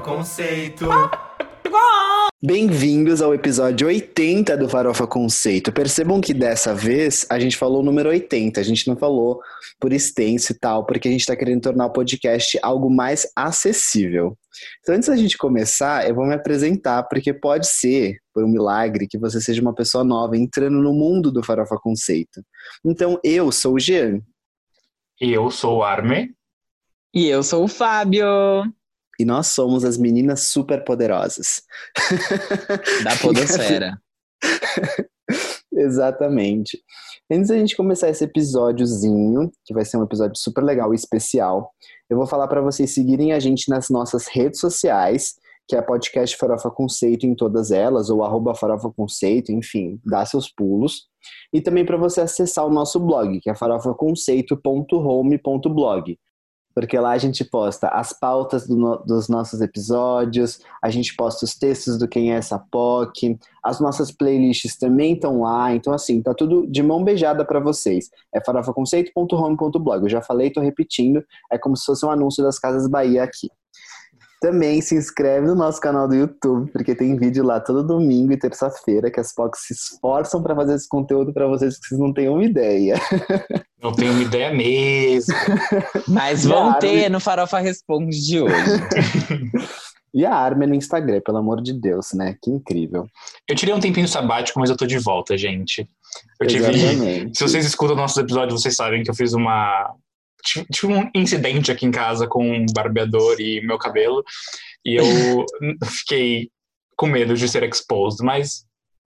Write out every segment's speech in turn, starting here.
Conceito. Bem-vindos ao episódio 80 do Farofa Conceito. Percebam que dessa vez a gente falou o número 80, a gente não falou por extenso e tal, porque a gente está querendo tornar o podcast algo mais acessível. Então, antes da gente começar, eu vou me apresentar, porque pode ser, por um milagre, que você seja uma pessoa nova entrando no mundo do Farofa Conceito. Então, eu sou o Jean. Eu sou o Arme. E eu sou o Fábio. E nós somos as meninas super poderosas. Da podosfera. Exatamente. Antes da gente começar esse episódiozinho, que vai ser um episódio super legal e especial, eu vou falar para vocês seguirem a gente nas nossas redes sociais, que é podcast Farofa Conceito em todas elas, ou arroba Farofa Conceito, enfim, dá seus pulos. E também para você acessar o nosso blog, que é farofaconceito.home.blog porque lá a gente posta as pautas do no, dos nossos episódios, a gente posta os textos do Quem é essa POC, as nossas playlists também estão lá, então assim, tá tudo de mão beijada para vocês. É farofaconceito.home.blog, eu já falei, tô repetindo, é como se fosse um anúncio das Casas Bahia aqui. Também se inscreve no nosso canal do YouTube, porque tem vídeo lá todo domingo e terça-feira que as POCs se esforçam para fazer esse conteúdo para vocês que vocês não têm uma ideia. Não tenho uma ideia mesmo. Mas vão ter no Farofa Responde de hoje. E a Armin no Instagram, pelo amor de Deus, né? Que incrível. Eu tirei um tempinho sabático, mas eu tô de volta, gente. Eu tive. Exatamente. Se vocês escutam nossos episódios, vocês sabem que eu fiz uma. Tive um incidente aqui em casa com um barbeador e meu cabelo. E eu fiquei com medo de ser exposed, mas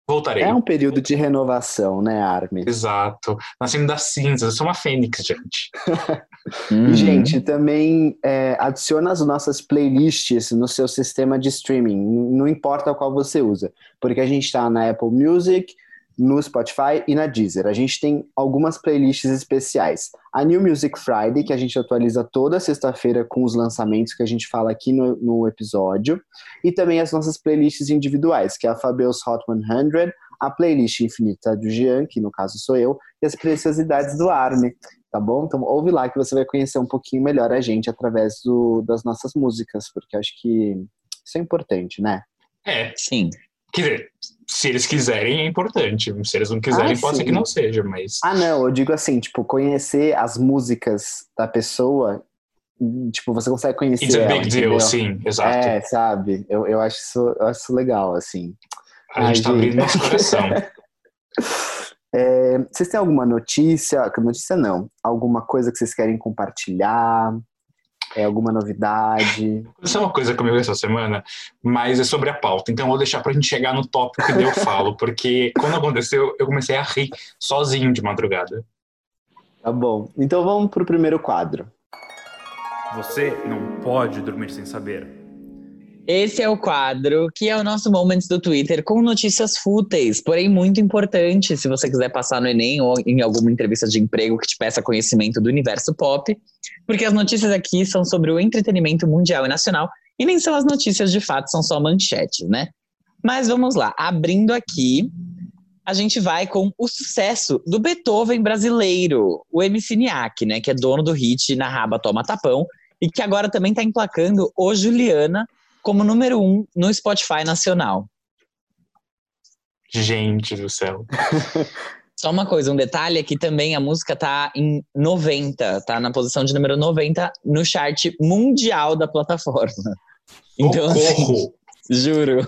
voltarei. É um período de renovação, né, Armin? Exato. Nascendo das cinzas. Eu sou uma fênix, gente. Hum. E, gente, também é, adiciona as nossas playlists no seu sistema de streaming, não importa qual você usa, porque a gente está na Apple Music, no Spotify e na Deezer. A gente tem algumas playlists especiais. A New Music Friday, que a gente atualiza toda sexta-feira com os lançamentos que a gente fala aqui no, no episódio, e também as nossas playlists individuais, que é a Fabio's Hot 100, a playlist infinita do Jean, que no caso sou eu, e as preciosidades do Arne, tá bom? Então ouve lá que você vai conhecer um pouquinho melhor a gente através do, das nossas músicas, porque acho que isso é importante, né? É, Sim. Quer dizer, se eles quiserem é importante. Se eles não quiserem, Ah, pode ser que não seja, mas. Ah, não, eu digo assim, tipo, conhecer as músicas da pessoa, tipo, você consegue conhecer It's a ela, big deal, entendeu? sim, exato. É, sabe? Eu, eu, acho isso, eu acho isso legal, assim. a gente Ai, tá abrindo gente. nosso coração. É, vocês têm alguma notícia? Notícia não. Alguma coisa que vocês querem compartilhar? É, alguma novidade? Isso é uma coisa comigo essa semana, mas é sobre a pauta. Então eu vou deixar pra gente chegar no tópico e daí eu falo, porque quando aconteceu, eu comecei a rir sozinho de madrugada. Tá bom. Então vamos pro primeiro quadro. Você não pode dormir sem saber. Esse é o quadro que é o nosso Moments do Twitter com notícias fúteis, porém muito importante se você quiser passar no Enem ou em alguma entrevista de emprego que te peça conhecimento do universo pop, porque as notícias aqui são sobre o entretenimento mundial e nacional e nem são as notícias de fato, são só manchetes, né? Mas vamos lá, abrindo aqui, a gente vai com o sucesso do Beethoven brasileiro, o MC Niak, né, que é dono do hit Na Raba Toma Tapão e que agora também está emplacando o Juliana como número um no Spotify nacional. Gente do céu. Só uma coisa, um detalhe é que também a música tá em 90, tá na posição de número 90 no chart mundial da plataforma. Então, assim, juro.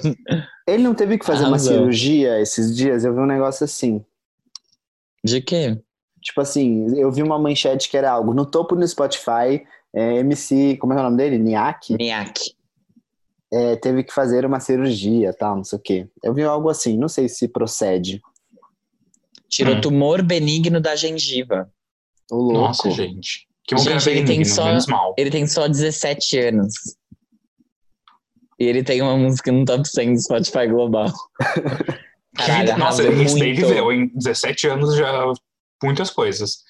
Ele não teve que fazer uma Arrasou. cirurgia esses dias? Eu vi um negócio assim. De quê? Tipo assim, eu vi uma manchete que era algo no topo no Spotify, é, MC, como é que é o nome dele? Niak? Niak. É, teve que fazer uma cirurgia, tal, não sei o quê. Eu vi algo assim, não sei se procede. Tirou Hum. tumor benigno da gengiva. O louco. Nossa, gente. Que bom que Gente, ele tem só- menos mal. Ele tem só 17 anos. E ele tem uma música no top 100 do Spotify Global. Que Caralho, Nossa, arrasou isso daí muito. viveu, em 17 anos já muitas coisas.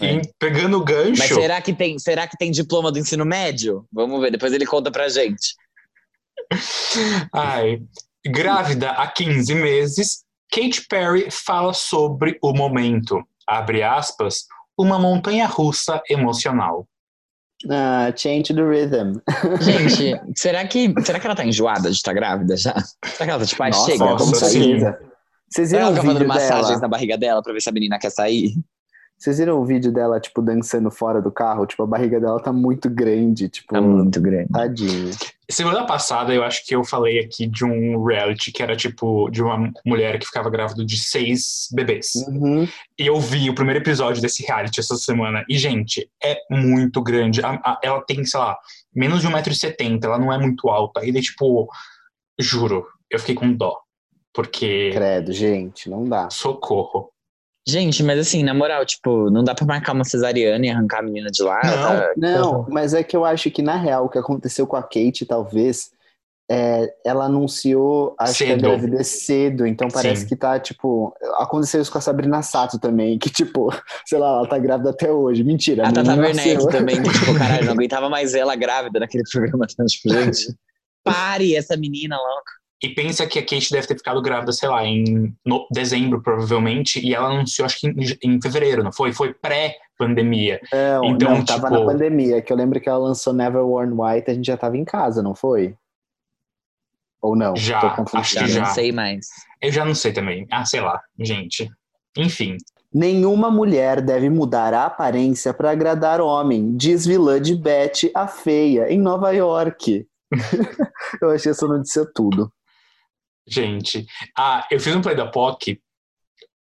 E É. pegando o gancho. Mas será que tem, será que tem diploma do ensino médio? Vamos ver, depois ele conta pra gente. Ai, grávida há 15 meses, Katy Perry fala sobre o momento. Abre aspas, uma montanha russa emocional. Ah, change the rhythm. Gente, será que, será que ela tá enjoada de estar grávida já? Será que ela tá tipo, ah, Nossa, chega? nossa, Vamos sim. sair? Vocês viram que o ela tá fazendo vídeo massagens dela? na barriga dela pra ver se a menina quer sair? Vocês viram o vídeo dela, tipo, dançando fora do carro? Tipo, a barriga dela tá muito grande, tipo, Tá muito grande. tadinha. Semana passada eu acho que eu falei aqui de um reality que era tipo de uma mulher que ficava grávida de seis bebês. Uhum. E eu vi o primeiro episódio desse reality essa semana. E, gente, é muito grande. A- a- ela tem, sei lá, menos de 1,70m, ela não é muito alta. E daí, tipo, juro, eu fiquei com dó. Porque. Credo, gente, não dá. Socorro. Gente, mas assim, na moral, tipo, não dá pra marcar uma cesariana e arrancar a menina de lá? Não. Tá- Não, mas é que eu acho que, na real, o que aconteceu com a Kate, talvez, é, ela anunciou, acho que a Cedo. gravidez cedo, então parece Sim. que tá, tipo, aconteceu isso com a Sabrina Sato também, que, tipo, sei lá, ela tá grávida até hoje. Mentira, A Tata menina Werneck também, que, tipo, caralho, não aguentava mais ela grávida naquele programa. Então, tipo, gente, pare essa menina louca. E pensa que a Kate deve ter ficado grávida, sei lá, em no- dezembro, provavelmente. E ela anunciou, acho que em, em fevereiro, não foi? Foi pré-pandemia. Não, Então, não, tava tipo- na pandemia, que eu lembro que ela lançou Never Worn White, a gente já tava em casa, não foi? Ou não? Já, acho Já que não já. sei mais. Eu já não sei também. Ah, sei lá, gente. Enfim. Nenhuma mulher deve mudar a aparência para agradar homem, diz vilã de Betty, a feia, em Nova York. eu achei essa notícia tudo. Gente, ah, eu fiz um play da POC,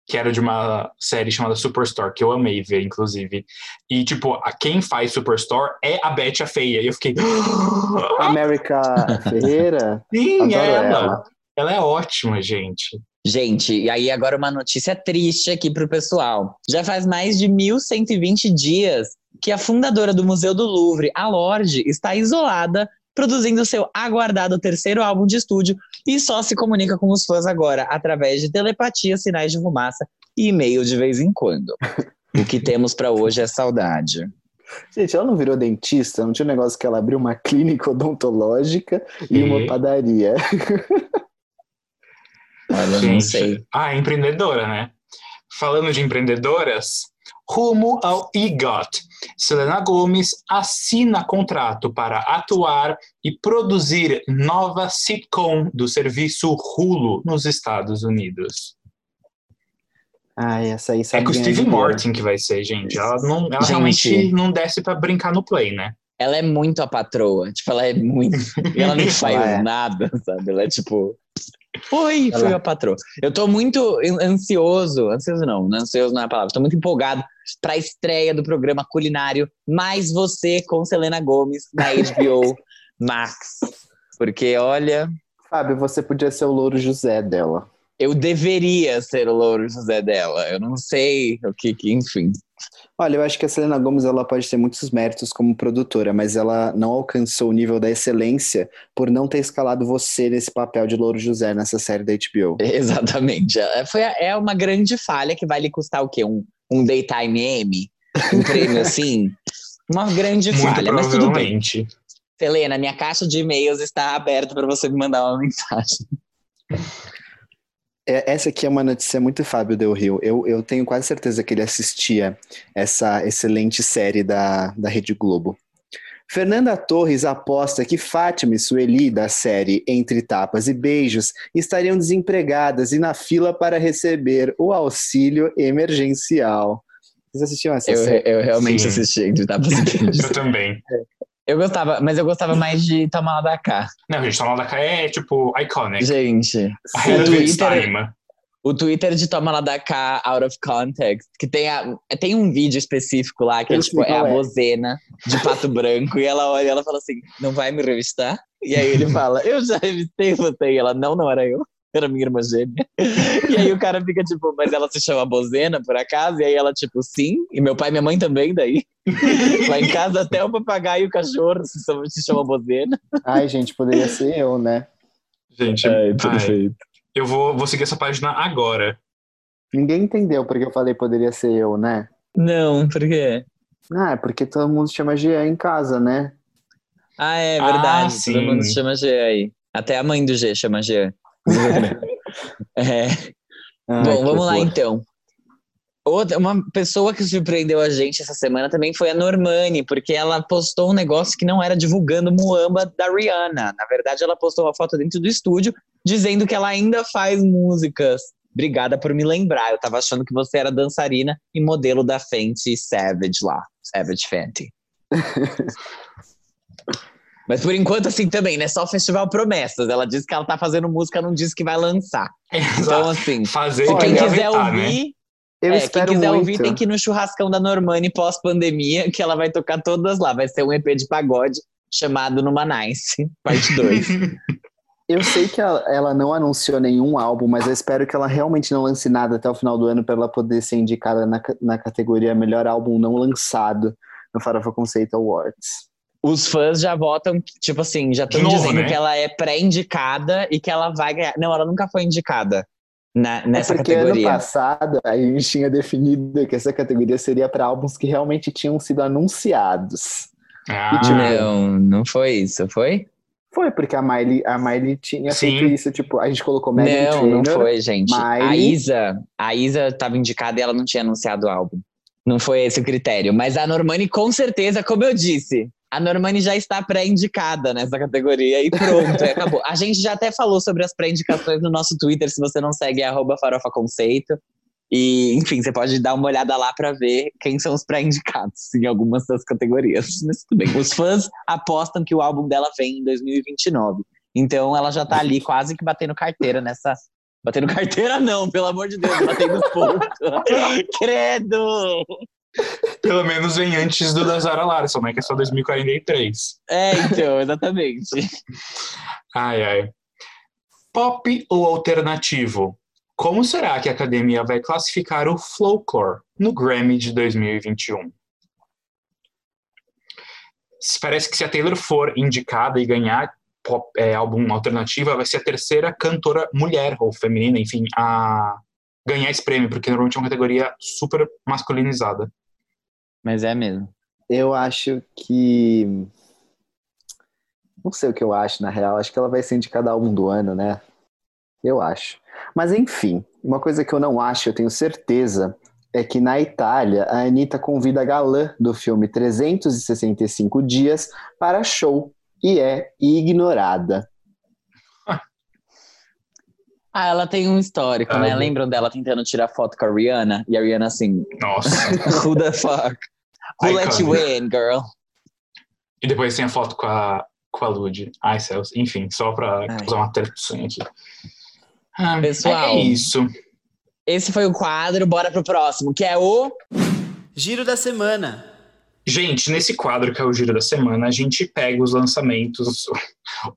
que era de uma série chamada Superstore, que eu amei ver, inclusive. E, tipo, a, quem faz Superstore é a Betty a Feia. E eu fiquei. América Ferreira, Sim, é ela. ela. Ela é ótima, gente. Gente, e aí agora uma notícia triste aqui pro pessoal. Já faz mais de 1120 dias que a fundadora do Museu do Louvre, a Lorde, está isolada, produzindo seu aguardado terceiro álbum de estúdio e só se comunica com os fãs agora através de telepatia, sinais de fumaça e e-mail de vez em quando. O que temos pra hoje é saudade. Gente, ela não virou dentista? Não tinha um negócio que ela abriu uma clínica odontológica e E? uma padaria. Olha, não Gente, sei. Ah, empreendedora, né? Falando de empreendedoras, rumo ao EGOT. Selena Gomes assina contrato para atuar e produzir nova sitcom do serviço Hulu nos Estados Unidos. Ai, essa aí É com o Steve. Martin que vai ser, gente. Ela, não, ela Gente. realmente não desce pra brincar no play, né? Ela é muito a patroa. Tipo, ela é muito. e ela nem faz Ela é. nada, sabe? Ela é tipo. Oi, fui Ela- a patroa. Eu tô muito an- ansioso. Ansioso não, não ansioso não é a palavra. Tô muito empolgado pra estreia do programa culinário Mais Você com Selena Gomes na HBO Max. Porque, olha, Fábio, você podia ser o louro José dela. eu deveria ser o Louro José dela. Eu não sei o que, que enfim. Olha, eu acho que a Selena Gomez ela pode ter muitos méritos como produtora, mas ela não alcançou o nível da excelência por não ter escalado você nesse papel de Louro José nessa série da HBO. Exatamente. É, foi, é uma grande falha que vai lhe custar o quê? Um, um Daytime Emmy? Um prêmio assim? Uma grande Muito falha, mas tudo bem. Selena, minha caixa de e-mails está aberta para você me mandar uma mensagem. É, Essa aqui é uma notícia muito Fábio Del Rio. Eu, eu tenho quase certeza que ele assistia essa excelente série da, da Rede Globo. Fernanda Torres aposta que Fátima e Sueli, da série Entre Tapas e Beijos, estariam desempregadas e na fila para receber o auxílio emergencial. Vocês assistiam essa Eu, série? eu realmente Sim. assisti entre tapas e beijos. Eu também. Eu gostava, mas eu gostava mais de Toma lá da cá. Não, gente, Toma da Cá é, tipo, iconic. Gente, its Twitter- o Twitter de Toma lá da cá, out of context, que tem, a, tem um vídeo específico lá que é, tipo, é a é. bozena de pato branco e ela olha e ela fala assim, não vai me revistar? E aí ele fala, eu já revistei você. E ela, não, não era eu. Era minha irmã gêmea. E aí o cara fica tipo, mas ela se chama Bozena, por acaso? E aí ela, tipo, sim. E meu pai e minha mãe também, daí. Lá em casa até o papagaio e o cachorro se chama, se chama Bozena. Ai, gente, poderia ser eu, né? Gente, É, ai, eu vou, vou seguir essa página agora. Ninguém entendeu porque eu falei poderia ser eu, né? Não, por quê? Ah, é porque todo mundo chama Jean em casa, né? Ah, é Ah, verdade. sim. Todo mundo se chama G aí. Até a mãe do G chama G. é. Bom, vamos lá então. Outra, uma pessoa que surpreendeu a gente essa semana também foi a Normani, porque ela postou um negócio que não era divulgando Muamba da Rihanna. Na verdade, ela postou uma foto dentro do estúdio dizendo que ela ainda faz músicas. Obrigada por me lembrar. Eu tava achando que você era dançarina e modelo da Fenty Savage lá. Savage Fenty. Mas por enquanto, assim, também, né? Só o Festival Promessas. Ela disse que ela tá fazendo música, não disse que vai lançar. Então, assim, Fazer se e quem quiser né? ouvir, Eu é, quem quiser muito. ouvir tem que ir no churrascão da Normani pós-pandemia, que ela vai tocar todas lá. Vai ser um EP de pagode chamado Numa Nice, parte 2. Eu sei que ela, ela não anunciou nenhum álbum, mas eu espero que ela realmente não lance nada até o final do ano para ela poder ser indicada na, na categoria Melhor Álbum Não Lançado no Farofa Conceito Awards. Os fãs já votam, tipo assim, já estão dizendo né? que ela é pré-indicada e que ela vai ganhar. Não, ela nunca foi indicada na- nessa é porque ano categoria. passado a gente tinha definido que essa categoria seria para álbuns que realmente tinham sido anunciados. Ah, tipo, Não, não foi isso, foi? Foi porque a Miley, a Miley tinha Sim. feito isso, tipo, a gente colocou Megan não, Trainor. não foi, gente. A Miley. Isa, a Isa estava indicada e ela não tinha anunciado o álbum. Não foi esse o critério. Mas a Normani, com certeza, como eu disse, a Normani já está pré-indicada nessa categoria e pronto, e acabou. A gente já até falou sobre as pré-indicações no nosso Twitter, se você não segue, é arroba farofa conceito. E, enfim, você pode dar uma olhada lá para ver quem são os pré-indicados em algumas das categorias. Mas tudo bem. Os fãs apostam que o álbum dela vem em 2029. Então ela já tá ali quase que batendo carteira nessa. Batendo carteira, não, pelo amor de Deus, batendo ponto. Credo! Pelo menos vem antes do da Zara Larson, né? Que é só 2043. É, então, exatamente. Ai, ai. Pop ou alternativo? Como será que a academia vai classificar o folklore no Grammy de 2021? Parece que se a Taylor for indicada e ganhar pop, é, álbum alternativo, ela vai ser a terceira cantora mulher ou feminina, enfim, a ganhar esse prêmio, porque normalmente é uma categoria super masculinizada. Mas é mesmo. Eu acho que. Não sei o que eu acho, na real. Acho que ela vai ser indicada álbum do ano, né? Eu acho. Mas enfim, uma coisa que eu não acho, eu tenho certeza, é que na Itália a Anitta convida a galã do filme 365 Dias para show e é ignorada. Ah, ela tem um histórico, Ah, né? Lembram dela tentando tirar foto com a Rihanna? E a Rihanna assim, Nossa. who the fuck? Who let you in, girl? e depois tem a foto com a, com a Lud. Ai, céus. Enfim, só pra Ai. usar uma tradução aqui. Ah, Pessoal. É isso. Esse foi o quadro, bora pro próximo, que é o. Giro da semana. Gente, nesse quadro que é o Giro da Semana, a gente pega os lançamentos,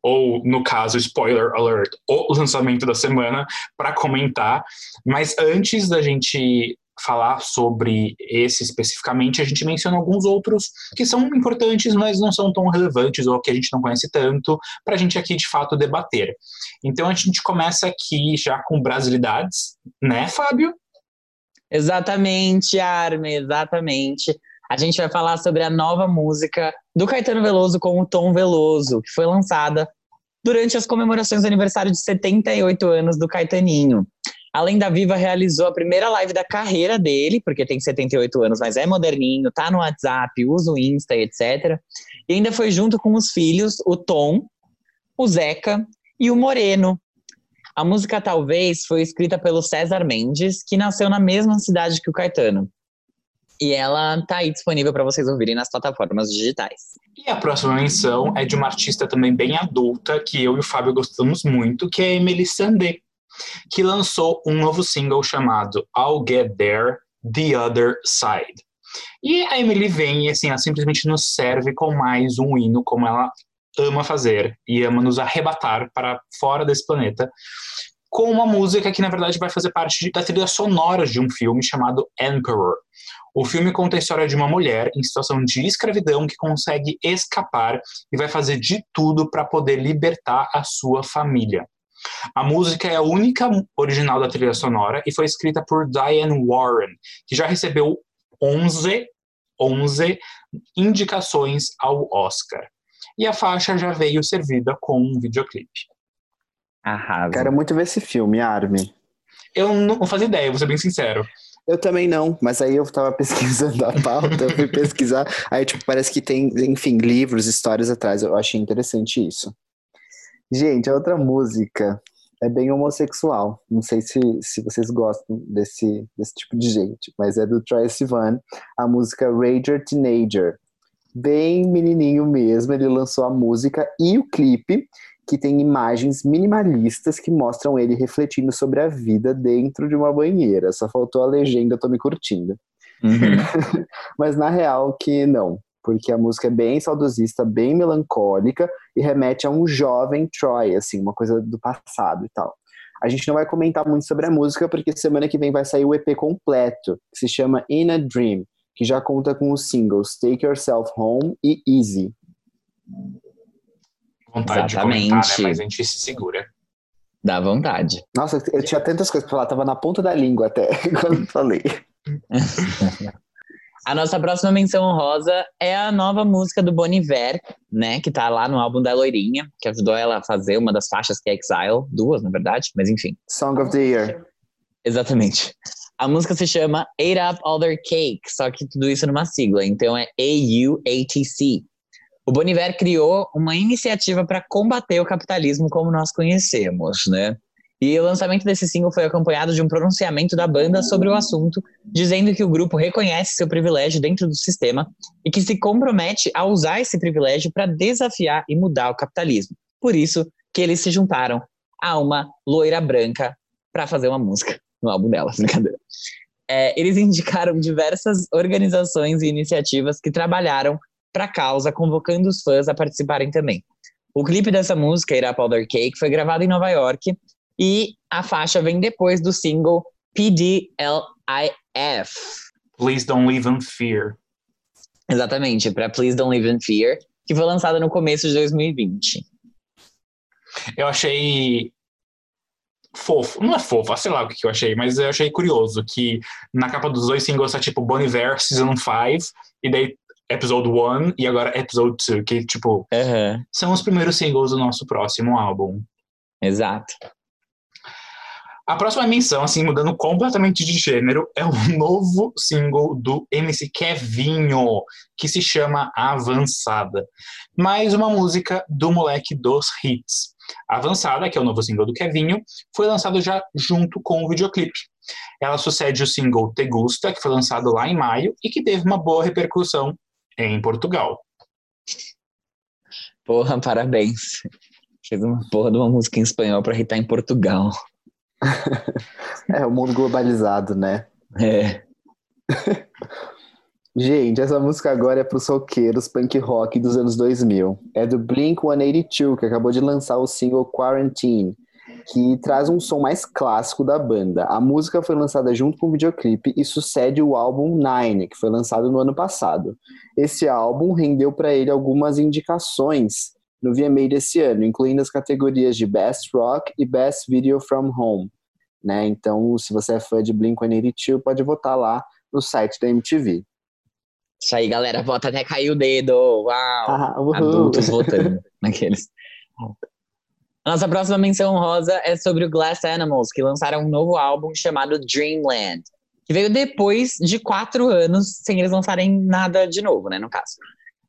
ou no caso, spoiler alert, o lançamento da semana, para comentar. Mas antes da gente falar sobre esse especificamente, a gente menciona alguns outros que são importantes, mas não são tão relevantes ou que a gente não conhece tanto, para a gente aqui de fato debater. Então a gente começa aqui já com brasilidades, né, Fábio? Exatamente, Armin, exatamente. A gente vai falar sobre a nova música do Caetano Veloso com o Tom Veloso, que foi lançada durante as comemorações do aniversário de 78 anos do Caetaninho. Além da Viva, realizou a primeira live da carreira dele, porque tem 78 anos, mas é moderninho, tá no WhatsApp, usa o Insta, etc. E ainda foi junto com os filhos, o Tom, o Zeca e o Moreno. A música Talvez foi escrita pelo César Mendes, que nasceu na mesma cidade que o Caetano. E ela tá aí disponível para vocês ouvirem nas plataformas digitais. E a próxima menção é de uma artista também bem adulta, que eu e o Fábio gostamos muito, que é a Emily Sandé, que lançou um novo single chamado I'll Get There, The Other Side. E a Emily vem e assim, ela simplesmente nos serve com mais um hino, como ela ama fazer, e ama nos arrebatar para fora desse planeta, com uma música que, na verdade, vai fazer parte da trilha sonora de um filme chamado Emperor. O filme conta a história de uma mulher em situação de escravidão que consegue escapar e vai fazer de tudo para poder libertar a sua família. A música é a única original da trilha sonora e foi escrita por Diane Warren, que já recebeu 11, 11 indicações ao Oscar. E a faixa já veio servida com um videoclipe. Arrasa. Quero muito ver esse filme, Armin. Eu não fazia ideia, vou ser bem sincero. Eu também não, mas aí eu tava pesquisando a pauta, eu fui pesquisar, aí tipo, parece que tem, enfim, livros, histórias atrás, eu achei interessante isso. Gente, a outra música é bem homossexual, não sei se, se vocês gostam desse, desse tipo de gente, mas é do Troye Sivan, a música Rager Teenager. Bem menininho mesmo, ele lançou a música e o clipe, que tem imagens minimalistas que mostram ele refletindo sobre a vida dentro de uma banheira. Só faltou a legenda, tô me curtindo. Uhum. Mas na real que não, porque a música é bem saudosista, bem melancólica e remete a um jovem Troy, assim, uma coisa do passado e tal. A gente não vai comentar muito sobre a música porque semana que vem vai sair o EP completo, que se chama In a Dream, que já conta com os singles Take Yourself Home e Easy. Vontade de comentar, né? Exatamente. Mas a gente se segura. Dá vontade. Nossa, eu tinha tantas coisas pra falar, tava na ponta da língua até quando falei. A nossa próxima menção honrosa é a nova música do Bon Iver, né? Que tá lá no álbum da Loirinha, que ajudou ela a fazer uma das faixas que é Exile, duas, na verdade, mas enfim. Song of the Year. Exatamente. A música se chama Ate Up All Their Cake, só que tudo isso numa sigla, então é AUATC. O Bon Iver criou uma iniciativa para combater o capitalismo como nós conhecemos, né? E o lançamento desse single foi acompanhado de um pronunciamento da banda sobre o assunto, dizendo que o grupo reconhece seu privilégio dentro do sistema e que se compromete a usar esse privilégio para desafiar e mudar o capitalismo. Por isso que eles se juntaram a uma loira branca para fazer uma música no álbum dela, brincadeira. É, eles indicaram diversas organizações e iniciativas que trabalharam para a causa, convocando os fãs a participarem também. O clipe dessa música, Irá Powder Cake, foi gravado em Nova York e a faixa vem depois do single PDLIF. Please don't live in fear. Exatamente, para Please Don't Live in Fear, que foi lançada no começo de 2020. Eu achei fofo. Não é fofo, sei lá o que eu achei, mas eu achei curioso que na capa dos dois singles tá tipo Bon Iver Season 5 e daí Episode 1 e agora Episode 2, que tipo, são os primeiros singles do nosso próximo álbum. exato. A próxima menção, assim, mudando completamente de gênero, é o novo single do MC Kevinho, que se chama Avançada. Mais uma música do moleque dos hits. Avançada, que é o novo single do Kevinho, foi lançado já junto com o videoclipe. Ela sucede o single Te Gusta, que foi lançado lá em maio e que teve uma boa repercussão em Portugal. Porra, parabéns. Fez uma porra de uma música em espanhol pra hitar em Portugal. É o mundo globalizado, né? É. Gente, essa música agora é pros roqueiros punk rock dos anos 2000. É do Blink-182, que acabou de lançar o single Quarantine, que traz um som mais clássico da banda. A música foi lançada junto com o videoclipe e sucede o álbum Nine, que foi lançado no ano passado. Esse álbum rendeu para ele algumas indicações no VMA desse ano, incluindo as categorias de Best Rock e Best Video from Home. Né? Então, se você é fã de Blink-182, pode votar lá no site da MTV. Isso aí, galera. Vota até cair o dedo. Uau! Ah. Adultos votando naqueles. Nossa próxima menção rosa é sobre o Glass Animals, que lançaram um novo álbum chamado Dreamland, que veio depois de quatro anos sem eles lançarem nada de novo, né, no caso.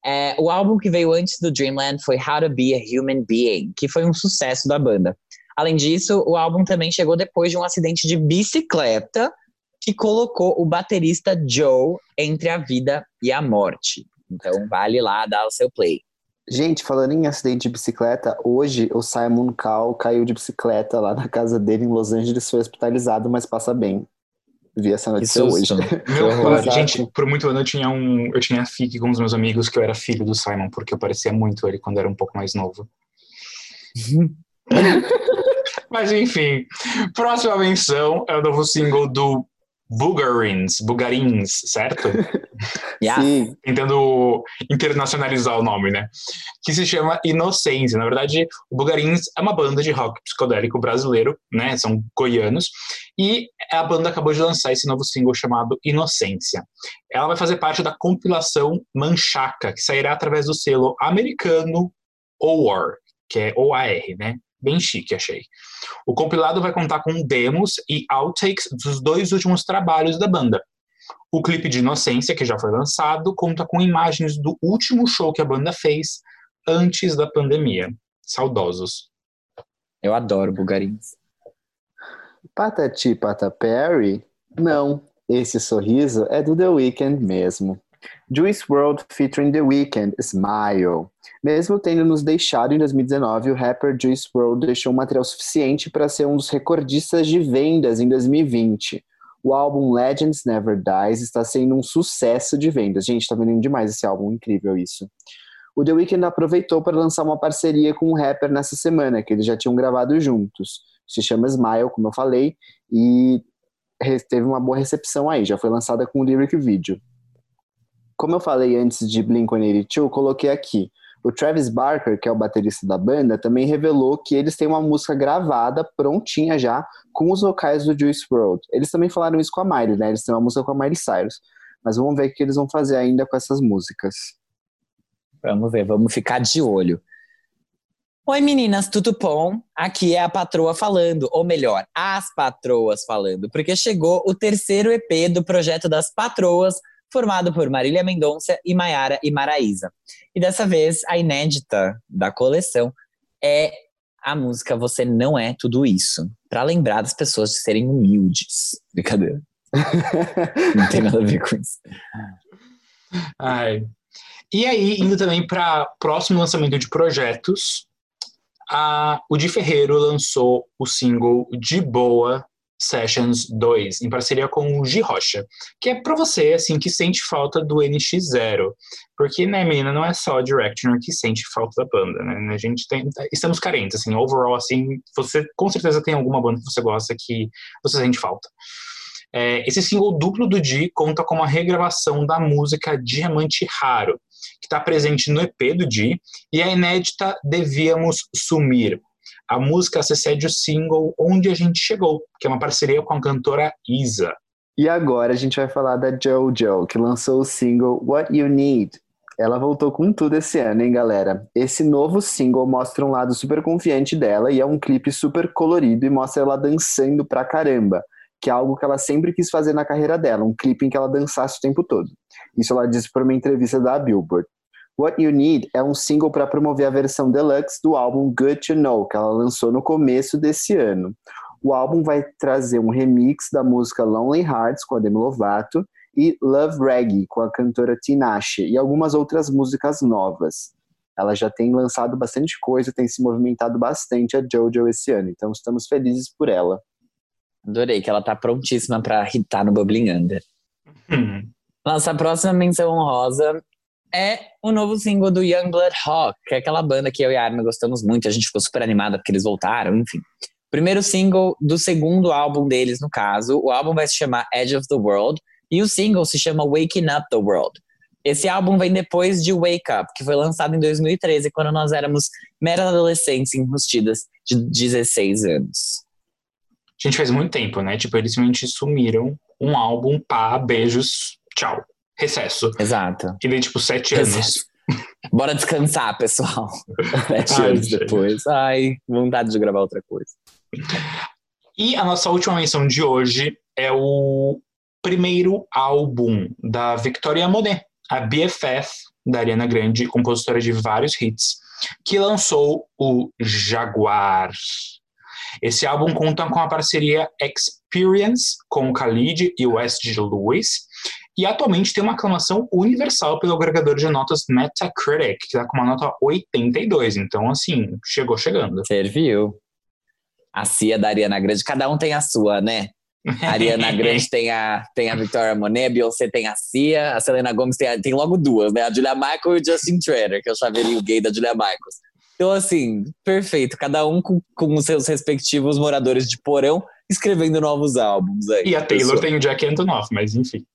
É, o álbum que veio antes do Dreamland foi How to Be a Human Being, que foi um sucesso da banda. Além disso, o álbum também chegou depois de um acidente de bicicleta que colocou o baterista Joe entre a vida e a morte. Então, vale lá dar o seu play. Gente, falando em acidente de bicicleta, hoje o Simon Cowell caiu de bicicleta lá na casa dele em Los Angeles, foi hospitalizado, mas passa bem. Vi essa notícia hoje. Meu, gente, por muito ano eu tinha um. Eu tinha fique com os meus amigos que eu era filho do Simon, porque eu parecia muito ele quando era um pouco mais novo. Mas enfim, próxima menção é o novo single do Bugarins, Bugarins, certo? Yeah. Sim, Tentando internacionalizar o nome, né? Que se chama Inocência. Na verdade, o Bugarins é uma banda de rock psicodélico brasileiro, né? São goianos. E a banda acabou de lançar esse novo single chamado Inocência. Ela vai fazer parte da compilação Manchaca, que sairá através do selo americano OAR, que é OAR, né? Bem chique, achei. O compilado vai contar com demos e outtakes dos dois últimos trabalhos da banda. O clipe de Inocência, que já foi lançado, conta com imagens do último show que a banda fez antes da pandemia. Saudosos. Eu adoro bugarins. Patati Pataperi? Não, esse sorriso é do The Weeknd mesmo. Juice WRLD featuring The Weeknd, Smile. Mesmo tendo nos deixado em 2019, o rapper Juice WRLD deixou material suficiente para ser um dos recordistas de vendas em 2020. O álbum Legends Never Dies está sendo um sucesso de vendas. Gente, tá vendendo demais esse álbum, incrível isso. O The Weeknd aproveitou para lançar uma parceria com um rapper nessa semana, que eles já tinham gravado juntos. Se chama Smile, como eu falei, e teve uma boa recepção aí, já foi lançada com o lyric video. Como eu falei antes de Blink-182, eu coloquei aqui. O Travis Barker, que é o baterista da banda, também revelou que eles têm uma música gravada, prontinha já, com os vocais do Juice WRLD. Eles também falaram isso com a Miley, né? Eles têm uma música com a Miley Cyrus. Mas vamos ver o que eles vão fazer ainda com essas músicas. Vamos ver, vamos ficar de olho. Oi meninas, tudo bom? Aqui é a patroa falando, ou melhor, as patroas falando, porque chegou o terceiro EP do projeto das patroas, formado por Marília Mendonça e Maiara e Maraísa. E dessa vez, a inédita da coleção é a música Você Não É Tudo Isso, para lembrar das pessoas de serem humildes. Brincadeira. Não tem nada a ver com isso. Ai. E aí, indo também para próximo lançamento de projetos, a, o Di Ferreiro lançou o single De Boa Sessions 2, em parceria com o Gi Rocha, que é para você, assim, que sente falta do NX0. Porque, né, menina, não é só a Directioner que sente falta da banda, né? A gente tem, estamos carentes, assim, overall, assim, você com certeza tem alguma banda que você gosta que você sente falta. É, esse single duplo do Di conta com uma regravação da música Diamante Raro, que está presente no EP do Di, e a inédita Devíamos Sumir, a música antecede o single Onde a Gente Chegou, que é uma parceria com a cantora Isa. E agora a gente vai falar da JoJo, que lançou o single What You Need. Ela voltou com tudo esse ano, hein, galera? Esse novo single mostra um lado super confiante dela e é um clipe super colorido e mostra ela dançando pra caramba, que é algo que ela sempre quis fazer na carreira dela, um clipe em que ela dançasse o tempo todo. Isso ela disse por uma entrevista da Billboard. What You Need é um single para promover a versão deluxe do álbum Good to Know, que ela lançou no começo desse ano. O álbum vai trazer um remix da música Lonely Hearts com a Demi Lovato e Love Reggae com a cantora Tinashe e algumas outras músicas novas. Ela já tem lançado bastante coisa, tem se movimentado bastante a JoJo esse ano, então estamos felizes por ela. Adorei que ela tá prontíssima para hitar no Bubbling Under. Hum. Nossa próxima menção honrosa é o novo single do Youngblood Hawk, que é aquela banda que eu e a Armin gostamos muito, a gente ficou super animada porque eles voltaram, enfim. Primeiro single do segundo álbum deles, no caso. O álbum vai se chamar Edge of the World e o single se chama Waking Up the World. Esse álbum vem depois de Wake Up, que foi lançado em 2013, quando nós éramos meras adolescentes enrustidas de 16 anos. Gente, faz muito tempo, né? Tipo, eles simplesmente sumiram um álbum, pá, beijos, tchau recesso. Exato. E daí, tipo, sete anos. Recesso. Bora descansar, pessoal. sete Ai, anos gente. depois. Ai, vontade de gravar outra coisa. E a nossa última menção de hoje é o primeiro álbum da Victoria Monet, a BFF da Ariana Grande, compositora de vários hits, que lançou o Jaguar. Esse álbum conta com a parceria Experience com o Khalid e o West Lewis, e atualmente tem uma aclamação universal pelo agregador de notas Metacritic, que está com uma nota 82. Então, assim, chegou chegando. Serviu. A Cia da Ariana Grande, cada um tem a sua, né? A Ariana Grande tem a, tem a Victoria Monet, a Beyoncé tem a Cia, a Selena Gomez tem, a, tem logo duas, né? A Julia Michaels e o Justin Trader, que é o chaveirinho gay da Julia Michaels. Então, assim, perfeito. Cada um com, com os seus respectivos moradores de porão escrevendo novos álbuns. Aí, e a Taylor pessoal. tem o Jack Antonoff, mas enfim.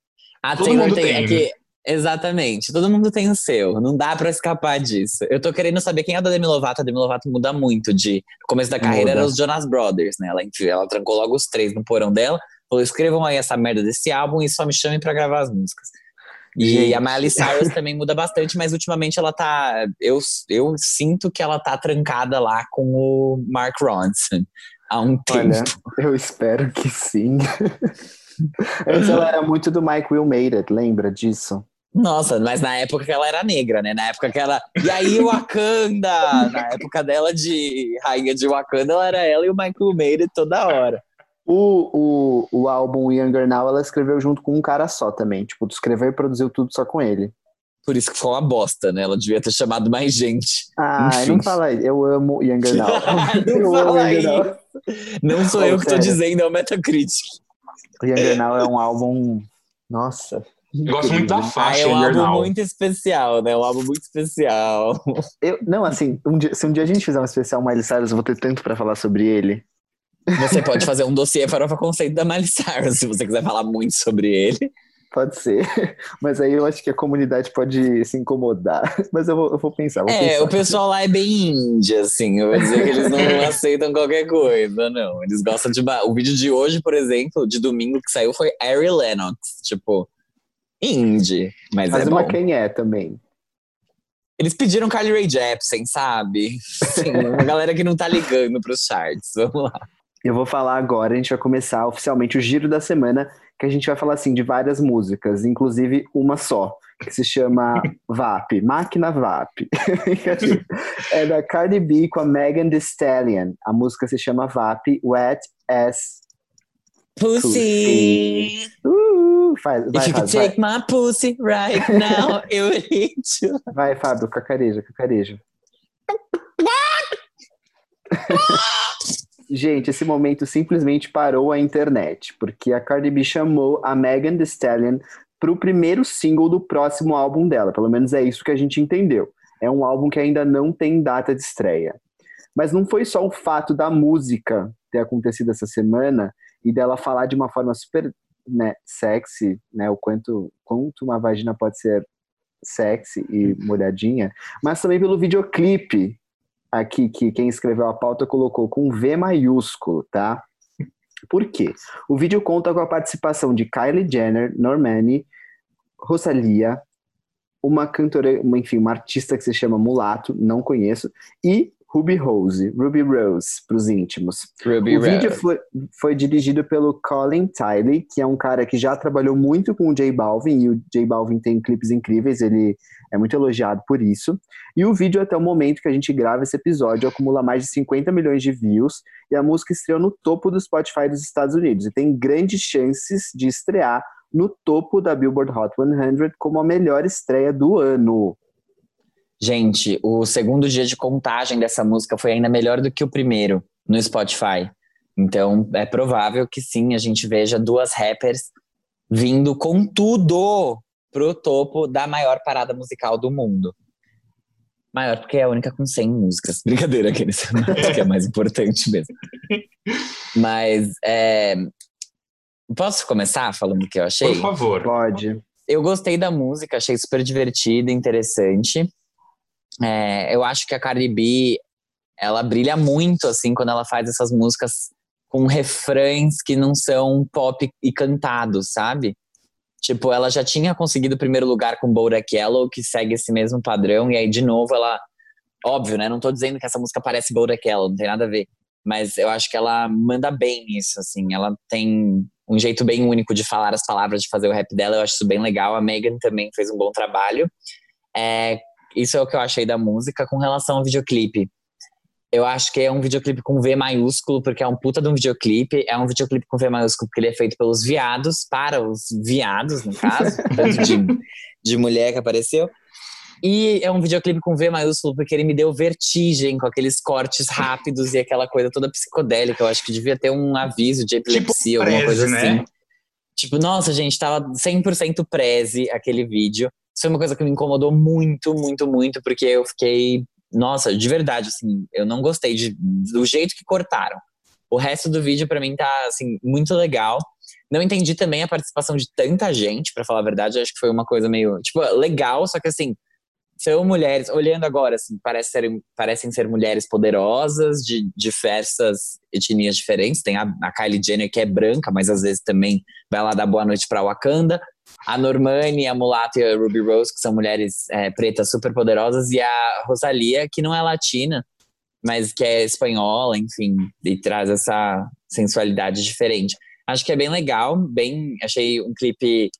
A Todo Taylor tem, tem. Aqui, exatamente. Todo mundo tem o seu. Não dá para escapar disso. Eu tô querendo saber quem é da Demi Lovato. A Demi Lovato muda muito de... No começo da carreira eram os Jonas Brothers, né? Ela, ela trancou logo os três no porão dela. Falou, escrevam aí essa merda desse álbum e só me chamem para gravar as músicas. E a Miley Cyrus também muda bastante, mas ultimamente ela tá. Eu, eu sinto que ela tá trancada lá com o Mark Ronson há um tempo. Olha, eu espero que sim. Antes ela era muito do Mike Will Made It, lembra disso? Nossa, mas na época que ela era negra, né? Na época que ela. E aí, Wakanda! na época dela de rainha de Wakanda, ela era ela e o Michael Made toda hora. O, o, o álbum Younger Now ela escreveu junto com um cara só também. Tipo, escreveu e produziu tudo só com ele. Por isso que foi uma bosta, né? Ela devia ter chamado mais gente. Ah, Enfim. não fala aí. Eu amo Younger Now. Não eu fala Now. Não sou Oh, eu que tô sério. dizendo, é o Metacritic. Younger Now é um álbum. Nossa. Gosto muito da Ah, faixa é um álbum Now. muito especial, né? Um álbum muito especial. Eu, não, assim, um dia- se um dia a gente fizer um especial Miley Cyrus, eu vou ter tanto pra falar sobre ele. Você pode fazer um dossiê farofa conceito da Miley Cyrus, se você quiser falar muito sobre ele. Pode ser. Mas aí eu acho que a comunidade pode se incomodar. Mas eu vou, eu vou pensar. Vou É, pensar. o pessoal lá é bem índia, assim. Eu vou dizer que eles não aceitam qualquer coisa, não. Eles gostam de. ba- O vídeo de hoje, por exemplo, de domingo que saiu, foi Ari Lennox. Tipo, indie. Mas Mas é uma bom. quem é também. Eles pediram Carly Rae Jepsen, sabe? Sim, uma galera que não tá ligando pros charts. Vamos lá. Eu vou falar agora, a gente vai começar oficialmente o giro da semana, que a gente vai falar assim de várias músicas, inclusive uma só, que se chama VAP, Máquina VAP. é da Cardi B com a Megan Thee Stallion. A música se chama VAP, Wet As Pussy. Uh, faz, vai, If you could Fábio, vai, take my pussy right now, eu you. vai, Fábio, cacareja, cacareja. Gente, esse momento simplesmente parou a internet, porque a Cardi B chamou a Megan Thee Stallion para o primeiro single do próximo álbum dela. Pelo menos é isso que a gente entendeu. É um álbum que ainda não tem data de estreia. Mas não foi só o fato da música ter acontecido essa semana e dela falar de uma forma super né, sexy, né, o quanto, quanto uma vagina pode ser sexy e molhadinha, mas também pelo videoclipe aqui que quem escreveu a pauta colocou com V maiúsculo, tá? Por quê? O vídeo conta com a participação de Kylie Jenner, Normani, Rosalia, uma cantora, uma, enfim, uma artista que se chama Mulato, não conheço, e Ruby Rose, Ruby Rose, para os íntimos. Ruby o vídeo foi, foi dirigido pelo Colin Tiley, que é um cara que já trabalhou muito com o J Balvin, e o J Balvin tem clipes incríveis, ele é muito elogiado por isso. E o vídeo, até o momento que a gente grava esse episódio, acumula mais de 50 milhões de views, e a música estreou no topo do Spotify dos Estados Unidos, e tem grandes chances de estrear no topo da Billboard Hot 100 como a melhor estreia do ano. Gente, o segundo dia de contagem dessa música foi ainda melhor do que o primeiro no Spotify. Então, é provável que sim, a gente veja duas rappers vindo com tudo pro topo da maior parada musical do mundo. Maior porque é a única com 100 músicas. Brincadeira, aqueles que é mais importante mesmo. Mas, é... posso começar falando o que eu achei? Por favor. Pode. eu gostei da música, achei super divertida, interessante. É, eu acho que a Cardi B, ela brilha muito, assim, quando ela faz essas músicas com refrões que não são pop e cantados, sabe? Tipo, ela já tinha conseguido o primeiro lugar com Bodak Yellow, que segue esse mesmo padrão, e aí, de novo, ela... Óbvio, né? Não tô dizendo que essa música parece Bodak Yellow, não tem nada a ver. Mas eu acho que ela manda bem nisso, assim. Ela tem um jeito bem único de falar as palavras, de fazer o rap dela. Eu acho isso bem legal. A Megan também fez um bom trabalho. É, isso é o que eu achei da música. Com relação ao videoclipe, eu acho que é um videoclipe com V maiúsculo, porque é um puta de um videoclipe. É um videoclipe com V maiúsculo porque ele é feito pelos viados, para os viados, no caso, tanto de, de mulher que apareceu. E é um videoclipe com V maiúsculo porque ele me deu vertigem com aqueles cortes rápidos e aquela coisa toda psicodélica. Eu acho que devia ter um aviso de epilepsia, alguma Prezi, coisa né? assim. Tipo, nossa, gente, tava 100% preze aquele vídeo. Isso foi uma coisa que me incomodou muito, muito, muito, porque eu fiquei. Nossa, de verdade, assim, eu não gostei de, do jeito que cortaram. O resto do vídeo, pra mim, tá, assim, muito legal. Não entendi também a participação de tanta gente, pra falar a verdade. Acho que foi uma coisa meio, tipo, legal, só que assim, são mulheres, olhando agora, assim, parece serem, parecem ser mulheres poderosas, de diversas etnias diferentes. Tem a, a Kylie Jenner, que é branca, mas às vezes também vai lá dar boa noite pra Wakanda. A Normani, a Mulato e a Ruby Rose, que são mulheres é, pretas super poderosas, e a Rosalia, que não é latina, mas que é espanhola, enfim, e traz essa sensualidade diferente. Acho que é bem legal, bem. Achei um clipe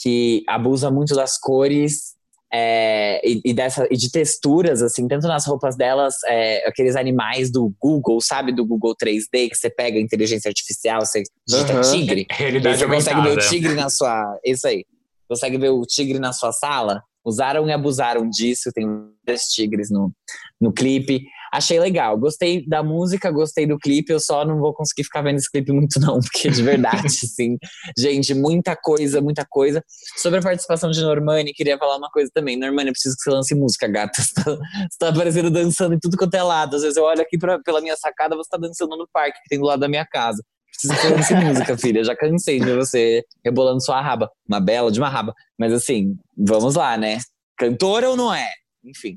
que abusa muito das cores é, e, e, dessa, e de texturas, assim, tanto nas roupas delas, é, aqueles animais do Google, sabe? Do Google 3D, que você pega inteligência artificial, você digita uhum. tigre. Realidade você consegue ver o tigre na sua. Isso aí. Consegue ver o tigre na sua sala? Usaram e abusaram disso, tem dois tigres no, no clipe. Achei legal, gostei da música, gostei do clipe, eu só não vou conseguir ficar vendo esse clipe muito não, porque de verdade, sim. Gente, muita coisa, muita coisa. Sobre a participação de Normani, queria falar uma coisa também. Normani, eu preciso que você lance música, gata. Você tá, você tá aparecendo dançando em tudo quanto é lado. Às vezes eu olho aqui pra, pela minha sacada, você tá dançando no parque que tem do lado da minha casa. Preciso que você lance música, filha. Já cansei de você rebolando sua raba. Uma bela de uma raba. Mas assim, vamos lá, né? Cantora ou não é? Enfim.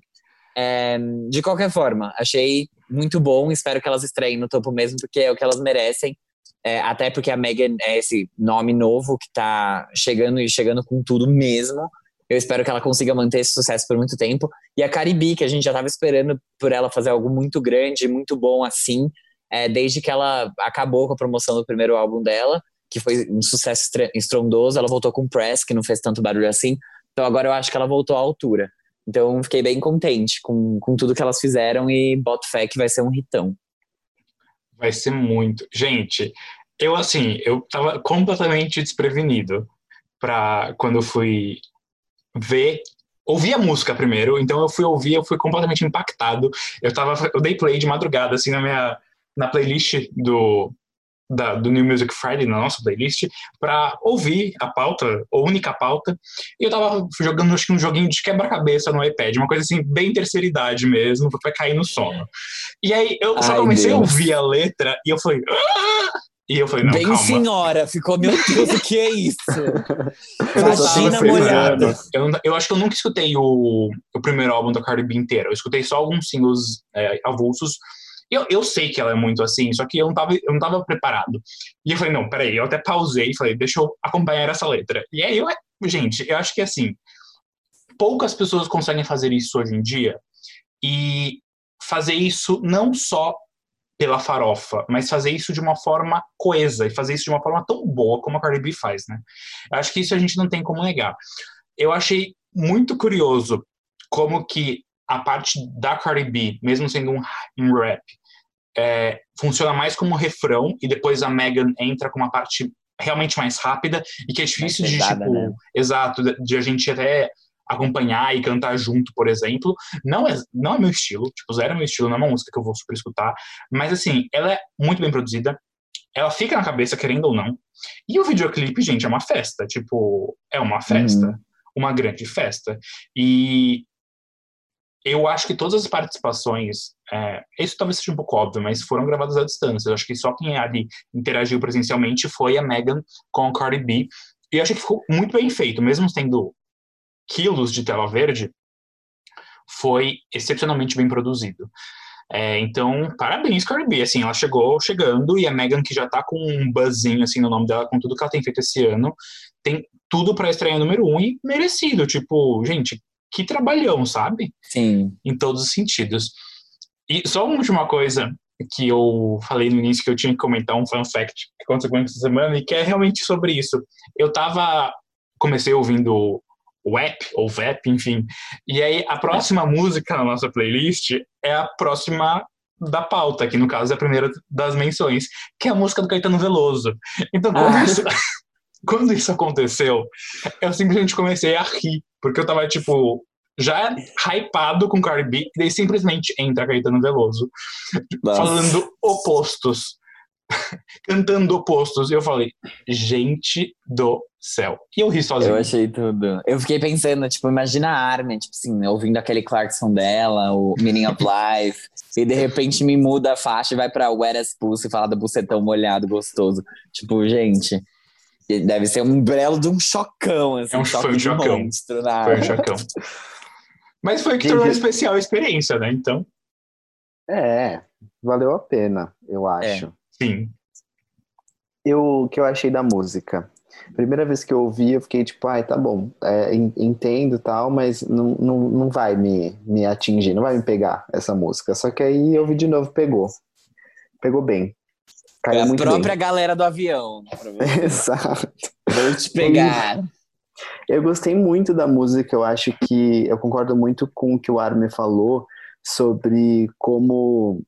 É, de qualquer forma, achei muito bom. Espero que elas estreiem no topo mesmo, porque é o que elas merecem. É, até porque a Megan é esse nome novo que tá chegando e chegando com tudo mesmo. Eu espero que ela consiga manter esse sucesso por muito tempo. E a Caribe, que a gente já estava esperando por ela fazer algo muito grande, muito bom assim, é, desde que ela acabou com a promoção do primeiro álbum dela, que foi um sucesso estrondoso. Ela voltou com Press, que não fez tanto barulho assim. Então agora eu acho que ela voltou à altura. Então fiquei bem contente com, com tudo que elas fizeram e boto fé que vai ser um hitão. Vai ser muito. Gente, eu assim, eu tava completamente desprevenido para quando eu fui ver ouvi a música primeiro, então eu fui ouvir, eu fui completamente impactado. Eu tava eu dei play de madrugada assim na minha na playlist do da, do New Music Friday na nossa playlist para ouvir a pauta, a única pauta. E eu tava jogando acho que um joguinho de quebra-cabeça no iPad, uma coisa assim, bem terceira idade mesmo, pra cair no sono. E aí eu só comecei Deus. a ouvir a letra e eu falei. Ah! E eu falei, não, Bem calma. senhora, ficou, meu Deus, o que é isso? Vagina molhada. Eu, eu acho que eu nunca escutei o, o primeiro álbum da Cardi B inteiro. Eu escutei só alguns singles é, avulsos, eu, eu sei que ela é muito assim, só que eu não, tava, eu não tava preparado. E eu falei, não, peraí, eu até pausei e falei, deixa eu acompanhar essa letra. E aí eu, gente, eu acho que assim, poucas pessoas conseguem fazer isso hoje em dia. E fazer isso não só pela farofa, mas fazer isso de uma forma coesa e fazer isso de uma forma tão boa como a Cardi B faz, né? Eu acho que isso a gente não tem como negar. Eu achei muito curioso como que a parte da Cardi B, mesmo sendo um, um rap, é, funciona mais como refrão e depois a Megan entra com uma parte realmente mais rápida e que é difícil pesada, de, tipo, né? exato, de a gente até acompanhar e cantar junto, por exemplo. Não é, não é meu estilo, tipo, zero é meu estilo, não é uma música que eu vou super escutar, mas assim, ela é muito bem produzida, ela fica na cabeça, querendo ou não. E o videoclipe, gente, é uma festa, tipo, é uma festa, uhum. uma grande festa. E eu acho que todas as participações, é, isso talvez seja um pouco óbvio, mas foram gravadas à distância. Eu acho que só quem ali interagiu presencialmente foi a Megan com a Cardi B. E eu acho que ficou muito bem feito, mesmo tendo quilos de tela verde, foi excepcionalmente bem produzido. É, então, parabéns, Cardi B. Assim, ela chegou chegando e a Megan, que já tá com um buzzinho assim no nome dela, com tudo que ela tem feito esse ano, tem tudo para estrear número um e merecido. Tipo, gente, que trabalhão, sabe? Sim. Em todos os sentidos. E só uma última coisa que eu falei no início que eu tinha que comentar um fun fact que aconteceu comigo essa semana e que é realmente sobre isso. Eu tava comecei ouvindo o app ou VAP, enfim. E aí a próxima música na nossa playlist é a próxima da pauta, que no caso é a primeira das menções, que é a música do Caetano Veloso. Então, quando, ah. isso, quando isso aconteceu, eu simplesmente comecei a rir, porque eu tava, tipo, já hypado com Cardi B, e daí simplesmente entra Caetano Veloso, Nossa. falando opostos, cantando opostos. E eu falei, gente do céu. E eu ri sozinho. Eu achei tudo. Eu fiquei pensando, tipo, imagina a Armin, tipo assim, ouvindo aquele Clarkson dela, o Meaning of Life, e de repente me muda a faixa e vai pra Wet as Pussy e fala do bucetão molhado, gostoso. Tipo, gente, Deve ser um brelo de um chocão, assim, é um, choque foi um chocão. monstro na Foi um chocão. Mas foi que tornou especial a experiência, né? Então. É, valeu a pena, eu é. acho. É, sim. Eu, o que eu achei da música? Primeira vez que eu ouvi, eu fiquei tipo, ai, tá bom, é, en- entendo e tal, mas não, não, não vai me, me atingir, não vai me pegar essa música. Só que aí eu ouvi de novo, pegou. Pegou bem. Caiu a própria bem. galera do avião. você. Exato. Vou te pegar. Eu gostei muito da música, eu acho que eu concordo muito com o que o Armin falou sobre como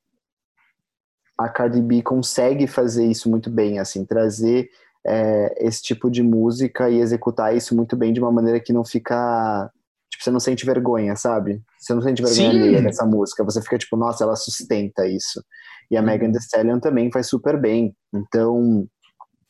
a Cardi B consegue fazer isso muito bem, assim, trazer é, esse tipo de música e executar isso muito bem de uma maneira que não fica. Tipo, você não sente vergonha, sabe? Você não sente vergonha Sim. alheia dessa música. Você fica tipo, nossa, ela sustenta isso. E a Megan Thee Stallion também faz super bem. Então,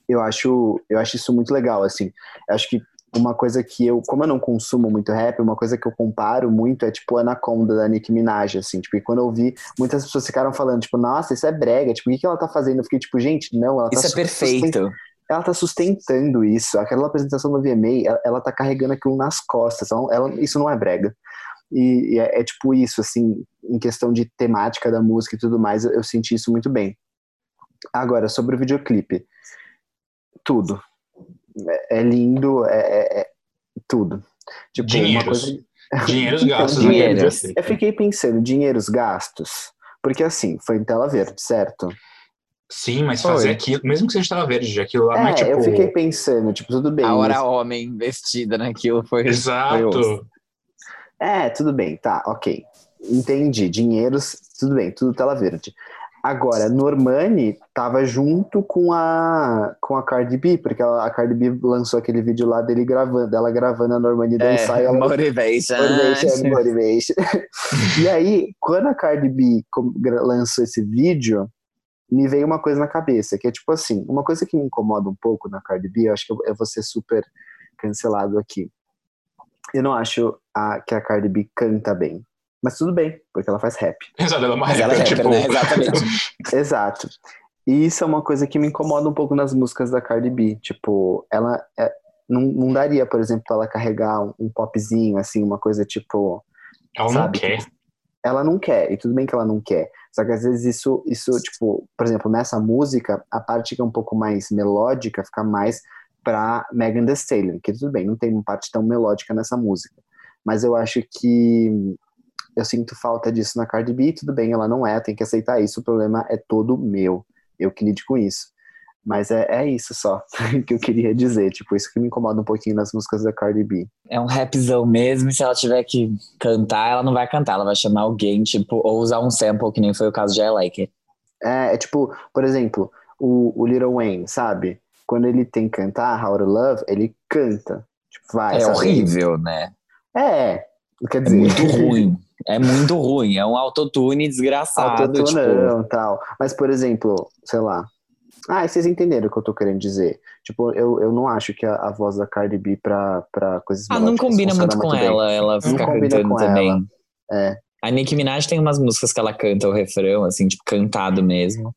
eu acho, eu acho isso muito legal, assim. Eu acho que uma coisa que eu, como eu não consumo muito rap, uma coisa que eu comparo muito é tipo Anaconda da Nicki Minaj, assim, tipo, e quando eu vi, muitas pessoas ficaram falando, tipo, nossa, isso é brega, tipo, o que, que ela tá fazendo? Eu fiquei tipo, gente, não, ela tá Isso é perfeito. ela tá sustentando isso. Aquela apresentação do VMA, ela, ela tá carregando aquilo nas costas. Então, ela, isso não é brega. E, e é, é tipo isso, assim, em questão de temática da música e tudo mais, eu, eu senti isso muito bem. Agora, sobre o videoclipe. Tudo. É, é lindo, é, é- é tudo. Tipo, uma Dinheiros. coisa. Dinheiros gastos Dinheiros. naquele videoclipe. Eu fiquei pensando, dinheiros gastos. Porque assim, foi em tela verde, certo? Sim, mas Foi. fazer aquilo, mesmo que seja tela verde, aquilo lá não é É, tipo. eu fiquei pensando, tipo, tudo bem. A hora mas- homem investida naquilo foi. foi Exato. osso. É, tudo bem, tá, ok. Entendi. Dinheiros, tudo bem, tudo tela verde. Agora, Normani tava junto com a com a Cardi B, porque ela- a Cardi B lançou aquele vídeo lá dele gravando, dela gravando a Normani dançar e É, ela motivation. Motivation, motivation. e aí, quando a Cardi B lançou esse vídeo, me veio uma coisa na cabeça, que é tipo assim, uma coisa que me incomoda um pouco na Cardi B, eu acho que eu, eu vou ser super cancelado aqui. Eu não acho a- que a Cardi B canta bem. Mas tudo bem, porque ela faz rap. Exato, ela é uma Mas ela é rapper, rapper, tipo. né? Exatamente. Exato. E isso é uma coisa que me incomoda um pouco nas músicas da Cardi B. Tipo, ela é- não, não daria, por exemplo, ela carregar um, um popzinho, assim, uma coisa tipo. Ela não Sabe? quer. ela não quer, e tudo bem que ela não quer. Só que às vezes isso, isso, tipo, por exemplo, nessa música, a parte que é um pouco mais melódica fica mais pra Megan Thee Stallion, que tudo bem, não tem uma parte tão melódica nessa música. Mas eu acho que eu sinto falta disso na Cardi B, tudo bem, ela não é, tem que aceitar isso, o problema é todo meu. Eu que lide com isso. Mas é, é isso só que eu queria dizer, tipo, isso que me incomoda um pouquinho nas músicas da Cardi B. É um rapzão mesmo, e se ela tiver que cantar, ela não vai cantar, ela vai chamar alguém, tipo, ou usar um sample, que nem foi o caso de I Like It. É, é tipo, por exemplo, o, o Little Wayne, sabe? Quando ele tem que cantar How to Love, ele canta. Tipo, vai, É horrível, né? É, quer É dizer, muito ruim. É muito ruim. É um autotune desgraçado. tipo, autotunão e tal. Mas, por exemplo, sei lá. Ah, vocês entenderam o que eu tô querendo dizer. Tipo, eu, eu não acho que a, a voz da Cardi B pra, pra coisas ah, não combina muito com bem. ela, ela ficar combina cantando com também. É. A Nicki Minaj tem umas músicas que ela canta o refrão, assim, tipo, cantado mesmo.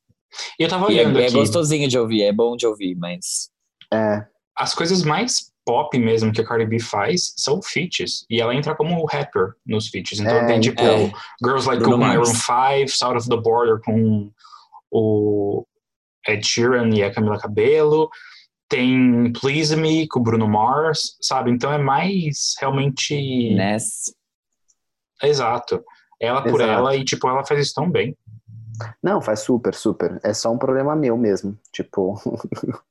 E eu tava E é, olhando é aqui. gostosinho de ouvir, é bom de ouvir, mas. É, As coisas mais pop mesmo que a Cardi B faz são feats. E ela entra como rapper nos feats. Então É, tem tipo é. Girls Like Bruno Maroon Mars. 5, South of the Border com o Ed Sheeran e a Camila Cabello. Tem Please Me com o Bruno Mars, sabe? Então é mais realmente. Ness. Exato. Ela por Exato. ela e, tipo, ela faz isso tão bem. Não, faz super, super. É só um problema meu mesmo. Tipo,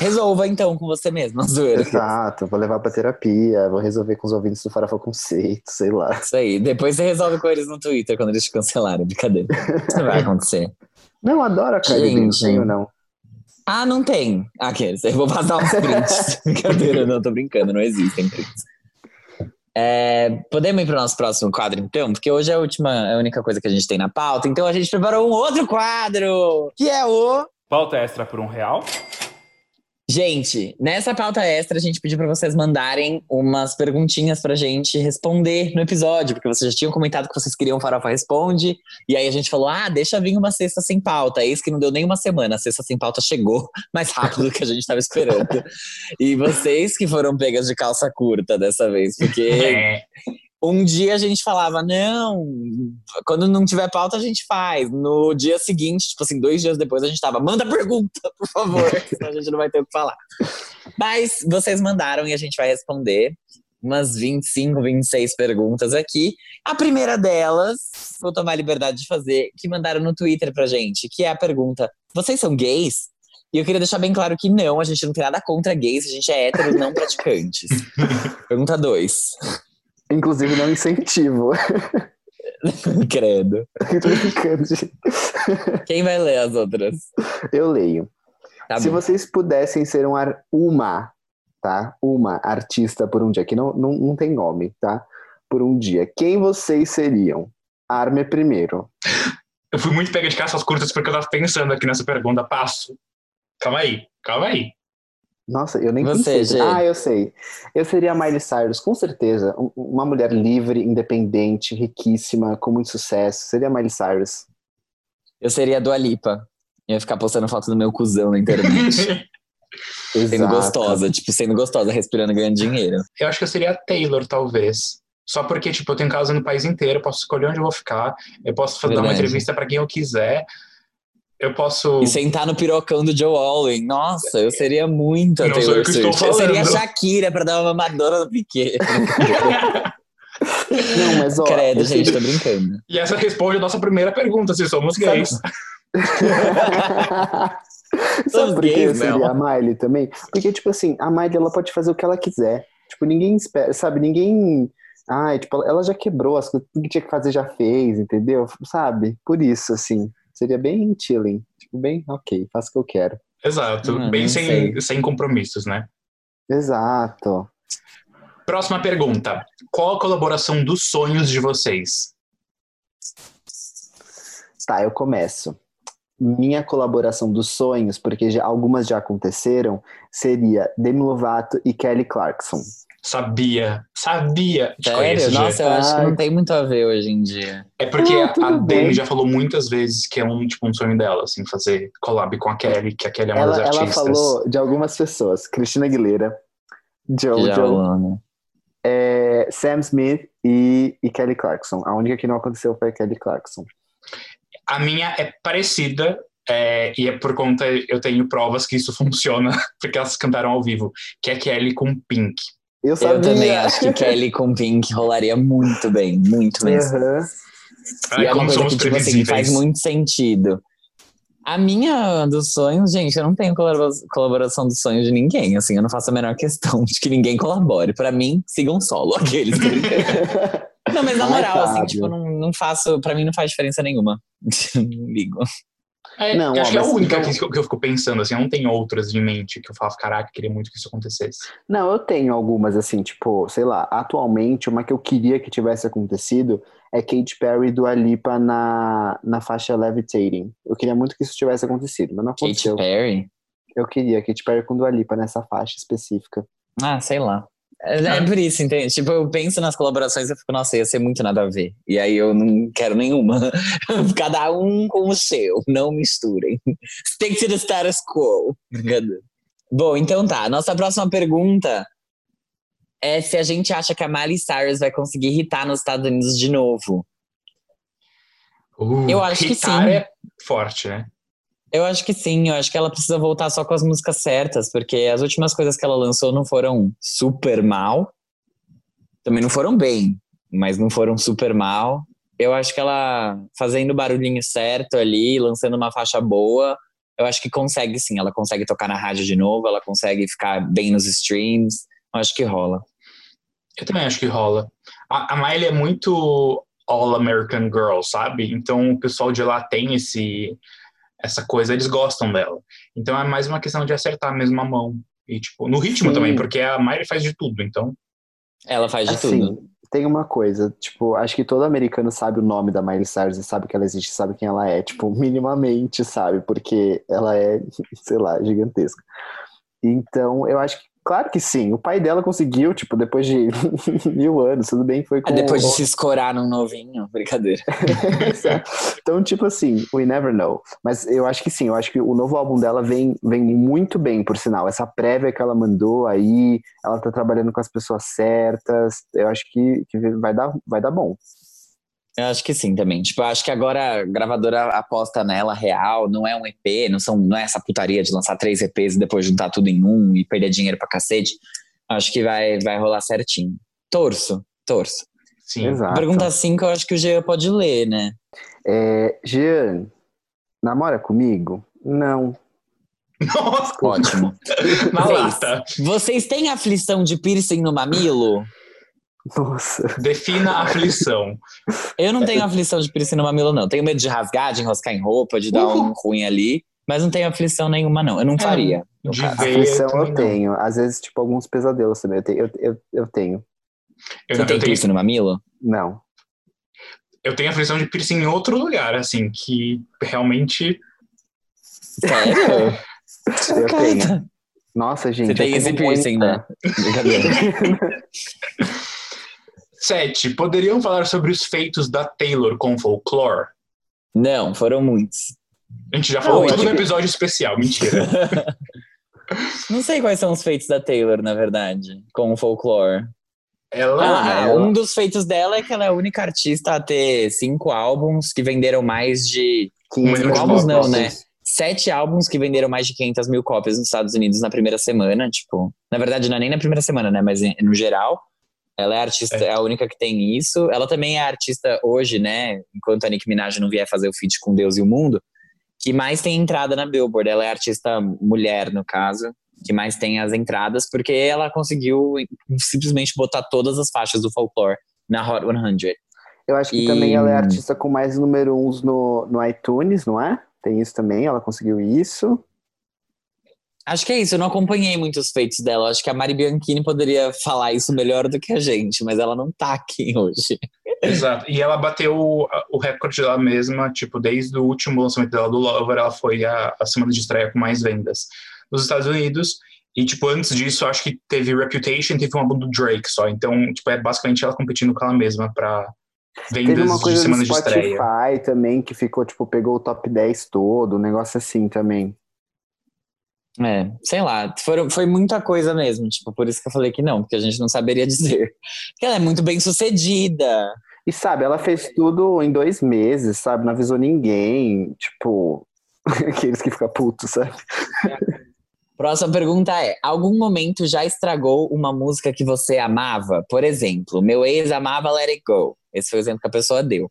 Resolva então com você mesmo, zoeira. exato, vou levar pra terapia, vou resolver com os ouvintes do Farofa Conceito, sei lá. Isso aí. Depois você resolve com eles no Twitter quando eles te cancelarem. Brincadeira. Isso não vai acontecer. Não, adoro a não Gente. não. Ah, não tem. Aqueles. Eu vou passar uns prints. Brincadeira, não, tô brincando, não existem prints. É, podemos ir para o nosso próximo quadro, então? Porque hoje é a última, é a única coisa que a gente tem na pauta. Então a gente preparou um outro quadro, que é o. Pauta extra por um real. Gente, nessa pauta extra, a gente pediu para vocês mandarem umas perguntinhas pra gente responder no episódio, porque vocês já tinham comentado que vocês queriam Farofa Responde, e aí a gente falou: ah, deixa vir uma sexta sem pauta. Eis que não deu nem uma semana, a sexta sem pauta chegou mais rápido do que a gente estava esperando. e vocês que foram pegas de calça curta dessa vez, porque É. Um dia a gente falava, não, quando não tiver pauta a gente faz. No dia seguinte, tipo assim, dois dias depois, a gente tava, manda pergunta, por favor, senão a gente não vai ter o que falar. Mas vocês mandaram e a gente vai responder umas 25, 26 perguntas aqui. A primeira delas, vou tomar a liberdade de fazer, que mandaram no Twitter pra gente, que é a pergunta: vocês são gays? E eu queria deixar bem claro que não, a gente não tem nada contra gays, a gente é hétero não praticantes. Pergunta 2. Inclusive, não incentivo. Credo. Tô brincando, gente. Quem vai ler as outras? Eu leio. Tá Se bom. vocês pudessem ser um ar- uma, tá? Uma artista por um dia, que não, não, não tem nome, tá? Por um dia, quem vocês seriam? Arme primeiro. Eu fui muito pega de caças curtas porque eu tava pensando aqui nessa pergunta. Passo. Calma aí, calma aí. Nossa, eu nem Você, pensei. Gê. Ah, eu sei. Eu seria a Miley Cyrus, com certeza. Um- Uma mulher livre, independente, riquíssima, com muito sucesso. Seria a Miley Cyrus. Eu seria a Dua Lipa. Eu ia ficar postando foto do meu cuzão na internet. sendo Exato. gostosa, tipo, sendo gostosa, respirando, ganhando dinheiro. eu acho que eu seria a Taylor, talvez. Só porque, tipo, eu tenho casa no país inteiro, eu posso escolher onde eu vou ficar, eu posso dar uma entrevista pra quem eu quiser, eu posso. E sentar no pirocão do Joe Alwyn. Nossa, eu seria muito a Taylor eu que estou Swift. Eu seria a. Shakira pra dar uma mamadora no Piquet. Não, mas ó. Credo, gente, tô brincando. E essa responde a nossa primeira pergunta, se somos gays. Sabe Somos por que seria a Miley também? Porque, tipo assim, a Miley, ela pode fazer o que ela quiser. Tipo, ninguém espera, sabe? Ninguém... Ai, tipo, ela já quebrou as coisas, tudo que tinha que fazer já fez, entendeu? Sabe? Por isso, assim, seria bem chilling. Tipo, bem, ok, faço o que eu quero. Exato. Hum, Bem sem, sei. sem compromissos, né? Exato. Próxima pergunta. Qual a colaboração dos sonhos de vocês? Tá, eu começo. Minha colaboração dos sonhos, porque já, algumas já aconteceram, seria Demi Lovato e Kelly Clarkson. Sabia, sabia. Te Sério? conheço. Nossa, eu acho que não tem muito a ver hoje em dia. É porque Ah, a- Demi bem. já falou muitas vezes que é um, tipo, um sonho dela, assim, fazer collab com a Kelly, que a Kelly é uma Ela, das ela artistas. falou de algumas pessoas. Cristina Aguilera, Jojo, rolou, né? é, Sam Smith e, e Kelly Clarkson. A única que não aconteceu foi a Kelly Clarkson. A minha é parecida, é, e é por conta, eu tenho provas que isso funciona, porque elas cantaram ao vivo, que é Kelly com Pink. Eu sabia. Eu também acho que Kelly com Pink rolaria muito bem, muito mesmo. Ai, e é uma coisa que, tipo assim, faz muito sentido. A minha dos sonhos, gente, eu não tenho colabora- colaboração dos sonhos de ninguém, assim, eu não faço a menor questão de que ninguém colabore. Pra mim, sigam solo, aqueles. não, mas na Ai, moral, assim, tipo, não, não faço, pra mim não faz diferença nenhuma. não ligo. É, Não, eu acho ó, que é a única então- que, que eu fico pensando, assim, eu não tenho outras em mente que eu falo, caraca, queria muito que isso acontecesse. Não, eu tenho algumas, assim, tipo, sei lá, atualmente, uma que eu queria que tivesse acontecido é Katy Perry e Dua Lipa na, na faixa Levitating. Eu queria muito que isso tivesse acontecido, mas não Katy aconteceu. Perry? Eu queria Katy Perry com Dua Lipa nessa faixa específica. Ah, sei lá. É, é por isso, entende? Tipo, eu penso nas colaborações e fico, nossa, ia ser muito nada a ver. E aí eu não quero nenhuma. Cada um com o seu, não misturem. Stick to the status quo. Brincadeira. Bom, então tá. Nossa próxima pergunta é se a gente acha que a Miley Cyrus vai conseguir hitar nos Estados Unidos de novo. Uh, Eu acho que sim. é forte, né? Eu acho que sim, eu acho que ela precisa voltar só com as músicas certas, porque as últimas coisas que ela lançou não foram super mal, também não foram bem, mas não foram super mal. Eu acho que ela fazendo o barulhinho certo ali, lançando uma faixa boa, eu acho que consegue sim, ela consegue tocar na rádio de novo, ela consegue ficar bem nos streams, eu acho que rola. Eu também acho que rola. A, a Miley é muito All American Girl, sabe? Então o pessoal de lá tem esse essa coisa, eles gostam dela. Então é mais uma questão de acertar mesmo a mão. E, tipo, no ritmo Sim. também, porque a Miley faz de tudo, então. Ela faz de Assim, tudo. tem uma coisa, tipo, acho que todo americano sabe o nome da Miley Cyrus e sabe que ela existe, sabe quem ela é, tipo, minimamente sabe, porque ela é, sei lá, gigantesca. Então, eu acho que, Claro que sim. O pai dela conseguiu, tipo, depois de mil anos, tudo bem foi com... Depois de se escorar num novinho, brincadeira. então, tipo assim, we never know. Mas eu acho que sim, eu acho que o novo álbum dela vem, vem muito bem, por sinal. Essa prévia que ela mandou aí, ela tá trabalhando com as pessoas certas. Eu acho que, que vai, dar, vai dar bom. Eu acho que sim também. Tipo, eu acho que agora a gravadora aposta nela real, não é um EP, não, são, não é essa putaria de lançar três EPs e depois juntar tudo em um e perder dinheiro pra cacete. Acho que vai, vai rolar certinho. Torço, torço. Sim. Exato. Pergunta 5 eu acho que o Jean pode ler, né? É, Jean, namora comigo? Não. Nossa, Ótimo. na lata. Vocês têm aflição de piercing no mamilo? Nossa. Defina a aflição. Eu não tenho aflição de piercing no mamilo, não. Tenho medo de rasgar, de enroscar em roupa, de dar um ruim ali. Mas não tenho aflição nenhuma, não. Eu não faria. no de ver- Aflição eu não. tenho. Às vezes, tipo, alguns pesadelos também. Eu tenho. Eu, eu, eu tenho. Eu, Você não- tem eu tenho, piercing no mamilo? Não. eu tenho aflição de piercing em outro lugar, assim, que realmente. Sério? Eu tenho. Nossa, gente. Você tem esse tenho piercing, muita. né? Brincadeira. Sete, poderiam falar sobre os feitos da Taylor com folklore? Não, foram muitos. A gente já falou Não, tudo no que- episódio especial, mentira. Não sei quais são os feitos da Taylor, na verdade, com o folklore. Ela. Ah, ela- um dos feitos dela é que ela é a única artista a ter cinco álbuns que venderam mais de 500 Cinco álbuns não, cópias. né? sete álbuns que venderam mais de 500 mil cópias nos Estados Unidos na primeira semana, tipo, na verdade não é nem na primeira semana, né, mas no geral, ela é a artista, É. é a única que tem isso. Ela também é artista hoje, né, enquanto a Nicki Minaj não vier fazer o feat com Deus e o Mundo, que mais tem entrada na Billboard. Ela é artista mulher, no caso, que mais tem as entradas, porque ela conseguiu simplesmente botar todas as faixas do folklore na Hot 100. Eu acho que E- também ela é a artista com mais número uns no, no iTunes, não é? Tem isso também, ela conseguiu isso. Acho que é isso, eu não acompanhei muitos feitos dela. Acho que a Mari Bianchini poderia falar isso melhor do que a gente, mas ela não tá aqui hoje. Exato. E ela bateu o, o recorde dela mesma, tipo, desde o último lançamento dela do Lover, ela foi a, a semana de estreia com mais vendas nos Estados Unidos. E, tipo, antes disso, acho que teve Reputation e teve um álbum do Drake só. Então, tipo, é basicamente ela competindo com ela mesma pra Teve vendas uma de coisa semana do de estreia. Spotify também, que ficou, tipo, pegou o top 10 todo, um negócio assim também. É, sei lá, foram, foi muita coisa mesmo, tipo, por isso que eu falei que não, porque a gente não saberia dizer. Porque ela é muito bem sucedida. E sabe, ela fez tudo em dois meses, sabe? Não avisou ninguém. Tipo, aqueles que ficam putos, sabe? Próxima pergunta é: algum momento já estragou uma música que você amava? Por exemplo, meu ex amava Let It Go. Esse foi o exemplo que a pessoa deu.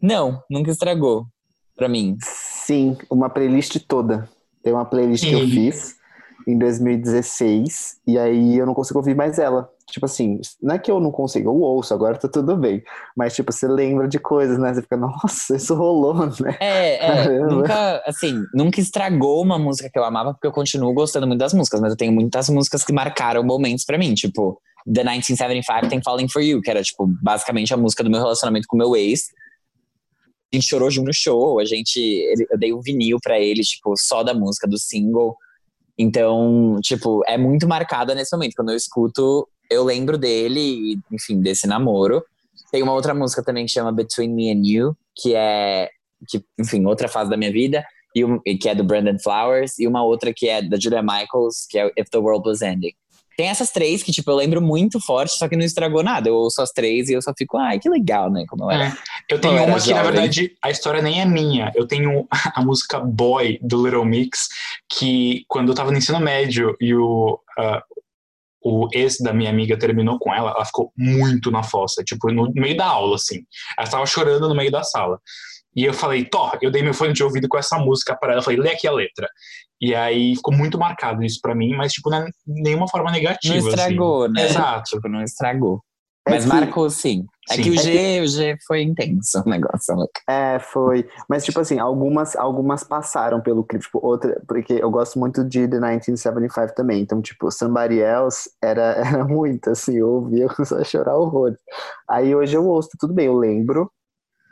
Não, nunca estragou pra mim. Sim, uma playlist toda. Tem uma playlist que eu fiz em 2016, e aí eu não consigo ouvir mais ela. Tipo assim, não é que eu não consigo, eu ouço, agora tá tudo bem. Mas, tipo, você lembra de coisas, né? Você fica, nossa, isso rolou, né? É, é, Caramba. nunca, assim, nunca estragou uma música que eu amava, porque eu continuo gostando muito das músicas, mas eu tenho muitas músicas que marcaram momentos pra mim, tipo, The 1975 tem Falling For You, que era, tipo, basicamente a música do meu relacionamento com o meu ex. A gente chorou junto no show, a gente, ele- eu dei um vinil pra ele, tipo, só da música, do single. Então, tipo, é muito marcada nesse momento. Quando eu escuto, eu lembro dele, enfim, desse namoro. Tem uma outra música também que chama Between Me and You, que é que, enfim, outra fase da minha vida, e que é do Brandon Flowers, e uma outra que é da Julia Michaels, que é If the World Was Ending. Tem essas três que, tipo, eu lembro muito forte, só que não estragou nada. Eu ouço as três e eu só fico, ai, que legal, né? Como era. É. Eu tenho Eu uma que, na jovem. verdade, a história nem é minha. Eu tenho a música Boy, do Little Mix, que quando eu tava no ensino médio e o, ah, o ex da minha amiga terminou com ela, ela ficou muito na fossa, tipo, no meio da aula, assim. Ela tava chorando no meio da sala. E eu falei, Tó, eu dei meu fone de ouvido com essa música para ela. Eu falei, lê aqui a letra. E aí ficou muito marcado isso pra mim, mas, tipo, não é nenhuma forma negativa. Não estragou, assim. né? Exato. Tipo, não estragou. É Mas que- marcou sim. É Sim. que o É G, o G foi intenso o negócio. né? É, foi. Mas, tipo assim, algumas, algumas passaram pelo clipe. Tipo, outra, porque eu gosto muito de The 1975 também. Então, tipo, Somebody Else era, era muito, assim, eu ouvia, eu começava a chorar horror. Aí hoje eu ouço, tudo bem, eu lembro.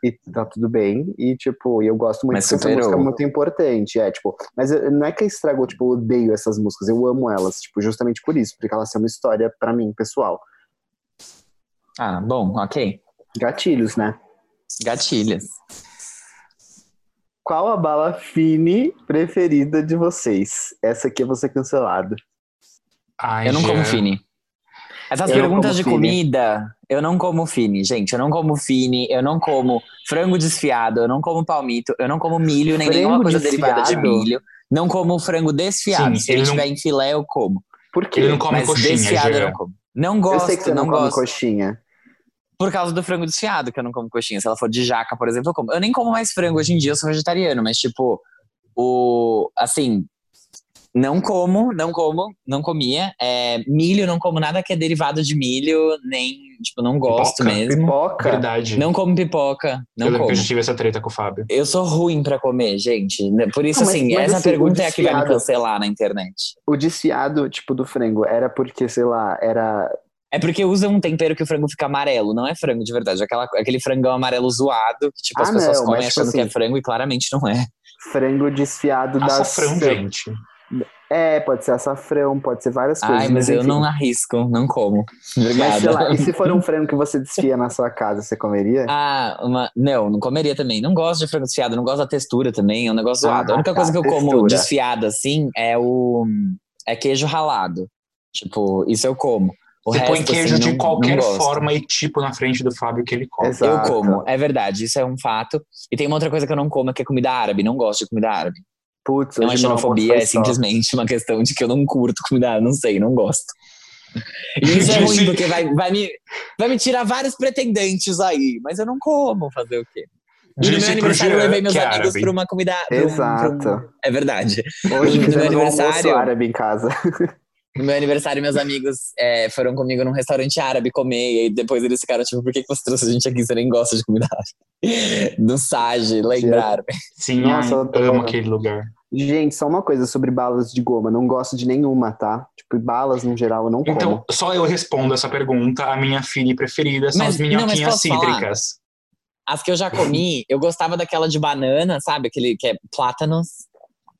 E tá tudo bem. E, tipo, eu gosto muito Mas essa música é muito importante. É, tipo, mas eu- não é que estragou, tipo, eu odeio essas músicas. Eu amo elas, tipo, justamente por isso, porque elas são uma história pra mim, pessoal. Ah, bom, ok. Gatilhos, né? Gatilhos. Qual a bala fine preferida de vocês? Essa aqui é você cancelado. Ai, Eu não como fine. Essas Eu não perguntas de fine. comida, eu não como fine, gente. Eu não como fine, eu não como frango desfiado, eu não como palmito, eu não como milho, nem Frango nenhuma coisa derivada de desfiado? milho. Não como frango desfiado. Sim, Se ele ele não- tiver em filé, eu como. Por quê? Ele não come Mas coxinha, desfiado eu não como. Não eu gosto, sei que você não, não, come gosto. coxinha. Por causa do frango desfiado, que eu não como coxinha. Se ela for de jaca, por exemplo, eu como. Eu nem como mais frango hoje em dia, eu sou vegetariano, mas tipo, o. Assim. Não como, não como, não comia. É, milho, não como nada que é derivado de milho, nem, tipo, não gosto Pipoca? mesmo. Pipoca. Verdade. Não como pipoca, eu não lembro como. que eu já tive essa treta com o Fábio. Eu sou ruim pra comer, gente. Por isso, Não, mas- assim, mas essa assim, pergunta é a que vai me desfiado- cancelar na internet. O desfiado, tipo, do frango, era porque, sei lá, era. É porque usa um tempero que o frango fica amarelo, não é frango de verdade. é Aquela, aquele frangão amarelo zoado, que tipo, as Ah, pessoas não, comem mas, tipo achando que é assim, frango e claramente não é. Frango desfiado da. Açafrão, gente. É, pode ser açafrão, pode ser várias coisas. Ai, mas eu enfim. não arrisco, não como. Obrigada. Mas sei lá, e se for um frango que você desfia na sua casa, você comeria? Ah, uma. Não, não comeria também. Não gosto de frango desfiado, não gosto da textura também, é um negócio Ah, zoado. A única tá, coisa que eu como textura. desfiada assim é o. É queijo ralado. Tipo, isso eu como. O Você põe resto, queijo assim, de não- qualquer não forma e tipo na frente do Fábio que ele come. Exato. Eu como, é verdade, isso é um fato. E tem uma outra coisa que eu não como, que é comida árabe. Não gosto de comida árabe. Putz, Não é hoje meu xenofobia, é simplesmente uma questão de que eu não curto comida não sei, não gosto. E isso é ruim, porque vai, vai, me, vai me tirar vários pretendentes aí, mas eu não como, fazer o quê? E no meu aniversário eu levei meus que é amigos árabe. pra uma comida. pra um- pra um- Exato. é verdade. Hoje No meu fizemos um aniversário- árabe em casa. No meu aniversário, meus amigos é, foram comigo num restaurante árabe comer, e depois eles ficaram tipo, por que, que você trouxe a gente aqui? Você nem gosta de comida árabe. Do Sage, lembraram. Sim, Nossa, ai, eu amo aquele lugar. Gente, só uma coisa sobre balas de goma. Não gosto de nenhuma, tá? Tipo, balas no geral eu não como. Então, só eu respondo essa pergunta. A minha filha preferida são Mas- as não, minhoquinhas falar? cítricas. As que eu já comi, eu gostava daquela de banana, sabe? Aquele que é plátanos.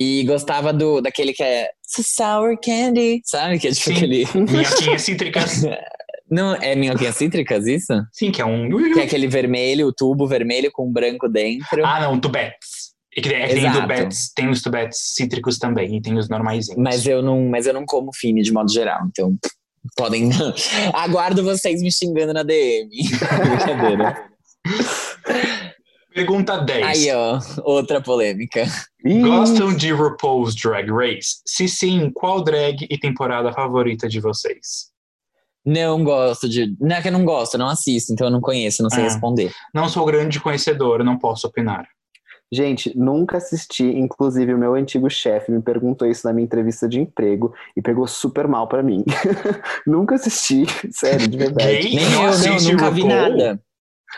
E gostava do daquele que é sour candy, sabe? Que é tipo Sim. aquele. Minhoquinhas cítricas. Não, é minhoquinhas cítricas, isso? Sim, que é um. Que é aquele vermelho, o tubo vermelho com branco dentro. Ah, não, tubetes. É que, é que tem tubetes, tem os tubetes cítricos também, e tem os normaisinhos. Mas eu não, mas eu não como fine de modo geral, então podem. Aguardo vocês me xingando na DM. Brincadeira. Pergunta 10. Aí, ó, outra polêmica. Gostam de RuPaul's Drag Race? Se sim, qual drag e temporada favorita de vocês? Não gosto de. Não é que eu não gosto, eu não assisto, então eu não conheço, não sei Ah. responder. Não sou grande conhecedor, não posso opinar. Gente, nunca assisti. Inclusive, o meu antigo chefe me perguntou isso na minha entrevista de emprego e pegou super mal pra mim. nunca assisti, sério, de verdade. Nem eu, não, assiste nunca vi nada.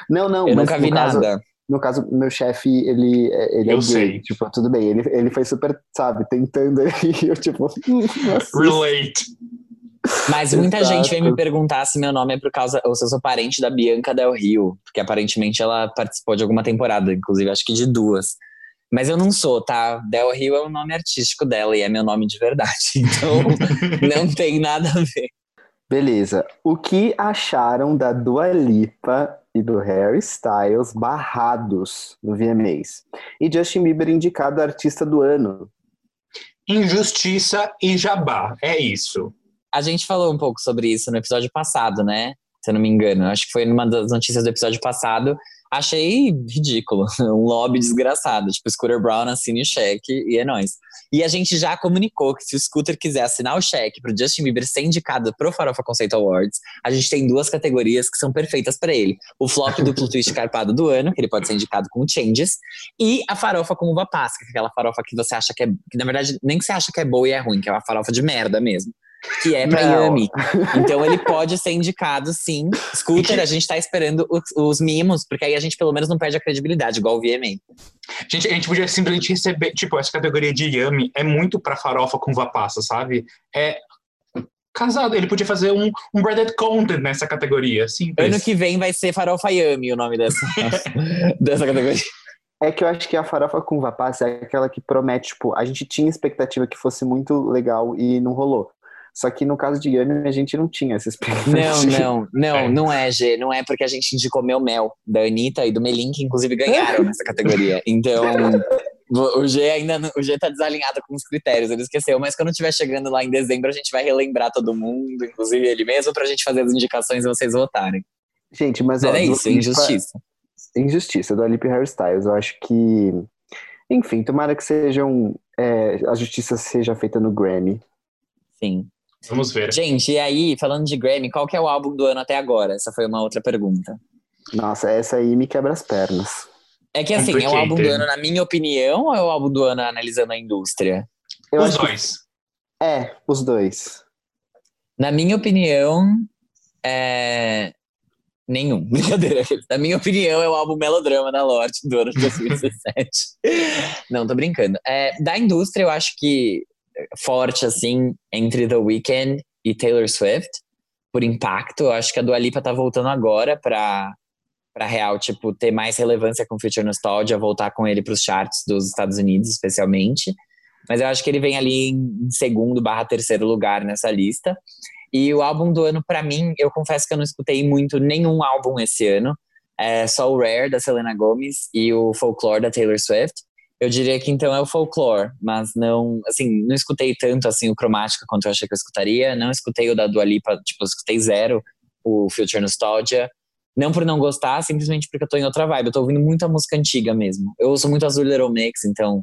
Não, não, Eu mas nunca no vi caso, nada. No caso, meu chefe, ele, ele é Eu gay. sei. Tipo, tudo bem. Ele, ele foi super, sabe, tentando aí. Eu, tipo. Relate. Mas muita Exato. gente vem me perguntar se meu nome é por causa. ou se eu sou parente da Bianca Del Rio. Porque aparentemente ela participou de alguma temporada, inclusive acho que de duas. Mas eu não sou, tá? Del Rio é o nome artístico dela e é meu nome de verdade. Então não tem nada a ver. Beleza. O que acharam da Dua Lipa e do Harry Styles barrados no VMAs? E Justin Bieber indicado artista do ano. Injustiça e jabá. É isso. A gente falou um pouco sobre isso no episódio passado, né? Se eu não me engano. Acho que foi numa das notícias do episódio passado. Achei ridículo. Um lobby desgraçado. Tipo, Scooter Brown assine o cheque e é nóis. E a gente já comunicou que se o Scooter quiser assinar o cheque pro Justin Bieber ser indicado pro Farofa Conceito Awards, a gente tem duas categorias que são perfeitas pra ele. O flop duplo twist carpado do ano, que ele pode ser indicado com Changes, e a farofa com uva que é aquela farofa que você acha que é. Que na verdade, nem que você acha que é boa e é ruim, que é uma farofa de merda mesmo. Que é pra Não. Yami. Então ele pode ser indicado, sim. Scooter, a gente tá esperando os, os mimos, porque aí a gente pelo menos não perde a credibilidade, igual o VMA. Gente, a gente podia simplesmente receber, tipo, essa categoria de Yami é muito pra farofa com uva passa, sabe? É casado. Ele podia fazer um, um branded content nessa categoria. Simples. Ano que vem vai ser Farofa Yami o nome dessa, dessa categoria. É que eu acho que a farofa com uva passa é aquela que promete, tipo, a gente tinha expectativa que fosse muito legal e não rolou. Só que no caso de Yami, a gente não tinha essa expectativa. Não, não, não, É. não é, G. Não é porque a gente indicou Meu Mel, da Anitta e do Melim, que inclusive ganharam nessa categoria. Então, o G ainda não- o G tá desalinhado com os critérios, ele esqueceu. Mas quando estiver chegando lá em dezembro, a gente vai relembrar todo mundo, inclusive ele mesmo, pra gente fazer as indicações e vocês votarem. Gente, mas, Mas ó, é isso, Lipa- injustiça. Injustiça, do Alipe Hairstyles. Eu acho que. Enfim, tomara que sejam. é, a justiça seja feita no Grammy. Sim. Vamos ver. Gente, e aí, falando de Grammy, qual que é o álbum do ano até agora? Essa foi uma outra pergunta. Nossa, essa aí me quebra as pernas. É que assim, é o álbum do ano na minha opinião ou é o álbum do ano analisando a indústria? Eu Os acho que- dois. é, os dois. Na minha opinião, é. Nenhum. Brincadeira. Na minha opinião, é o álbum Melodrama da Lorde do ano de 2017. Não, tô brincando. É, da indústria, eu acho que forte, assim, entre The Weeknd e Taylor Swift, por impacto. Eu acho que a Dua Lipa tá voltando agora pra, pra real, tipo, ter mais relevância com Future Nostalgia, voltar com ele pros charts dos Estados Unidos, especialmente. Mas eu acho que ele vem ali em segundo barra terceiro lugar nessa lista. E o álbum do ano, pra mim, eu confesso que eu não escutei muito nenhum álbum esse ano. É só o Rare, da Selena Gomez, e o Folklore, da Taylor Swift. Eu diria que então é o Folklore, mas não, assim, não escutei tanto assim o Cromática quanto eu achei que eu escutaria. Não escutei o da Dua Lipa, tipo, eu escutei zero o Future Nostalgia. Não por não gostar, simplesmente porque eu tô em outra vibe. Eu tô ouvindo muita música antiga mesmo. Eu ouço muito Azul Little Mix, então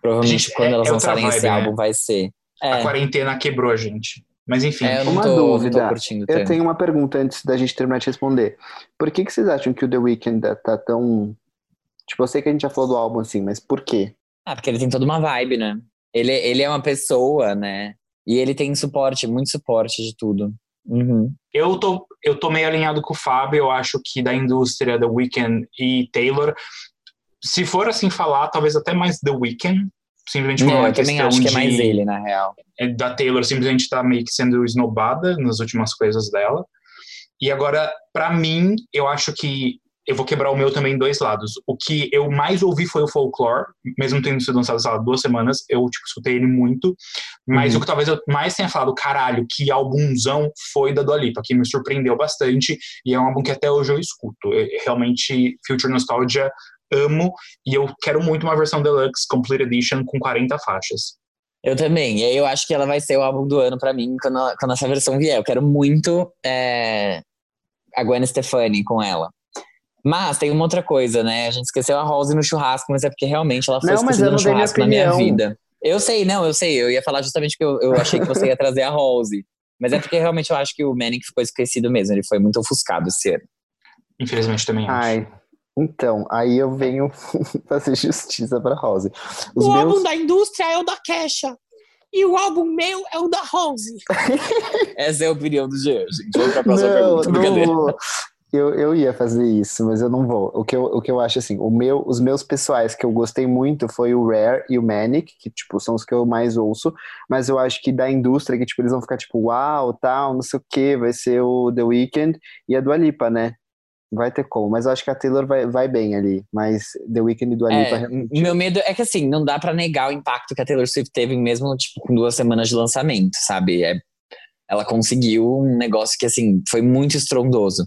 provavelmente Gente, quando é- elas é lançarem esse vibe, né? álbum vai ser. A É, quarentena quebrou a gente. Mas enfim. é, eu não Uma tô, dúvida. curtindo Eu tanto. tenho uma pergunta antes da gente terminar de responder. Por que, que vocês acham que o The Weeknd tá tão. Tipo, eu sei que a gente já falou do álbum assim, mas por quê? Ah, porque ele tem toda uma vibe, né? Ele, ele é uma pessoa, né? E ele tem suporte, muito suporte de tudo. Uhum. Eu tô, eu tô meio alinhado com o Fábio, eu acho que da indústria The Weeknd e Taylor, se for assim falar, talvez até mais The Weeknd, simplesmente por Não, uma eu também questão acho que é de- mais ele, na real. é, da Taylor simplesmente tá meio que sendo esnobada nas últimas coisas dela. E agora, pra mim, eu acho que eu vou quebrar o meu também em dois lados. O que eu mais ouvi foi o Folklore, mesmo tendo sido lançado, sei lá, duas semanas, eu, tipo, escutei ele muito. Mas Uhum. o que talvez eu mais tenha falado, caralho, que álbumzão foi da Dua Lipa, que me surpreendeu bastante. E é um álbum que até hoje eu escuto. Eu, realmente, Future Nostalgia, amo. E eu quero muito uma versão deluxe, Complete Edition, com 40 faixas. Eu também. E aí eu acho que ela vai ser o álbum do ano pra mim quando, quando essa versão vier. Eu quero muito é, a Gwen Stefani com ela. Mas tem uma outra coisa, né? A gente esqueceu a Rose no churrasco, mas é porque realmente ela foi Não, eu no churrasco na minha vida. Eu sei, não, eu sei. Eu ia falar justamente porque eu, eu achei que você ia trazer a Rose. Mas é porque realmente eu acho que o Manic ficou esquecido mesmo. Ele foi muito ofuscado esse ano. Infelizmente também acho. Ai, então, aí eu venho fazer justiça pra Rose. Os o meus. álbum da indústria é o da Kesha. E o álbum meu é o da Rose. Essa é a opinião do Jean, gente. Vamos pra próxima Não, pergunta. não. Eu, eu ia fazer isso, mas eu não vou. O que eu, o que eu acho assim, o meu, os meus pessoais que eu gostei muito foi o Rare e o Manic, que tipo são os que eu mais ouço, mas eu acho que da indústria que tipo eles vão ficar tipo, uau, tal, não sei o que, vai ser o The Weeknd e a Dua Lipa, né? Vai ter como, mas eu acho que a Taylor vai, vai bem ali, mas The Weeknd e Dua Lipa É, realmente- meu medo é que assim, não dá pra negar o impacto que a Taylor Swift teve mesmo tipo com duas semanas de lançamento, sabe? É, ela conseguiu um negócio que assim foi muito estrondoso.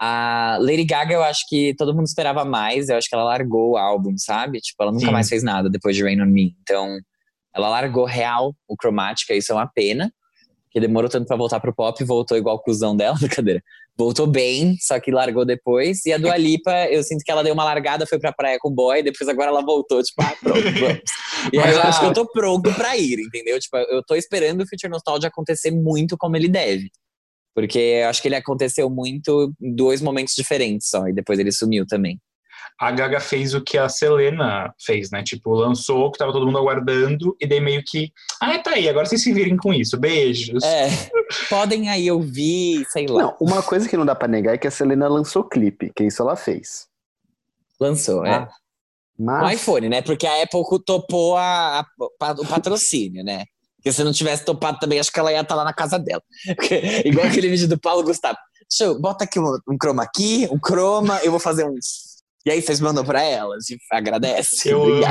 A Lady Gaga, eu acho que todo mundo esperava mais. Eu acho que ela largou o álbum, sabe? Tipo, ela nunca Sim. mais fez nada depois de Rain on Me. Então, ela largou real o Chromatica. Isso é uma pena. Que demorou tanto pra voltar pro pop, voltou igual o cuzão dela, brincadeira. Voltou bem, só que largou depois. E a Dua Lipa, eu sinto que ela deu uma largada, foi pra praia com o boy, depois agora ela voltou, tipo, ah, pronto, vamos. E aí eu acho que eu tô pronto pra ir, entendeu? Tipo, eu tô esperando o Future Nostalgia acontecer muito como ele deve. Porque acho que ele aconteceu muito em dois momentos diferentes só, e depois ele sumiu também. a Gaga fez o que a Selena fez, né? Tipo, lançou, que tava todo mundo aguardando, e daí meio que. Ah, tá aí, agora vocês se virem com isso. Beijos. É, podem aí ouvir, sei lá. Não, uma coisa que não dá pra negar é que a Selena lançou clipe, que isso ela fez. Lançou, é. Ah, Com Mas iPhone, né? Porque a Apple topou a, a- o patrocínio, né? Porque se não tivesse topado também, acho que ela ia estar lá na casa dela. Porque, igual aquele vídeo do Paulo Gustavo. Deixa eu, bota aqui um, um chroma aqui, um chroma, eu vou fazer um. E aí vocês mandam pra elas e agradece. Eu amo.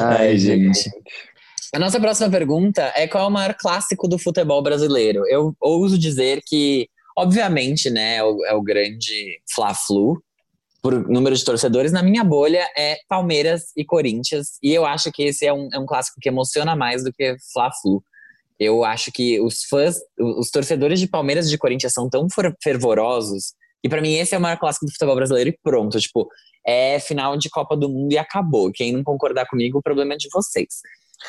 Ai, gente. A nossa próxima pergunta é qual é o maior clássico do futebol brasileiro? Eu ouso dizer que, obviamente, né, é o, é o grande Fla-Flu, por número de torcedores. Na minha bolha é Palmeiras e Corinthians, e eu acho que esse é um, é um clássico que emociona mais do que Fla-Flu. Eu acho que os fãs, os torcedores de Palmeiras e de Corinthians são tão fer- fervorosos que pra mim esse é o maior clássico do futebol brasileiro e pronto, tipo, é final de Copa do Mundo e acabou. Quem não concordar comigo, o problema é de vocês.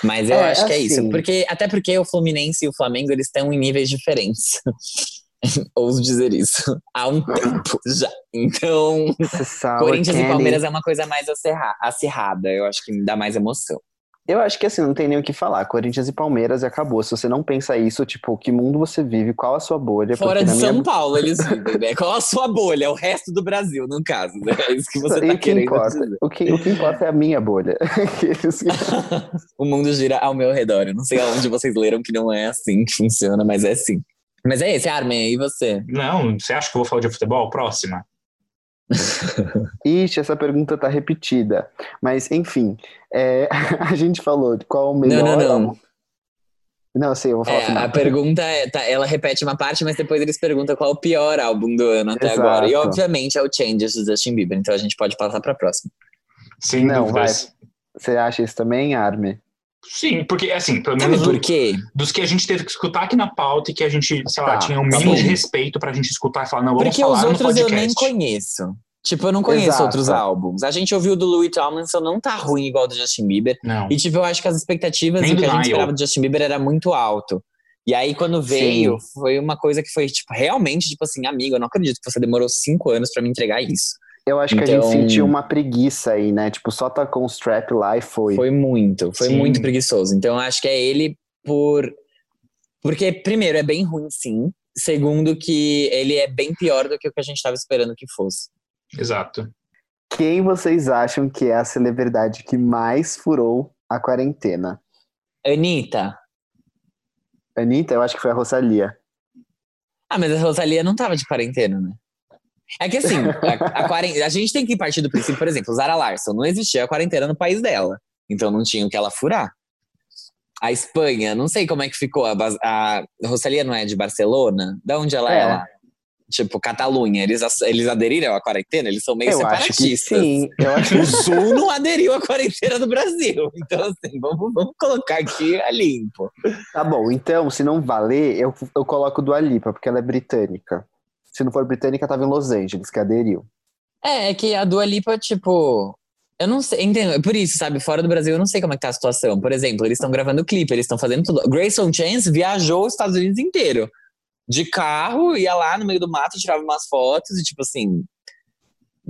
Mas eu É, acho que é isso. assim- Porque, até porque o Fluminense e o Flamengo, eles estão em níveis diferentes. Ouso dizer isso. Há um tempo já. Então, Corinthians e. Palmeiras é uma coisa mais acirra- acirrada. Eu acho que me dá mais emoção. Eu acho que assim, não tem nem o que falar. Corinthians e Palmeiras e acabou. Se você não pensa isso, tipo, que mundo você vive, qual a sua bolha? Fora de São minha... Paulo, eles vivem, né? Qual a sua bolha? É o resto do Brasil, no caso, né? É isso que você E tá o que querendo importa? dizer. O que, o que importa é a minha bolha. O mundo gira ao meu redor. Eu não sei aonde vocês leram que não é assim que funciona, mas é assim. Mas é esse, Armin, e você? Não, você acha que eu vou falar de futebol? Próxima. Ixi, essa pergunta tá repetida. Mas, enfim, é, a gente falou de qual o melhor. Não, não, não. álbum. Não, sei, eu vou falar É, final. a pergunta é, tá, ela repete uma parte, mas depois eles perguntam qual é o pior álbum do ano até agora. E Exato. obviamente é o Changes do Justin Bieber, então a gente pode passar pra próxima. Sem Não, dúvidas. Você acha isso também, Armin? Sim, porque assim, pelo menos por o- quê? dos que a gente teve que escutar aqui na pauta e que a gente, sei lá, Tá, tinha um tá mínimo bom. de respeito pra gente escutar e falar, não, vamos Porque falar os no outros eu nem conheço. Tipo, eu não conheço Exato. outros álbuns. A gente ouviu o do Louis Tomlinson, não tá ruim igual o do Justin Bieber. Não. E, tipo, eu acho que as expectativas Nem e o que do a gente Nile. esperava do Justin Bieber era muito alto. E aí, quando veio, foi uma coisa que foi, tipo, realmente, tipo assim, amigo, eu não acredito que você demorou cinco anos pra me entregar isso. Eu acho que a Então- gente sentiu uma preguiça aí, né? Tipo, só tá com o strap lá e foi. Foi muito, foi Sim. muito preguiçoso. Então, eu acho que é ele por. Porque, primeiro, é bem ruim, sim. Segundo, que ele é bem pior do que o que a gente tava esperando que fosse. Exato. Quem vocês acham que é a celebridade que mais furou a quarentena? Anitta. Anitta, eu acho que foi a Rosalia. Ah, mas a Rosalia não tava de quarentena, né? É que assim, a, a, quaren- a gente tem que partir do princípio, por exemplo, Zara Larson, não existia a quarentena no país dela. Então não tinha o que ela furar. A Espanha, não sei como é que ficou. A, Bas- a Rosalia não é de Barcelona? Da onde ela é, É. lá? Tipo, Catalunha. Eles, eles aderiram à quarentena? Eles são meio eu acho que separatistas. sim. Eu acho O Sul não aderiu à quarentena do Brasil. Então, assim, vamos, vamos colocar aqui a limpo. Tá bom, então, se não valer, eu, eu coloco do Alipa, porque ela é britânica. Se não for britânica, tava em Los Angeles, que aderiu. É, é que a Dua Lipa, tipo. Eu não sei, entendo. Por isso, sabe, fora do Brasil eu não sei como é que tá a situação. Por exemplo, eles estão gravando clipe, eles estão fazendo tudo. Grayson Chance viajou os Estados Unidos inteiro. De carro, ia lá no meio do mato, tirava umas fotos e, tipo assim.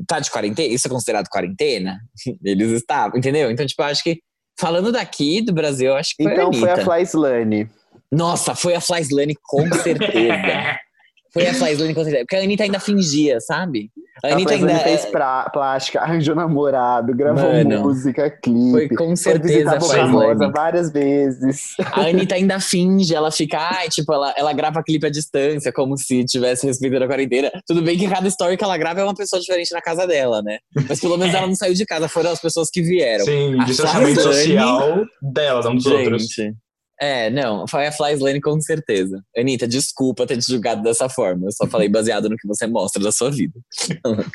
Tá de quarentena? Isso é considerado quarentena? Eles estavam, entendeu? Então, tipo, eu acho que. Falando daqui do Brasil, eu acho que foi Então a foi a Anitta. Fly Slane. Nossa, foi a Fly Slane, com certeza. foi a Fly Slane, com certeza. Porque a Anitta ainda fingia, sabe? A A Anitta ainda. fez pra, plástica, arranjou namorado, gravou Mano, música, clipe. Foi com Foi certeza visitar a. Rosa várias vezes. A Anitta ainda finge, ela fica, ai, tipo, ela, ela grava clipe à distância, como se tivesse respeitando a quarentena. Tudo bem que cada story que ela grava é uma pessoa diferente na casa dela, né? Mas pelo menos ela não saiu de casa, foram as pessoas que vieram. Sim, A distanciamento social dela, não dos outros. É, não, foi a Fly Slane com certeza. Anitta, desculpa ter te julgado dessa forma. Eu só falei baseado no que você mostra da sua vida.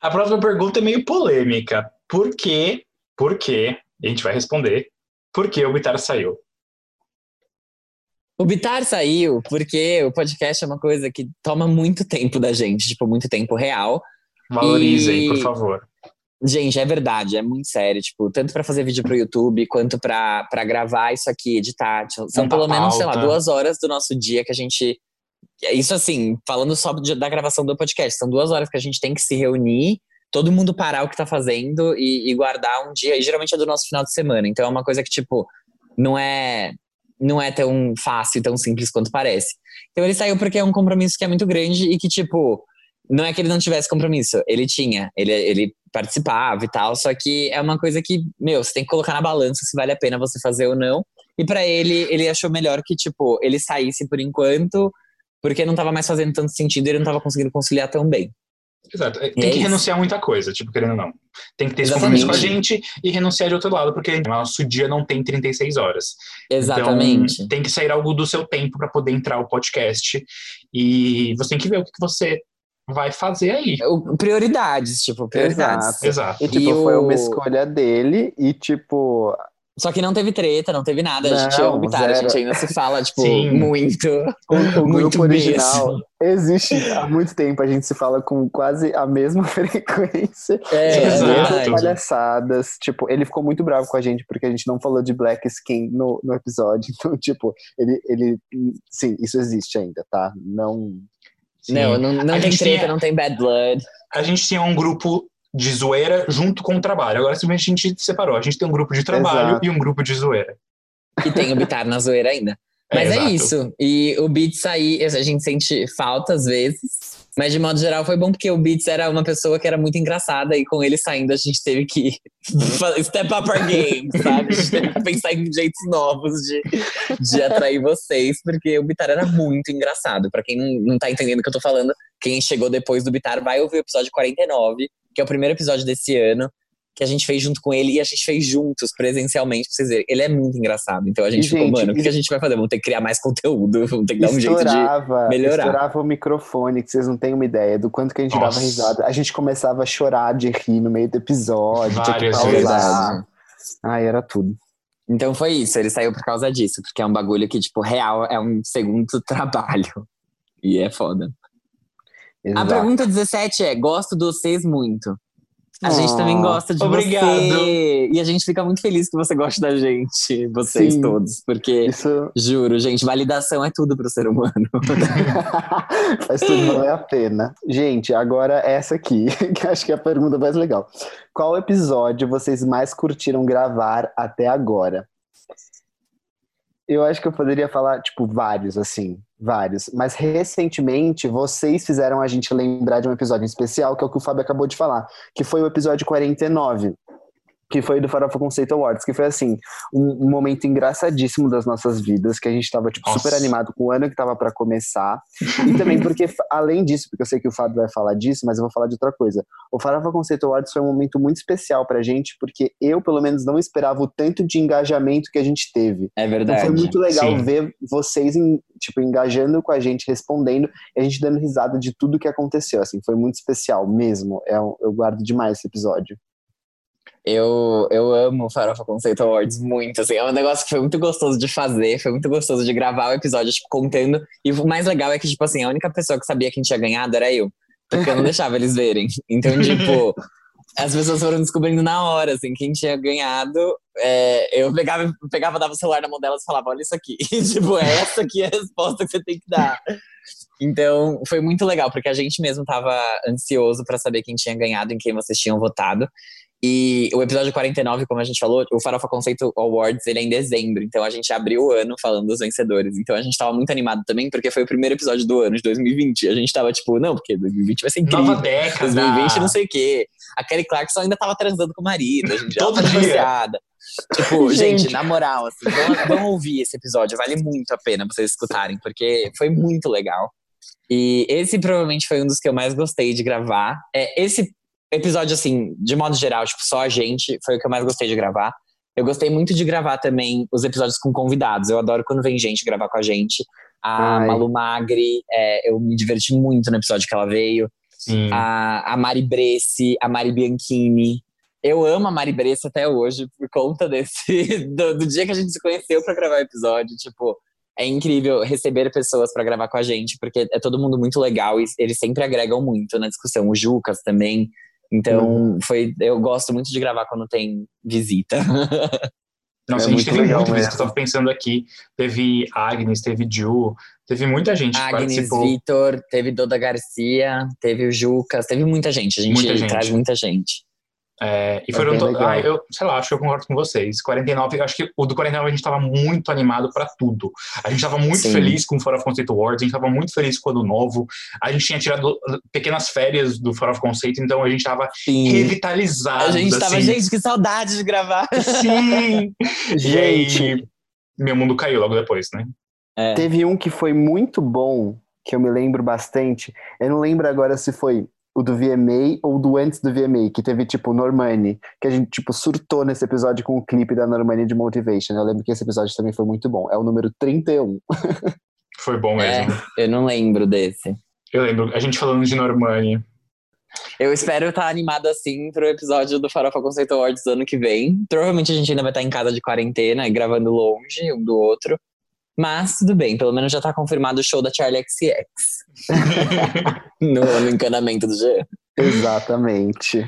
A próxima pergunta é meio polêmica. Por quê? Por quê? A gente vai responder. Por que o Bitar saiu? O Bitar saiu porque o podcast é uma coisa que toma muito tempo da gente, tipo, muito tempo real. Valorizem, E- por favor. Gente, é verdade, é muito sério. Tipo, tanto pra fazer vídeo pro YouTube, quanto pra pra gravar isso aqui, editar. Tipo, São pelo menos, sei lá, pauta. duas horas do nosso dia que a gente. Isso assim, falando só de- da gravação do podcast, são duas horas que a gente tem que se reunir, todo mundo parar o que tá fazendo e, e guardar um dia. E geralmente é do nosso final de semana. Então é uma coisa que, tipo, não é. Não é tão fácil, tão simples quanto parece. Então ele saiu porque é um compromisso que é muito grande e que, tipo, não é que ele não tivesse compromisso, ele tinha. Ele, ele participava e tal. Só que é uma coisa que, meu, você tem que colocar na balança se vale a pena você fazer ou não. E pra ele, ele achou melhor que, tipo, ele saísse por enquanto, porque não tava mais fazendo tanto sentido e ele não tava conseguindo conciliar tão bem. Exato. E Tem é que isso. renunciar a muita coisa, tipo, querendo ou não. Tem que ter esse Exatamente. compromisso com a gente e renunciar de outro lado, porque nosso dia não tem 36 horas. Exatamente. Então, tem que sair algo do seu tempo para poder entrar o podcast. E você tem que ver o que você vai fazer aí. O- Prioridades, tipo, prioridades. Exato. Exato. E, tipo, E foi o- uma escolha dele e, tipo, Só que não teve treta, não teve nada. a gente Não, ama o Bitar, a zero. gente ainda se fala, tipo, Sim. muito. o, o Muito grupo original mesmo. existe há muito tempo. A gente se fala com quase a mesma frequência. É, as Exato. mesmas palhaçadas. Tipo, ele ficou muito bravo com a gente porque a gente não falou de Black Skin no, no episódio. Então, tipo, ele, ele. Sim, isso existe ainda, tá? Não. Sim. Não, não, não A tem gente treta, tinha- não tem bad blood. A gente tinha um grupo de zoeira junto com o trabalho. Agora simplesmente a gente separou. A gente tem um grupo de trabalho Exato. e um grupo de zoeira. E tem o Bitar na zoeira ainda. Mas é, exato. isso. E o Beats aí, a gente sente falta às vezes. Mas de modo geral foi bom porque o Beats era uma pessoa que era muito engraçada e com ele saindo a gente teve que step up our game, sabe? A gente teve que pensar em jeitos novos de, de atrair vocês, porque o Bitar era muito engraçado. Pra quem não, não tá entendendo o que eu tô falando, quem chegou depois do Bitar vai ouvir o episódio 49, que é o primeiro episódio desse ano, que a gente fez junto com ele e a gente fez juntos, presencialmente, pra vocês verem. Ele é muito engraçado. Então a gente E, ficou, gente, mano, o que, que a gente vai fazer? Vamos ter que criar mais conteúdo, vamos ter que dar um jeito de. melhorar. estourava o microfone, que vocês não têm uma ideia do quanto que a gente dava Nossa. risada. A gente começava a chorar de rir no meio do episódio, tinha que Várias pausar. vezes. Ai, era tudo. Então foi isso, ele saiu por causa disso, porque é um bagulho que, tipo, real é um segundo trabalho. E é foda. A Exato. pergunta 17 é: gosto de vocês muito. A gente Oh, também gosta de obrigado. você. E a gente fica muito feliz que você goste da gente, vocês Sim. todos. Porque, Isso juro, gente, validação é tudo pro ser humano. faz tudo valer a pena. Gente, agora essa aqui, que acho que é a pergunta mais legal. Qual episódio vocês mais curtiram gravar até agora? Eu acho que eu poderia falar, tipo, vários, assim, vários. Mas recentemente, vocês fizeram a gente lembrar de um episódio especial, que é o que o Fábio acabou de falar, que foi o episódio 49, que foi do Farofa Conceito Awards, que foi, assim, um, um momento engraçadíssimo das nossas vidas, que a gente tava, tipo, Nossa. super animado com o ano que tava para começar. E também porque, além disso, porque eu sei que o Fábio vai falar disso, mas eu vou falar de outra coisa. O Farofa Conceito Awards foi um momento muito especial pra gente, porque eu, pelo menos, não esperava o tanto de engajamento que a gente teve. É Então verdade. foi muito legal Sim. ver vocês em- tipo engajando com a gente, respondendo e a gente dando risada de tudo que aconteceu. Assim, foi muito especial mesmo. É eu guardo demais esse episódio. Eu, eu amo Farofa Conceito Awards muito, assim, é um negócio que foi muito gostoso de fazer, foi muito gostoso de gravar o episódio, tipo, contando, e o mais legal é que, tipo assim, a única pessoa que sabia quem tinha ganhado era eu, porque eu não deixava eles verem, então, tipo, as pessoas foram descobrindo na hora, assim, quem tinha ganhado, é, eu pegava, pegava, dava o celular na mão delas e falava, olha isso aqui, e, tipo, essa aqui é a resposta que você tem que dar. Então, foi muito legal, porque a gente mesmo tava ansioso pra saber quem tinha ganhado, em quem vocês tinham votado. E o episódio 49, como a gente falou, o Farofa Conceito Awards, ele é em dezembro. Então a gente abriu o ano falando dos vencedores. Então a gente tava muito animado também, porque foi o primeiro episódio do ano, de 2020. A gente tava tipo, não, porque 2020 vai ser incrível. Nova década. 2020 não sei o quê. A Kelly Clarkson ainda tava transando com o marido. A gente já Todo dia. Tipo, Gente. gente, na moral, assim, vão, vão ouvir esse episódio. Vale muito a pena vocês escutarem, porque foi muito legal. E esse provavelmente foi um dos que eu mais gostei de gravar. É, esse episódio, assim, de modo geral, tipo, só a gente, foi o que eu mais gostei de gravar. Eu gostei muito de gravar também os episódios com convidados. Eu adoro quando vem gente gravar com a gente. A Ai. Malu Magri, é, eu me diverti muito no episódio que ela veio. Sim. A, a Mari Bresse, a Mari Bianchini. Eu amo a Mari Bresse até hoje por conta desse do, do dia que a gente se conheceu pra gravar o episódio. Tipo, é incrível receber pessoas pra gravar com a gente, porque é todo mundo muito legal e eles sempre agregam muito na discussão. O Jucas também. Então, foi, eu gosto muito de gravar quando tem visita. Nossa, É a gente muito teve legal visita. mesmo. Eu tava pensando aqui. Teve Agnes, teve Ju, teve muita gente que Agnes. Vitor, teve Doda Garcia, teve o Jucas, teve muita gente. A gente, Muita gente. traz muita gente. É, e É foram. to-. Ah, eu, sei lá, acho que eu concordo com vocês. 49, eu acho que o do 49 a gente tava muito animado pra tudo. A gente tava muito Sim. feliz com o Fora of Conceito Awards, a gente tava muito feliz com o Ano Novo. A gente tinha tirado uh, pequenas férias do Fora of Conceito, então a gente tava Sim. revitalizado. A gente tava, assim. gente, que saudade de gravar. Sim! e Gente, aí, meu mundo caiu logo depois, né? É. teve um que foi muito bom, que eu me lembro bastante. Eu não lembro agora se foi o do VMA ou do antes do VMA, que teve, tipo, Normani, que a gente, tipo, surtou nesse episódio com o clipe da Normani de Motivation. Eu lembro que esse episódio também foi muito bom. É o número 31. Foi bom É, mesmo. eu não lembro desse. Eu lembro, a gente falando de Normani. Eu espero estar animado assim pro episódio do Farofa Conceito Awards do ano que vem. Provavelmente a gente ainda vai estar em casa de quarentena, gravando longe um do outro. Mas tudo bem, pelo menos já tá confirmado o show da Charlie XX. no, no encanamento do G. Exatamente.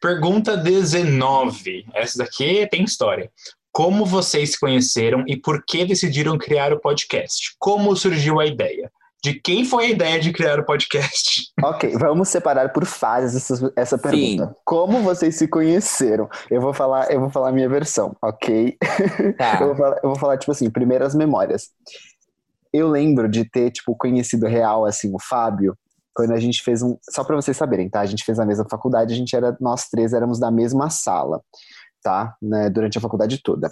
Pergunta 19. Essa daqui tem história. Como vocês se conheceram e por que decidiram criar o podcast? Como surgiu a ideia? De quem foi a ideia de criar o podcast? Ok, vamos separar por fases essa, essa pergunta. Como vocês se conheceram? Eu vou falar, eu vou falar a minha versão, ok? Tá. Eu vou, falar, eu vou falar, tipo assim, primeiras memórias. Eu lembro de ter, tipo, conhecido real, assim, o Fábio, quando a gente fez um. Só pra vocês saberem, tá? A gente fez a mesma faculdade, a gente era. Nós três éramos da mesma sala, tá? Né, durante a faculdade toda.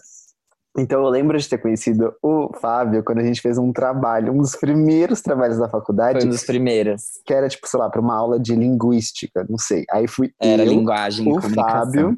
Então eu lembro de ter conhecido o Fábio quando a gente fez um trabalho, um dos primeiros trabalhos da faculdade, Foi um dos primeiros. que era, tipo, sei lá, pra uma aula de linguística, não sei. Aí fui Era eu, linguagem o. Fábio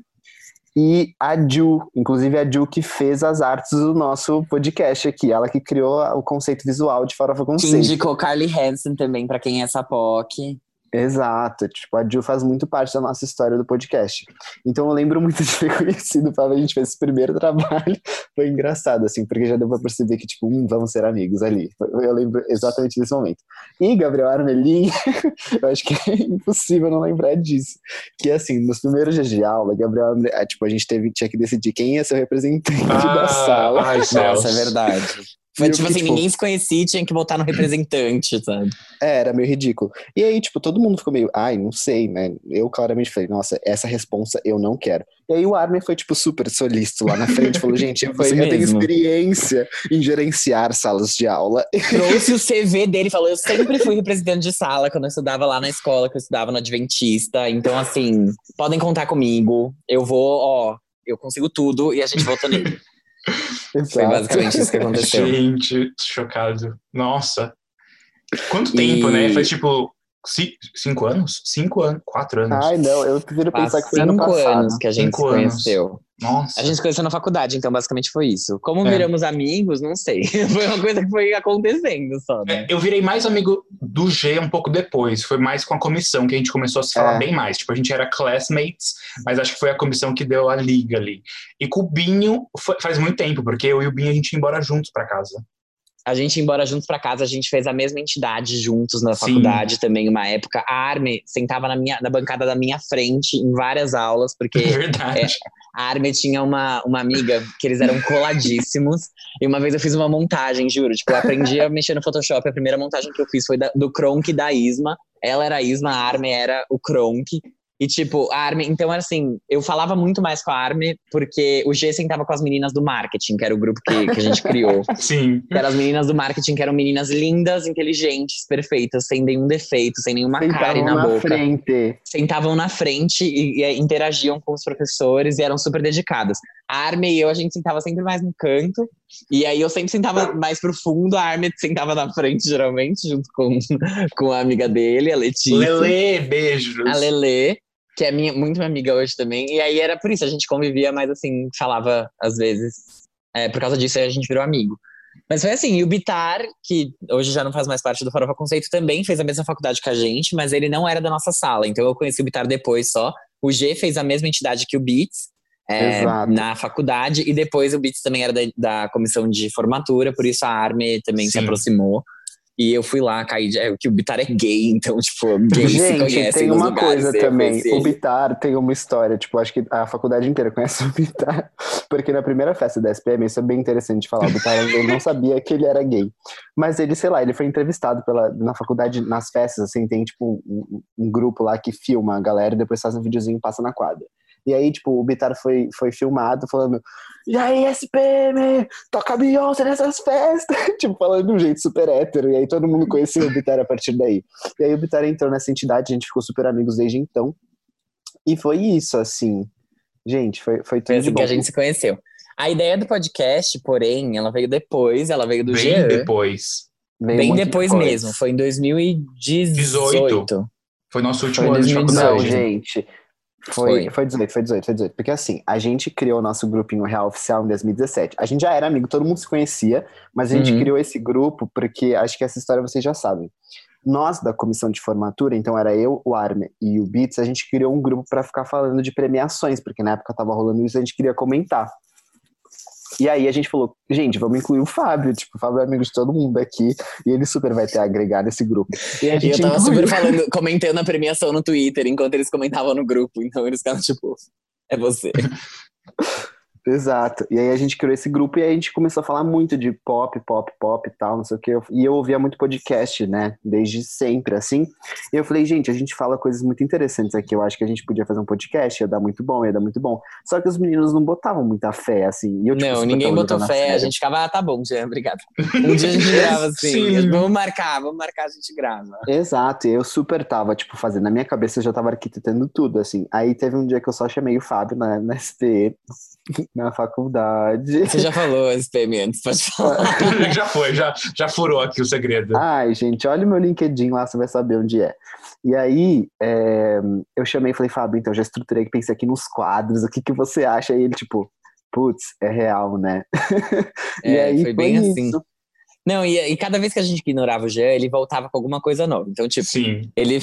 e a Ju, inclusive a Ju que fez as artes do nosso podcast aqui, ela que criou o conceito visual de Farofa Que Conceito. indicou Carly Hansen também, pra quem é essa POC. Exato, tipo, a Ju faz muito parte da nossa história do podcast. Então eu lembro muito de ter conhecido o Fábio, a gente fez esse primeiro trabalho, foi engraçado, assim, porque já deu pra perceber que, tipo, hum, vamos ser amigos ali. Eu lembro exatamente desse momento. E Gabriel Armelin, eu acho que é impossível não lembrar disso. Que assim, nos primeiros dias de aula, Gabriel Armelin, ah, tipo, a gente teve, tinha que decidir quem ia ser o representante da sala. ai. Nossa, é verdade. Foi tipo fiquei, assim, tipo- ninguém se conhecia tinha que votar no representante, sabe? É, era meio ridículo. E aí, tipo, todo mundo ficou meio, ai, não sei, né? Eu claramente falei, nossa, essa responsa eu não quero. E aí o Armin foi, tipo, super solícito lá na frente, falou, gente, eu, Foi eu tenho experiência em gerenciar salas de aula. Trouxe o CV dele falou: Eu sempre fui representante de sala quando eu estudava lá na escola, que eu estudava no Adventista. Então, assim, podem contar comigo. Eu vou, ó, eu consigo tudo e a gente votou nele. Foi Exato. basicamente isso que aconteceu. Gente, chocado. Nossa. Quanto tempo, E- né? Faz tipo ci- cinco anos? Cinco anos, quatro anos. Ai, não, eu prefiro Faz pensar que foi ano cinco passado. anos que a gente Cinco se anos. conheceu. Nossa. A gente se conheceu na faculdade, então basicamente foi isso. Como É. viramos amigos, não sei. Foi uma coisa que foi acontecendo só, né? É, eu virei mais amigo do G um pouco depois. Foi mais com a comissão que a gente começou a se falar É. bem mais. Tipo, a gente era classmates, mas acho que foi a comissão que deu a liga ali. E com o Binho foi- faz muito tempo, porque eu e o Binho a gente ia embora juntos pra casa. A gente ia embora juntos pra casa, a gente fez a mesma entidade juntos na Sim. faculdade também, uma época. A Arme sentava na, minha, na bancada da minha frente em várias aulas, porque Verdade. A Arme tinha uma, uma amiga que eles eram coladíssimos. e uma vez eu fiz uma montagem, juro. Tipo, eu aprendi a mexer no Photoshop. A primeira montagem que eu fiz foi da- do Kronk da Isma. Ela era a Isma, a Arme era o Kronk. E, tipo, a Arme. Então, era assim, eu falava muito mais com a Arme, porque o G sentava com as meninas do marketing, que era o grupo que, que a gente criou. Sim. Que eram as meninas do marketing, que eram meninas lindas, inteligentes, perfeitas, sem nenhum defeito, sem nenhuma cárie Sentavam na, na boca. frente. Sentavam na frente e, e interagiam com os professores e eram super dedicadas. A Arme e eu, a gente sentava sempre mais no canto. E aí eu sempre sentava mais pro fundo, a Arme sentava na frente, geralmente, junto com, com a amiga dele, a Letícia. Lele, beijos. A Lele, que é minha, muito minha amiga hoje também. E aí era por isso, a gente convivia, mas assim, falava às vezes. É, por causa disso a gente virou amigo. Mas foi assim, e o Bitar, que hoje já não faz mais parte do Farofa Conceito, também fez a mesma faculdade que a gente, mas ele não era da nossa sala. Então eu conheci o Bitar depois só. O G fez a mesma entidade que o Beats. é, na faculdade, e depois o Beats também era da, da comissão de formatura, por isso a Arme também se Sim. aproximou. E eu fui lá, caí de. É, que o Bitar é gay, então, tipo, gays se Gente, conhecem tem nos uma coisa eu também. conheci O. Bitar tem uma história, tipo, acho que a faculdade inteira conhece o Bitar. Porque na primeira festa da SPM, isso é bem interessante de falar. O Bitar ele não sabia que ele era gay. Mas ele, sei lá, ele foi entrevistado pela, na faculdade, nas festas, assim, tem tipo um, um grupo lá que filma a galera e depois faz um videozinho e passa na quadra. E aí, tipo, o Bitar foi, foi filmado falando, e aí, SPM, toca Beyoncé nessas festas, tipo, falando de um jeito super hétero, e aí todo mundo conheceu o Bitar a partir daí. E aí o Bitar entrou nessa entidade, a gente ficou super amigos desde então, e foi isso, assim, gente, foi, foi tudo Foi assim bom. que a gente se conheceu. A ideia do podcast, porém, ela veio depois, ela veio do Bem Jean. depois. Veio Bem depois depois. mesmo, foi em 2018. Foi nosso último Foi ano de 2018. Não, faculdade. gente. Foi, Foi. foi 18, foi 18, foi 18. Porque assim, a gente criou o nosso grupinho real oficial em 2017. A gente já era amigo, todo mundo se conhecia, mas a gente Uhum. criou esse grupo porque acho que essa história vocês já sabem. Nós, da comissão de formatura, então era eu, o Arme e o Beats, a gente criou um grupo pra ficar falando de premiações, porque na época tava rolando isso, a gente queria comentar. E aí a gente falou, gente, vamos incluir o Fábio, tipo, o Fábio é amigo de todo mundo aqui, e ele super vai ter a agregar nesse grupo. E a E eu gente tava incluiu. super falando, comentando a premiação no Twitter, enquanto eles comentavam no grupo. Então eles ficavam tipo, é você. Exato. E aí a gente criou esse grupo e aí a gente começou a falar muito de pop, pop, pop e tal, não sei o que. E eu ouvia muito podcast, né? Desde sempre, assim. E eu falei, gente, a gente fala coisas muito interessantes aqui. Eu acho que a gente podia fazer um podcast, ia dar muito bom, ia dar muito bom. Só que os meninos não botavam muita fé, assim. Eu, tipo, não, ninguém botou a fé. A sério. gente ficava, ah, tá bom, Jean, obrigado. Um dia a gente grava assim. Sim. Vamos marcar, vamos marcar, a gente grava. Exato, e eu super tava, tipo, fazendo. Na minha cabeça eu já tava arquitetando tudo, assim. Aí teve um dia que eu só chamei o Fábio na, na SPE, na faculdade. Você já falou SPM antes, pode falar. já foi, já, já furou aqui o segredo. Ai, gente, olha o meu LinkedIn lá, você vai saber onde é. E aí, é, eu chamei e falei, Fábio, então já estruturei, pensei aqui nos quadros, o que, que você acha? E ele, tipo, putz, é real, né? e É, aí foi bem isso. Não, e, e cada vez que a gente ignorava o Jean, ele voltava com alguma coisa nova. Então, tipo, Sim. ele.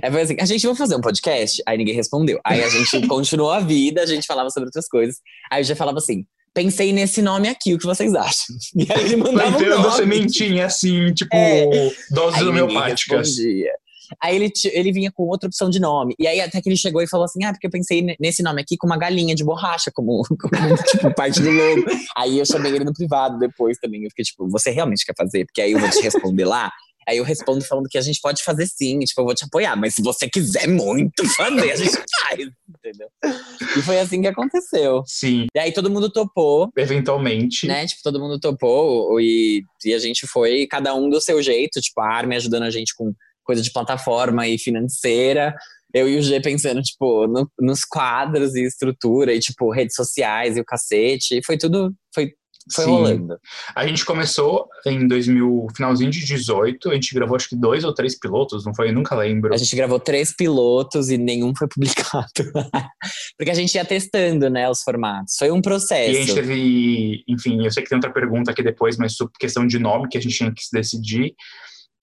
É, foi assim, a gente vai fazer um podcast? Aí ninguém respondeu. Aí a gente continuou a vida, a gente falava sobre outras coisas. Aí o Jean falava assim: pensei nesse nome aqui, o que vocês acham? E aí ele mandava um Plantando nome. sementinha, assim, tipo, É. doses Aí ninguém homeopáticas. respondia. Aí ele, ele vinha com outra opção de nome. E aí até que ele chegou e falou assim: Ah, porque eu pensei ne- nesse nome aqui com uma galinha de borracha, como, como, tipo, parte do logo. Aí eu chamei ele no privado depois também. Eu fiquei tipo, você realmente quer fazer? Porque aí eu vou te responder lá. Aí eu respondo falando que a gente pode fazer sim, tipo, eu vou te apoiar, mas se você quiser muito fazer, a gente faz, entendeu? E foi assim que aconteceu. Sim, E aí todo mundo topou, eventualmente. né? Tipo, todo mundo topou e, e a gente foi, cada um do seu jeito, tipo, a Armin ajudando a gente com coisa de plataforma e financeira. Eu e o G pensando, tipo, no- nos quadros e estrutura, e, tipo, redes sociais e o cacete. E foi tudo, foi, foi Sim. rolando. A gente começou em 2000, finalzinho de 18, a gente gravou acho que dois ou três pilotos, não foi? Eu nunca lembro. A gente gravou três pilotos e nenhum foi publicado. Porque a gente ia testando, né, os formatos. Foi um E a gente processo. teve, enfim, eu sei que tem outra pergunta aqui depois, mas sobre questão de nome que a gente tinha que se decidir.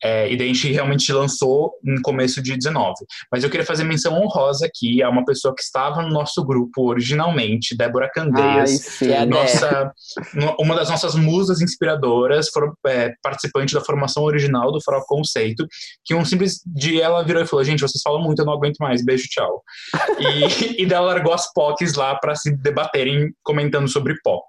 É, e daí a gente realmente lançou no começo de 19. Mas eu queria fazer menção honrosa aqui a uma pessoa que estava no nosso grupo originalmente, Débora Ai, Candeias. sim. Que é a nossa, no- uma das nossas musas inspiradoras, for, é, participante da formação original do Farol Conceito, que um simples dia ela virou e falou: Gente, vocês falam muito, eu não aguento mais, beijo, tchau. E, e daí ela largou as POCs lá para se debaterem comentando sobre pop.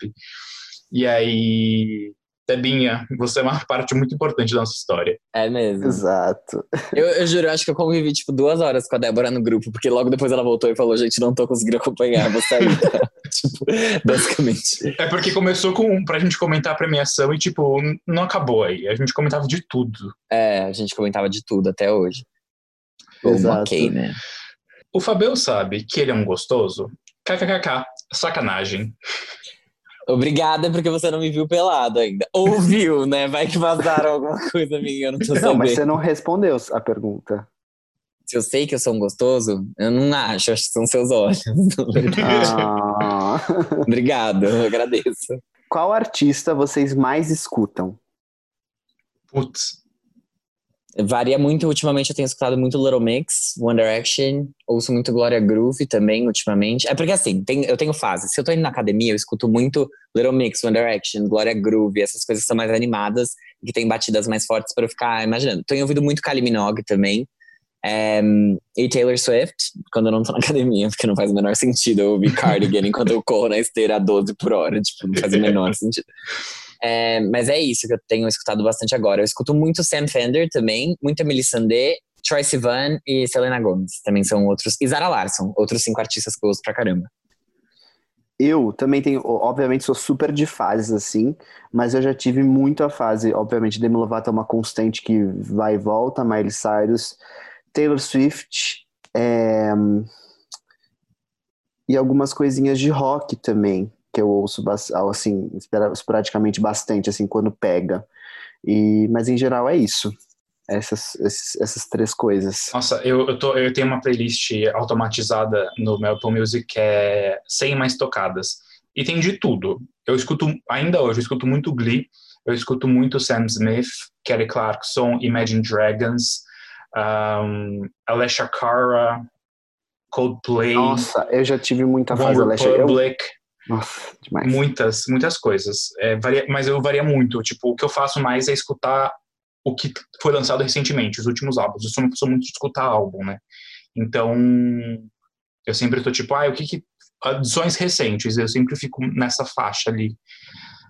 E aí, Debinha, você é uma parte muito importante da nossa história. É mesmo. Exato. Eu, eu juro, eu acho que eu convivi, tipo, duas horas com a Débora no grupo, porque logo depois ela voltou e falou, gente, não tô conseguindo acompanhar, vou sair. tipo, basicamente. É porque começou com pra gente comentar a premiação e, tipo, não acabou aí. A gente comentava de tudo. É, a gente comentava de tudo até hoje. Exato. ok, né? O Fabel sabe que ele é um gostoso? KKKK, sacanagem. Obrigada porque você não me viu pelado ainda. Ou viu, né? Vai que vazaram alguma coisa minha, eu não tô Não, mas sabendo. você não respondeu a pergunta. Se eu sei que eu sou um gostoso, eu não acho, acho que são seus olhos. Ah. Obrigado, eu agradeço. Qual artista vocês mais escutam? Putz. Varia muito, ultimamente eu tenho escutado muito Little Mix, One Direction, ouço muito Gloria Groove também, ultimamente. É porque assim, tem- eu tenho fases. Se eu tô indo na academia, eu escuto muito Little Mix, One Direction, Gloria Groove, essas coisas são mais animadas, que tem batidas mais fortes pra eu ficar imaginando. Tenho ouvido muito Kylie Minogue também. é, e Taylor Swift, quando eu não tô na academia, porque não faz o menor sentido eu ouvir Cardigan enquanto eu corro na esteira a 12 por hora, tipo, não faz o menor sentido. É, mas é isso que eu tenho escutado bastante agora. Eu escuto muito Sam Fender também, muita Andê, Troy Sivan e Selena Gomez. Também são outros. E Zara Larson, outros cinco artistas que eu uso pra caramba. Eu também tenho, obviamente, sou super de fases assim, mas eu já tive muito a fase, obviamente, Demi Lovato é uma constante que vai e volta, Miley Cyrus, Taylor Swift, é, e algumas coisinhas de rock também, que eu ouço assim, esporadicamente bastante, assim, quando pega. E, mas em geral é isso. Essas, essas três coisas. Nossa, eu, eu, tô, eu tenho uma playlist automatizada no meu Apple Music que é 100 mais tocadas. E tem de tudo. Eu escuto, ainda hoje, eu escuto muito Glee, eu escuto muito Sam Smith, Kelly Clarkson, Imagine Dragons, um, Alessia Cara, Coldplay. Nossa, eu já tive muita fase Alessia. Republic. Eu... Nossa, demais. Muitas, muitas coisas. É, varia, mas eu varia muito. Tipo, o que eu faço mais é escutar o que foi lançado recentemente, os últimos álbuns. Eu sou uma pessoa muito de escutar álbum, né? Então, eu sempre tô tipo, ah, o que que. Adições recentes, eu sempre fico nessa faixa ali,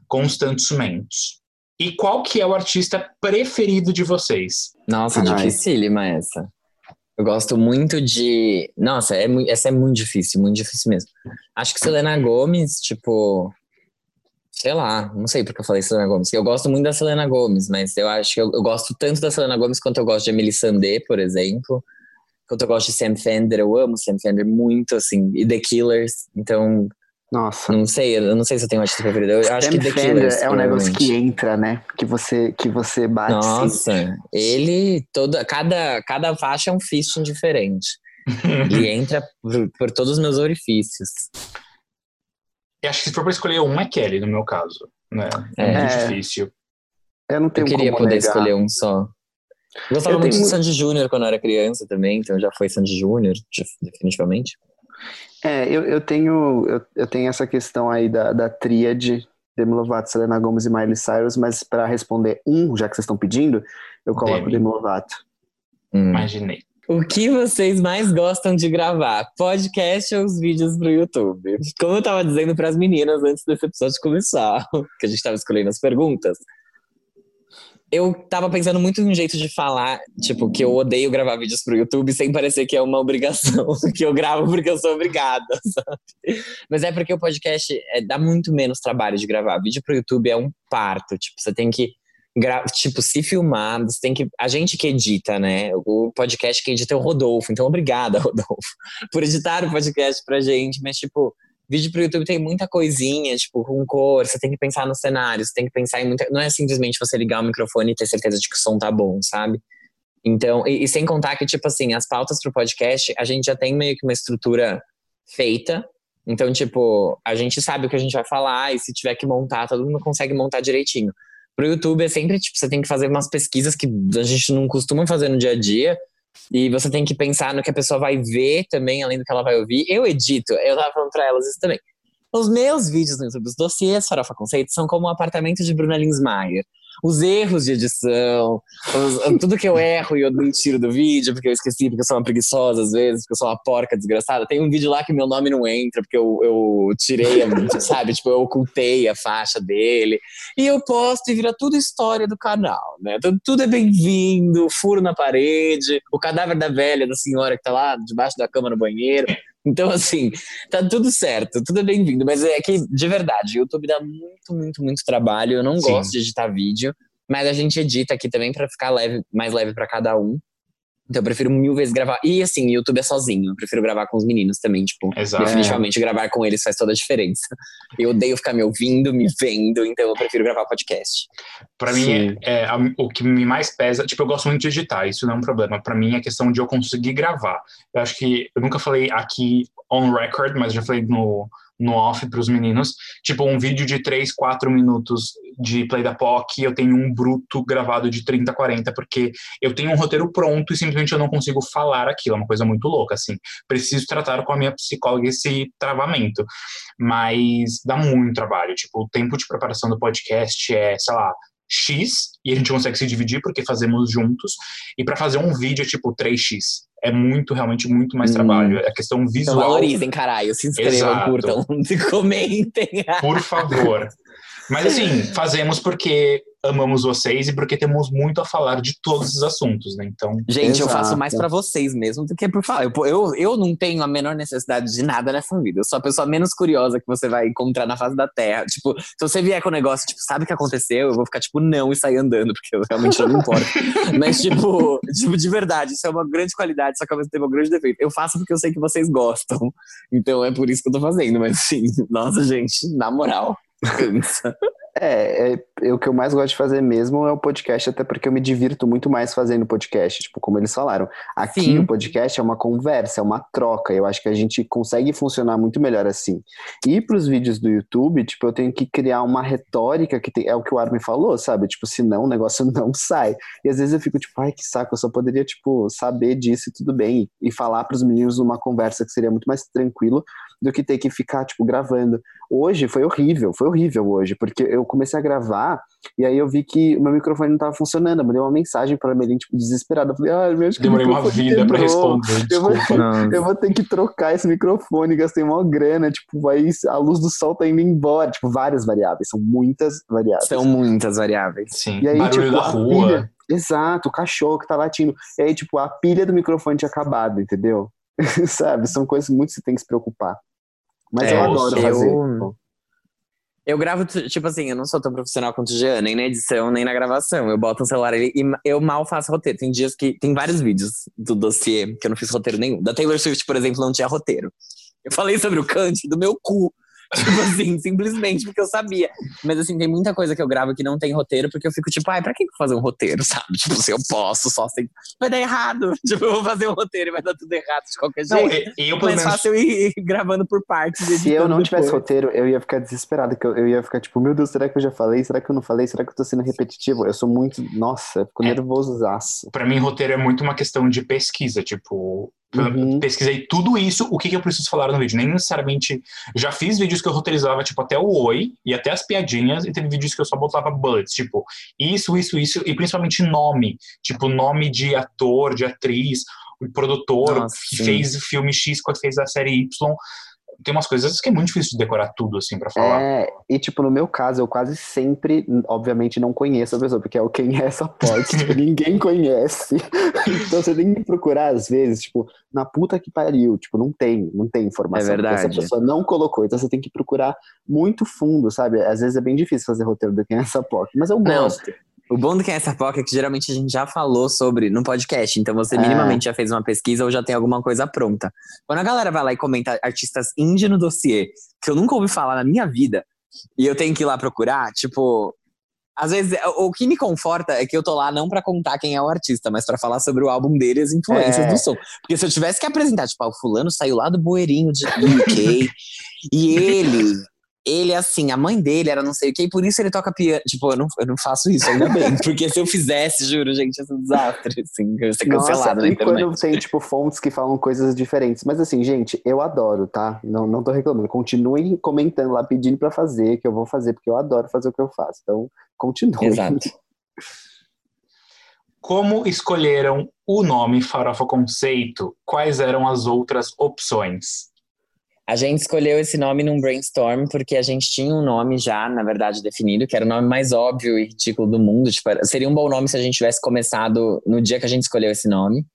constantemente. E qual que é o artista preferido de vocês? Nossa, dificílima essa. Eu gosto muito de. Nossa, é, essa é muito difícil, muito difícil mesmo. Acho que Selena Gomes, tipo. Sei lá, não sei porque eu falei Selena Gomes. Eu gosto muito da Selena Gomes, mas eu acho que eu, eu gosto tanto da Selena Gomes quanto eu gosto de Emily Sandé, por exemplo. Quanto eu gosto de Sam Fender, eu amo Sam Fender muito, assim, e The Killers. Então, nossa. Não sei, eu não sei se eu tenho um artista preferido. Eu acho que The Killers, é um negócio que entra, né? Que você, que você bate. Nossa, ele toda cada cada faixa é um fisting diferente. ele entra por, por, todos os meus orifícios. Eu acho que se for para escolher um é Kelly no meu caso, né? É, é muito difícil. Eu não tenho Eu queria poder negar. escolher um só. Eu gostava eu muito tenho... de Sandy Júnior quando eu era criança também, então já foi Sandy Júnior, definitivamente. É, eu, eu, tenho, eu, eu tenho essa questão aí da, da tríade Demi Lovato, Selena Gomez e Miley Cyrus, mas para responder um, já que vocês estão pedindo, eu coloco Demi, Demi Lovato. Hum. Imaginei. O que vocês mais gostam de gravar? Podcast ou os vídeos pro YouTube? Como eu tava dizendo para as meninas antes desse episódio começar, que a gente tava escolhendo as perguntas, eu tava pensando muito em um jeito de falar, tipo, que eu odeio gravar vídeos pro YouTube sem parecer que é uma obrigação, que eu gravo porque eu sou obrigada, sabe? Mas é porque o podcast é, dá muito menos trabalho de gravar. Vídeo pro YouTube é um parto, tipo, você tem que tipo, se filmar, você tem que. A gente que edita, né? O podcast que edita é o Rodolfo. Então, obrigada, Rodolfo, por editar o podcast pra gente. Mas, tipo, Vídeo pro YouTube tem muita coisinha, tipo, com cor, você tem que pensar no cenário, você tem que pensar em muita. Não é simplesmente você ligar o microfone e ter certeza de que o som tá bom, sabe? Então, e, e sem contar que, tipo assim, as pautas pro podcast, a gente já tem meio que uma estrutura feita. Então, tipo, a gente sabe o que a gente vai falar e se tiver que montar, todo mundo consegue montar direitinho. Pro YouTube é sempre, tipo, você tem que fazer umas pesquisas que a gente não costuma fazer no dia a dia. E você tem que pensar no que a pessoa vai ver também, além do que ela vai ouvir. Eu edito, eu tava falando pra elas isso também. Os meus vídeos no YouTube, os dossiês Farofa Conceito, são como o apartamento de Bruna Linsmeyer os erros de edição, os, tudo que eu erro e eu não tiro do vídeo, porque eu esqueci, porque eu sou uma preguiçosa às vezes, porque eu sou uma porca desgraçada. Tem um vídeo lá que meu nome não entra, porque eu, eu tirei, sabe? Tipo, eu ocultei a faixa dele. E eu posto e vira tudo história do canal, né? Então, tudo é bem-vindo, furo na parede, o cadáver da velha, da senhora que tá lá debaixo da cama no banheiro. Então, assim, tá tudo certo, tudo é bem-vindo. Mas é que, de verdade, o YouTube dá muito, muito, muito trabalho. Eu não Sim. gosto de editar vídeo, mas a gente edita aqui também para ficar leve, mais leve para cada um. Então eu prefiro mil vezes gravar. E assim, o YouTube é sozinho. Eu prefiro gravar com os meninos também. Tipo, Exato. definitivamente gravar com eles faz toda a diferença. Eu odeio ficar me ouvindo, me vendo, então eu prefiro gravar podcast. Para mim, é, é, o que me mais pesa, tipo, eu gosto muito de editar, isso não é um problema. Para mim é questão de eu conseguir gravar. Eu acho que eu nunca falei aqui on record, mas já falei no no off para os meninos. Tipo, um vídeo de 3, 4 minutos de play da POC, eu tenho um bruto gravado de 30, 40, porque eu tenho um roteiro pronto e simplesmente eu não consigo falar aquilo. É uma coisa muito louca, assim. Preciso tratar com a minha psicóloga esse travamento. Mas dá muito trabalho. Tipo, o tempo de preparação do podcast é, sei lá, X e a gente consegue se dividir porque fazemos juntos. E para fazer um vídeo é tipo 3X é muito, realmente, muito mais hum. trabalho. É questão então visual. Então valorizem, caralho. Se inscrevam, Exato. curtam, se comentem. Por favor. Mas assim, fazemos porque amamos vocês e porque temos muito a falar de todos os assuntos, né? Então. Gente, eu Exato. faço mais pra vocês mesmo do que por falar. Eu, eu, eu não tenho a menor necessidade de nada nessa vida. Eu sou a pessoa menos curiosa que você vai encontrar na face da Terra. Tipo, se você vier com o negócio, tipo, sabe o que aconteceu? Eu vou ficar, tipo, não e sair andando, porque eu realmente não me importo. Mas, tipo, tipo, de verdade, isso é uma grande qualidade, só que ao mesmo tempo é um grande defeito. Eu faço porque eu sei que vocês gostam. Então é por isso que eu tô fazendo. Mas, assim, nossa, gente, na moral, cansa. É, é, é, o que eu mais gosto de fazer mesmo é o podcast, até porque eu me divirto muito mais fazendo podcast, tipo, como eles falaram. Aqui Sim. o podcast é uma conversa, é uma troca. Eu acho que a gente consegue funcionar muito melhor assim. E para os vídeos do YouTube, tipo, eu tenho que criar uma retórica que tem- é o que o Armin falou, sabe? Tipo, senão o negócio não sai. E às vezes eu fico tipo, ai, que saco, eu só poderia, tipo, saber disso e tudo bem. E, e falar para os meninos numa conversa que seria muito mais tranquilo do que ter que ficar, tipo, gravando. Hoje foi horrível, foi horrível hoje, porque eu comecei a gravar e aí eu vi que o meu microfone não tava funcionando. Eu mandei uma mensagem pra Melin, tipo, desesperada. Eu falei, ah, eu acho que Demorei uma vida pra quebrou. responder, Eu vou-. Eu vou ter que trocar esse microfone, gastei uma grana, tipo, vai, a luz do sol tá indo embora, tipo, várias variáveis, são muitas variáveis. São muitas variáveis. Sim, E aí, barulho tipo, da a rua. pilha- Exato, o cachorro que tá latindo. E aí, tipo, a pilha do microfone tinha acabado, entendeu? Sabe? São coisas muito que você tem que se preocupar. Mas É, eu adoro eu- fazer. Eu gravo, tipo assim, eu não sou tão profissional quanto o Jean, nem na edição, nem na gravação. Eu boto um celular ali e eu mal faço roteiro. Tem dias que. Tem vários vídeos do dossiê que eu não fiz roteiro nenhum. Da Taylor Swift, por exemplo, não tinha roteiro. Eu falei sobre o Kant do meu cu. Tipo assim, simplesmente porque eu sabia. Mas assim, tem muita coisa que eu gravo que não tem roteiro, porque eu fico tipo, ai, pra que fazer um roteiro, sabe? Tipo, se eu posso, só sem. Vai dar errado. Tipo, eu vou fazer um roteiro e vai dar tudo errado de qualquer Não, jeito. e- eu pelo Mais menos fácil eu ir gravando por partes. Se eu não tivesse depois. roteiro, eu ia ficar desesperado, que eu, eu ia ficar tipo, meu Deus, será que eu já falei? Será que eu não falei? Será que eu tô sendo repetitivo? Eu sou muito, nossa, eu fico É. nervosaço. Pra mim, roteiro é muito uma questão de pesquisa. Tipo, Uhum. pesquisei tudo isso, o que, que eu preciso falar no vídeo. Nem necessariamente. Já fiz vídeos que eu roteirizava, tipo, até o oi e até as piadinhas, e teve vídeos que eu só botava bullets, tipo, isso, isso, isso, e principalmente nome. Tipo, nome de ator, de atriz, o produtor Nossa, que sim. fez o filme X, que fez a série Y. Tem umas coisas que é muito difícil de decorar tudo, assim, pra falar. É, e tipo, no meu caso, eu quase sempre, obviamente, não conheço a pessoa, porque é o quem é essa podcast, tipo, ninguém conhece. Então você tem que procurar, às vezes, tipo, na puta que pariu, tipo, não tem, não tem informação. É verdade. Essa pessoa não colocou, então você tem que procurar muito fundo, sabe? Às vezes é bem difícil fazer roteiro do quem é essa podcast, mas eu Não. O bom do Quem é essa POC é que geralmente a gente já falou sobre no podcast, então você É. minimamente já fez uma pesquisa ou já tem alguma coisa pronta. Quando a galera vai lá e comenta artistas indie no dossiê, que eu nunca ouvi falar na minha vida, e eu tenho que ir lá procurar, tipo. Às vezes, o que me conforta é que eu tô lá não pra contar quem é o artista, mas pra falar sobre o álbum dele e as influências É. do som. Porque se eu tivesse que apresentar, tipo, ah, o fulano saiu lá do bueirinho de, UK, e ele, ele, assim, a mãe dele era não sei o que, e por isso ele toca piano. Tipo, eu não, eu não faço isso, ainda bem. Porque se eu fizesse, juro, gente, ia ser um desastre, assim, eu ia ser cancelado Nossa, na e internet. quando tem, tipo, fontes que falam coisas diferentes. Mas assim, gente, eu adoro, tá? Não, não tô reclamando. Continuem comentando lá, pedindo pra fazer, que eu vou fazer, porque eu adoro fazer o que eu faço. Então, continuem. Exato. Como escolheram o nome Farofa Conceito? Quais eram as outras opções? A gente escolheu esse nome num brainstorm porque a gente tinha um nome já, na verdade, definido, que era o nome mais óbvio e ridículo do mundo. Tipo, seria um bom nome se a gente tivesse começado no dia que a gente escolheu esse nome.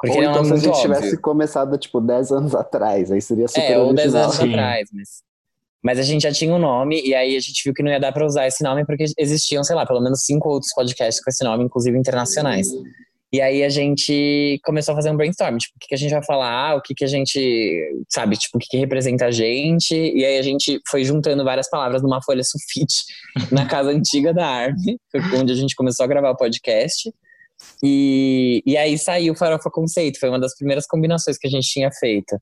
Porque Ou é então se a gente óbvio. tivesse começado, tipo, 10 anos atrás, aí seria super É, ou 10 original. anos Sim. atrás, mas. Mas a gente já tinha um nome, e aí a gente viu que não ia dar pra usar esse nome, porque existiam, sei lá, pelo menos cinco outros podcasts com esse nome, inclusive internacionais. E aí a gente começou a fazer um brainstorm, tipo, o que, que a gente vai falar, o que, que a gente, sabe, tipo, o que, que representa a gente. E aí a gente foi juntando várias palavras numa folha sulfite na casa antiga da Arme, onde a gente começou a gravar o podcast. E, e aí saiu o Farofa Conceito, foi uma das primeiras combinações que a gente tinha feito.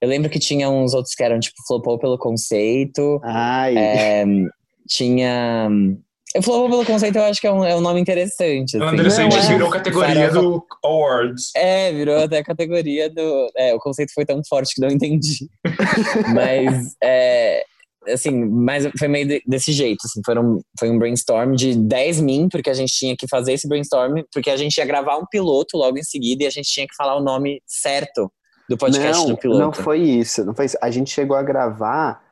Eu lembro que tinha uns outros que eram, tipo, flopou pelo conceito. Ai, É, tinha. Eu flopou pelo conceito, eu acho que é um, é um nome interessante. É assim. interessante, Não, é. virou categoria do Awards. É, virou até a categoria do. É, o conceito foi tão forte que não entendi. mas, é, assim, mas foi meio de- desse jeito, assim, foram, foi um brainstorm de 10 min, porque a gente tinha que fazer esse brainstorm, porque a gente ia gravar um piloto logo em seguida e a gente tinha que falar o nome certo do podcast não, do piloto. não foi isso, não foi isso. A gente chegou a gravar.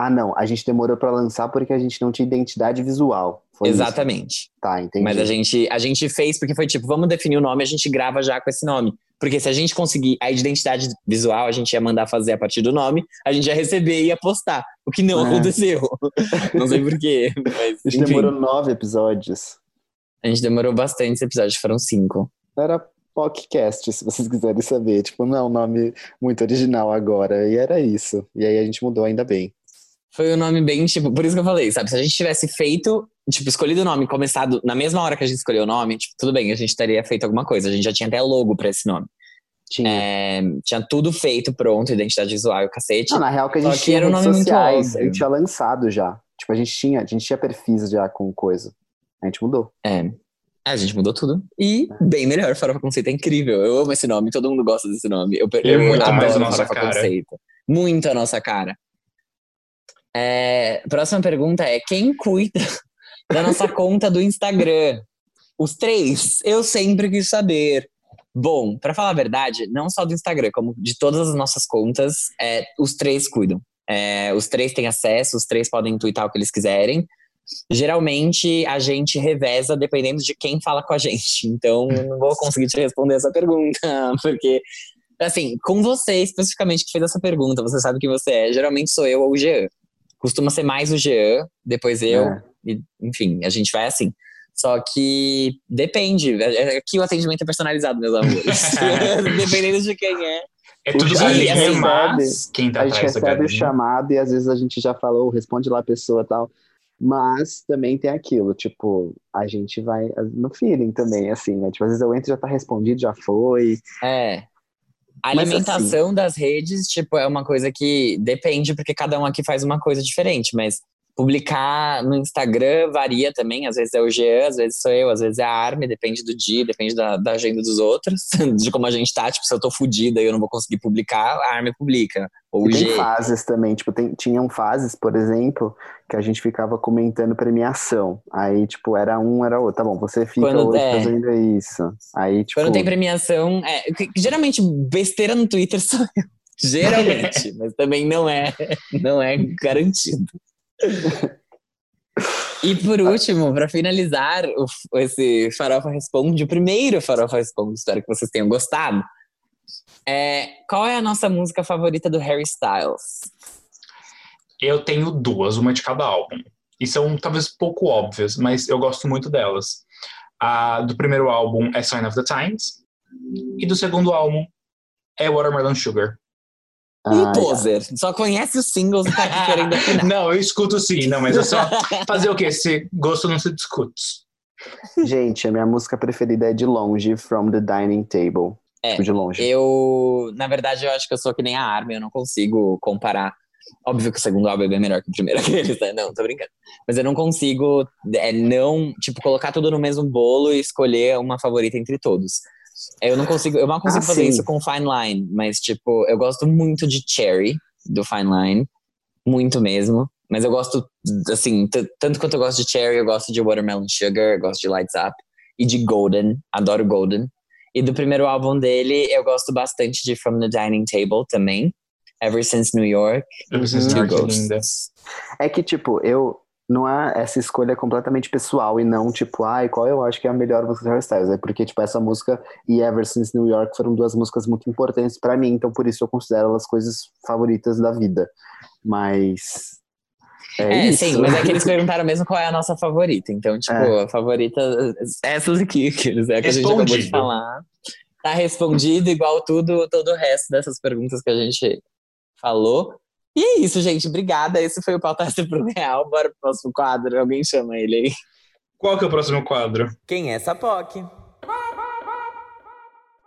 Ah, não, a gente demorou pra lançar porque a gente não tinha identidade visual. Foi isso. Exatamente. Tá, entendi. Mas a gente, a gente fez porque foi tipo, vamos definir o nome, a gente grava já com esse nome. Porque se a gente conseguir a identidade visual, a gente ia mandar fazer a partir do nome, a gente ia receber e ia postar. O que não É. aconteceu. não sei porquê. Mas, A gente enfim, demorou nove episódios. a gente demorou bastante esse episódio, foram cinco. Era podcast, se vocês quiserem saber. Tipo, não é um nome muito original agora. E era isso. E aí a gente mudou ainda bem. Foi um nome bem, tipo, por isso que eu falei, sabe? Se a gente tivesse feito, tipo, escolhido o nome, e começado na mesma hora que a gente escolheu o nome, tipo, tudo bem, a gente teria feito alguma coisa. A gente já tinha até logo pra esse nome. Tinha. É, tinha tudo feito, pronto, identidade visual e o cacete. Não, na real que a Só gente que tinha era um nome muito sociais. A gente tinha lançado já. Tipo, a gente tinha, a gente tinha perfis já com coisa. A gente mudou. É. A gente mudou tudo. E bem melhor, Farofa Conceito é incrível. Eu amo esse nome, todo mundo gosta desse nome. Eu, é eu muito mais a nossa cara. Conceito. Muito a nossa cara. É, próxima pergunta é: quem cuida da nossa conta do Instagram? Os três. Eu sempre quis saber. Bom, pra falar a verdade, não só do Instagram, como de todas as nossas contas, é, os três cuidam. É, os três têm acesso, os três podem twittar o que eles quiserem. Geralmente a gente reveza dependendo de quem fala com a gente. Então, não vou conseguir te responder essa pergunta, porque, assim, com você especificamente que fez essa pergunta, você sabe quem você é. Geralmente sou eu ou o Jean. Costuma ser mais o Jean, depois eu, É. e, enfim, a gente vai assim. Só que depende. É- é- Aqui o atendimento é personalizado, meus amores. Dependendo de quem é. É tudo A gente recebe- mas quem tá a gente recebe o galinha. chamado e às vezes a gente já falou, responde lá a pessoa e tal. Mas também tem aquilo, tipo, a gente vai no feeling também, assim, né? Tipo, às vezes eu entro e já tá respondido, já foi. É. A Mas, alimentação das redes, tipo, é uma coisa que depende, porque cada um aqui faz uma coisa diferente, mas publicar no Instagram varia também, às vezes é o Jean, às vezes sou eu, às vezes é a Arme, depende do dia, depende da, da agenda dos outros, de como a gente tá, tipo, se eu tô fudida e eu não vou conseguir publicar, a Arme publica, ou E tem G. fases também, tipo, tem, tinham fases, por exemplo, que a gente ficava comentando premiação. Aí, tipo, era um, era outro. Tá bom, você fica Quando- hoje é. fazendo isso. Aí, tipo. Quando tem premiação, é, geralmente besteira no Twitter sou eu. Geralmente, mas também não é, não é garantido. E por último, para finalizar o- esse Farofa Responde, o primeiro Farofa Responde, espero que vocês tenham gostado. É, qual é a nossa música favorita do Harry Styles? Eu tenho duas, uma de cada álbum. E são talvez pouco óbvias, mas eu gosto muito delas. A do primeiro álbum é Sign of the Times. E do segundo álbum é Watermelon Sugar. Um ah, poser. Só conhece os singles e tá aqui querendo opinar. Não, eu escuto sim, não, mas eu só. Fazer o quê? Se gosto não se discute. Gente, a minha música preferida é de longe, From the Dining Table. É, Tipo, de longe. Eu, na verdade, eu acho que eu sou que nem a Armin, eu não consigo comparar. Óbvio que o segundo álbum é bem melhor que o primeiro deles, né? Não, tô brincando. Mas eu não consigo, é, não, tipo, colocar tudo no mesmo bolo e escolher uma favorita entre todos. Eu não consigo, eu mal consigo Ah, fazer sim. isso com Fine Line, mas, tipo, eu gosto muito de Cherry, do Fine Line. Muito mesmo. Mas eu gosto, assim, tanto quanto eu gosto de Cherry, eu gosto de Watermelon Sugar, eu gosto de Lights Up. E de Golden, adoro Golden. E do primeiro álbum dele, eu gosto bastante de From the Dining Table também. Ever Since New York. Preciso Two de que linda. É que, tipo, eu. Não é essa escolha completamente pessoal e não, tipo, ai, qual eu acho que é a melhor música do Harry Styles. É porque, tipo, essa música e Ever Since New York foram duas músicas muito importantes pra mim, então por isso eu considero elas coisas favoritas da vida. Mas. É, É, isso. sim, mas é que eles perguntaram mesmo qual é a nossa favorita. Então, tipo, É. a favorita. Essas aqui, que eles- é que a gente acabou de falar. Tá respondido igual tudo, todo o resto dessas perguntas que a gente falou. E é isso, gente. Obrigada. Esse foi o Pauta pro Real. Bora pro próximo quadro. Alguém chama ele aí. Qual que é o próximo quadro? Quem é essa POC?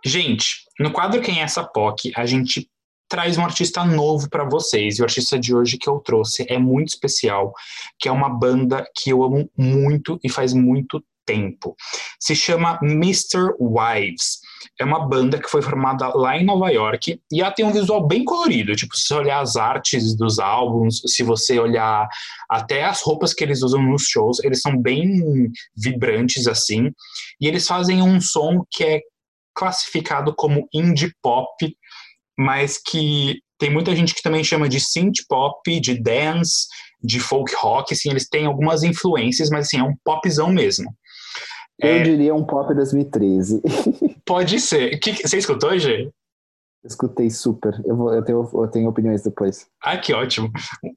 Gente, no quadro Quem é essa POC, a gente traz um artista novo pra vocês. E o artista de hoje que eu trouxe é muito especial, que é uma banda que eu amo muito e faz muito tempo. Se chama Mr. Wives. É uma banda que foi formada lá em Nova York e ela tem um visual bem colorido. Tipo, se você olhar as artes dos álbuns, se você olhar até as roupas que eles usam nos shows, eles são bem vibrantes assim. E eles fazem um som que é classificado como indie pop, mas que tem muita gente que também chama de synth pop, de dance, de folk rock, assim, eles têm algumas influências, mas assim, é um popzão mesmo. Eu É. diria um pop 2013. Pode ser. Que, que- você escutou, Gê? Escutei super. Eu, vou, eu, tenho, eu tenho opiniões depois. Ah, que ótimo.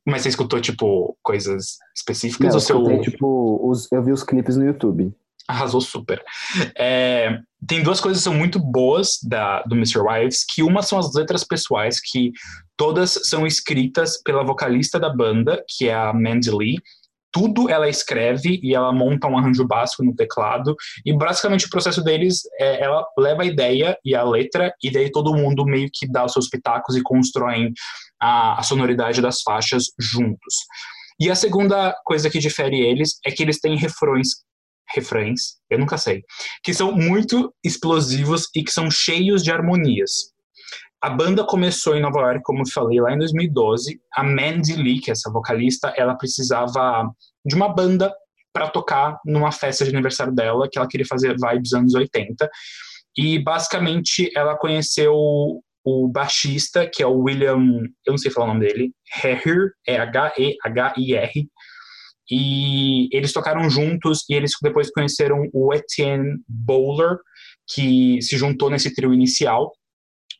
Mas você escutou, tipo, coisas específicas Não, eu ou seu... escutei, tipo, os, eu vi os clipes no YouTube. Arrasou super. É, tem duas coisas que são muito boas da, do Mr. Wives, que uma são as letras pessoais, que todas são escritas pela vocalista da banda, que é a Mandy Lee. Tudo ela escreve e ela monta um arranjo básico no teclado. E basicamente o processo deles é ela leva a ideia e a letra, e daí todo mundo meio que dá os seus pitacos e constroem a, a sonoridade das faixas juntos. E a segunda coisa que difere eles é que eles têm refrões refrães, eu nunca sei, que são muito explosivos e que são cheios de harmonias. A banda começou em Nova York, como eu falei, lá em 2012. A Mandy Lee, que é essa vocalista, ela precisava de uma banda para tocar numa festa de aniversário dela, que ela queria fazer vibes anos 80. E basicamente ela conheceu o baixista, que é o William, eu não sei falar o nome dele, Hehir, é H-E-H-I-R, e eles tocaram juntos e eles depois conheceram o Etienne Bowler, que se juntou nesse trio inicial.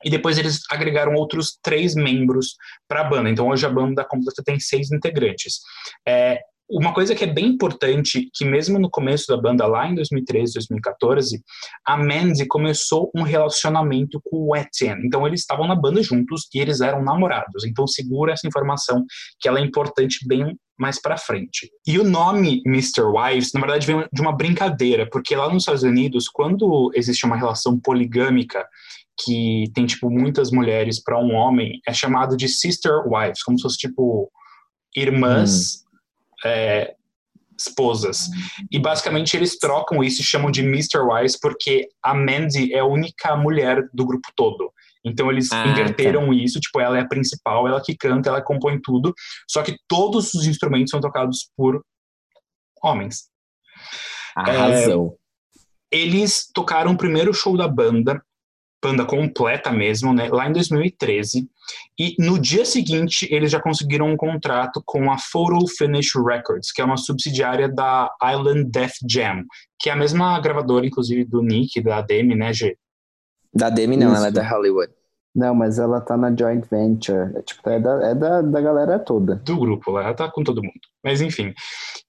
E depois eles agregaram outros três membros para a banda. Então hoje a banda completa tem seis integrantes. É, uma coisa que é bem importante, que mesmo no começo da banda, lá em 2013, 2014, a Mandy começou um relacionamento com o Etienne. Então eles estavam na banda juntos e eles eram namorados. Então segura essa informação que ela é importante bem mais para frente. E o nome Mr. Wives, na verdade, vem de uma brincadeira, porque lá nos Estados Unidos, quando existe uma relação poligâmica que tem tipo muitas mulheres para um homem, é chamado de sister wives, como se fosse tipo irmãs é, esposas. E basicamente eles trocam isso e chamam de Mr. Wives porque a Mandy é a única mulher do grupo todo. Então eles Ah, inverteram isso, tipo, ela é a principal, ela que canta, ela compõe tudo, só que todos os instrumentos são tocados por homens. Arrasou. Eles tocaram o primeiro show da banda, banda completa mesmo, né, lá em 2013, e no dia seguinte eles já conseguiram um contrato com a Photo Finish Records, que é uma subsidiária da Island Def Jam, que é a mesma gravadora, inclusive, do Nick, da Demi, né, G? Da Demi não, Isso. ela é da Hollywood. Não, mas ela tá na joint venture. É, tipo, é, da, é da, da galera toda. do grupo lá, ela tá com todo mundo. Mas enfim.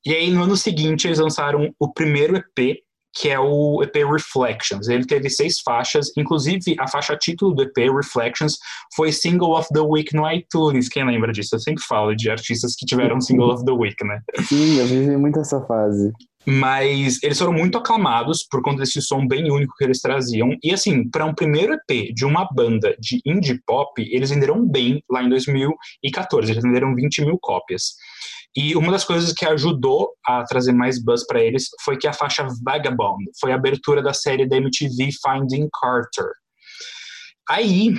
E aí no ano seguinte eles lançaram o primeiro EP, que é o EP Reflections. Ele teve seis faixas, inclusive a faixa título do EP Reflections foi Single of the Week no iTunes. Quem lembra disso? Eu sempre falo de artistas que tiveram Single of the Week, né? Sim, eu vivi muito essa fase. Mas eles foram muito aclamados por conta desse som bem único que eles traziam. E assim, para um primeiro EP de uma banda de indie pop, eles venderam bem lá em 2014. Eles venderam 20 mil cópias. E uma das coisas que ajudou a trazer mais buzz para eles foi que a faixa Vagabond foi a abertura da série da MTV Finding Carter. Aí,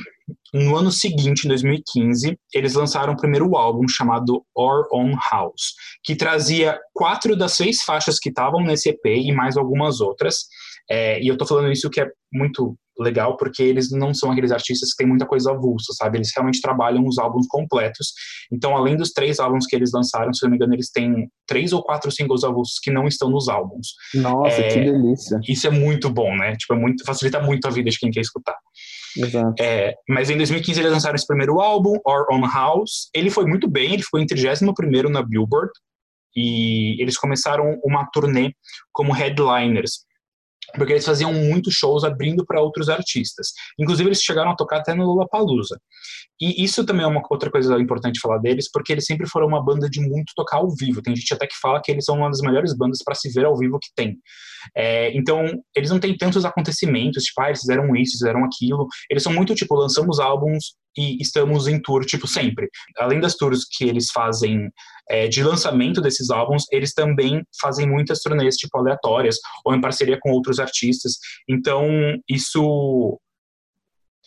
no ano seguinte, em 2015, eles lançaram o primeiro álbum chamado Our Own House, que trazia quatro das seis faixas que estavam nesse EP e mais algumas outras. É, e eu tô falando isso que é muito legal, porque eles não são aqueles artistas que têm muita coisa avulsa, sabe? Eles realmente trabalham os álbuns completos. Então, além dos três álbuns que eles lançaram, se eu não me engano, eles têm três ou quatro singles avulsos que não estão nos álbuns. Nossa, É. que delícia. Isso é muito bom, né? Tipo, é muito, facilita muito a vida de quem quer escutar. Exato. É, mas em 2015 eles lançaram esse primeiro álbum, Our Own House. Ele foi muito bem, ele ficou em 31º na Billboard. E eles começaram uma turnê como headliners. Porque eles faziam muitos shows abrindo para outros artistas. Inclusive, eles chegaram a tocar até no Lollapalooza. E isso também é uma outra coisa importante falar deles, porque eles sempre foram uma banda de muito tocar ao vivo. Tem gente até que fala que eles são uma das melhores bandas para se ver ao vivo que tem. É, então, eles não têm tantos acontecimentos, tipo, ah, eles fizeram isso, fizeram aquilo. Eles são muito, tipo, lançamos álbuns e estamos em tour, tipo, sempre. Além das tours que eles fazem é, de lançamento desses álbuns, eles também fazem muitas turnês, tipo, aleatórias, ou em parceria com outros artistas. Então, isso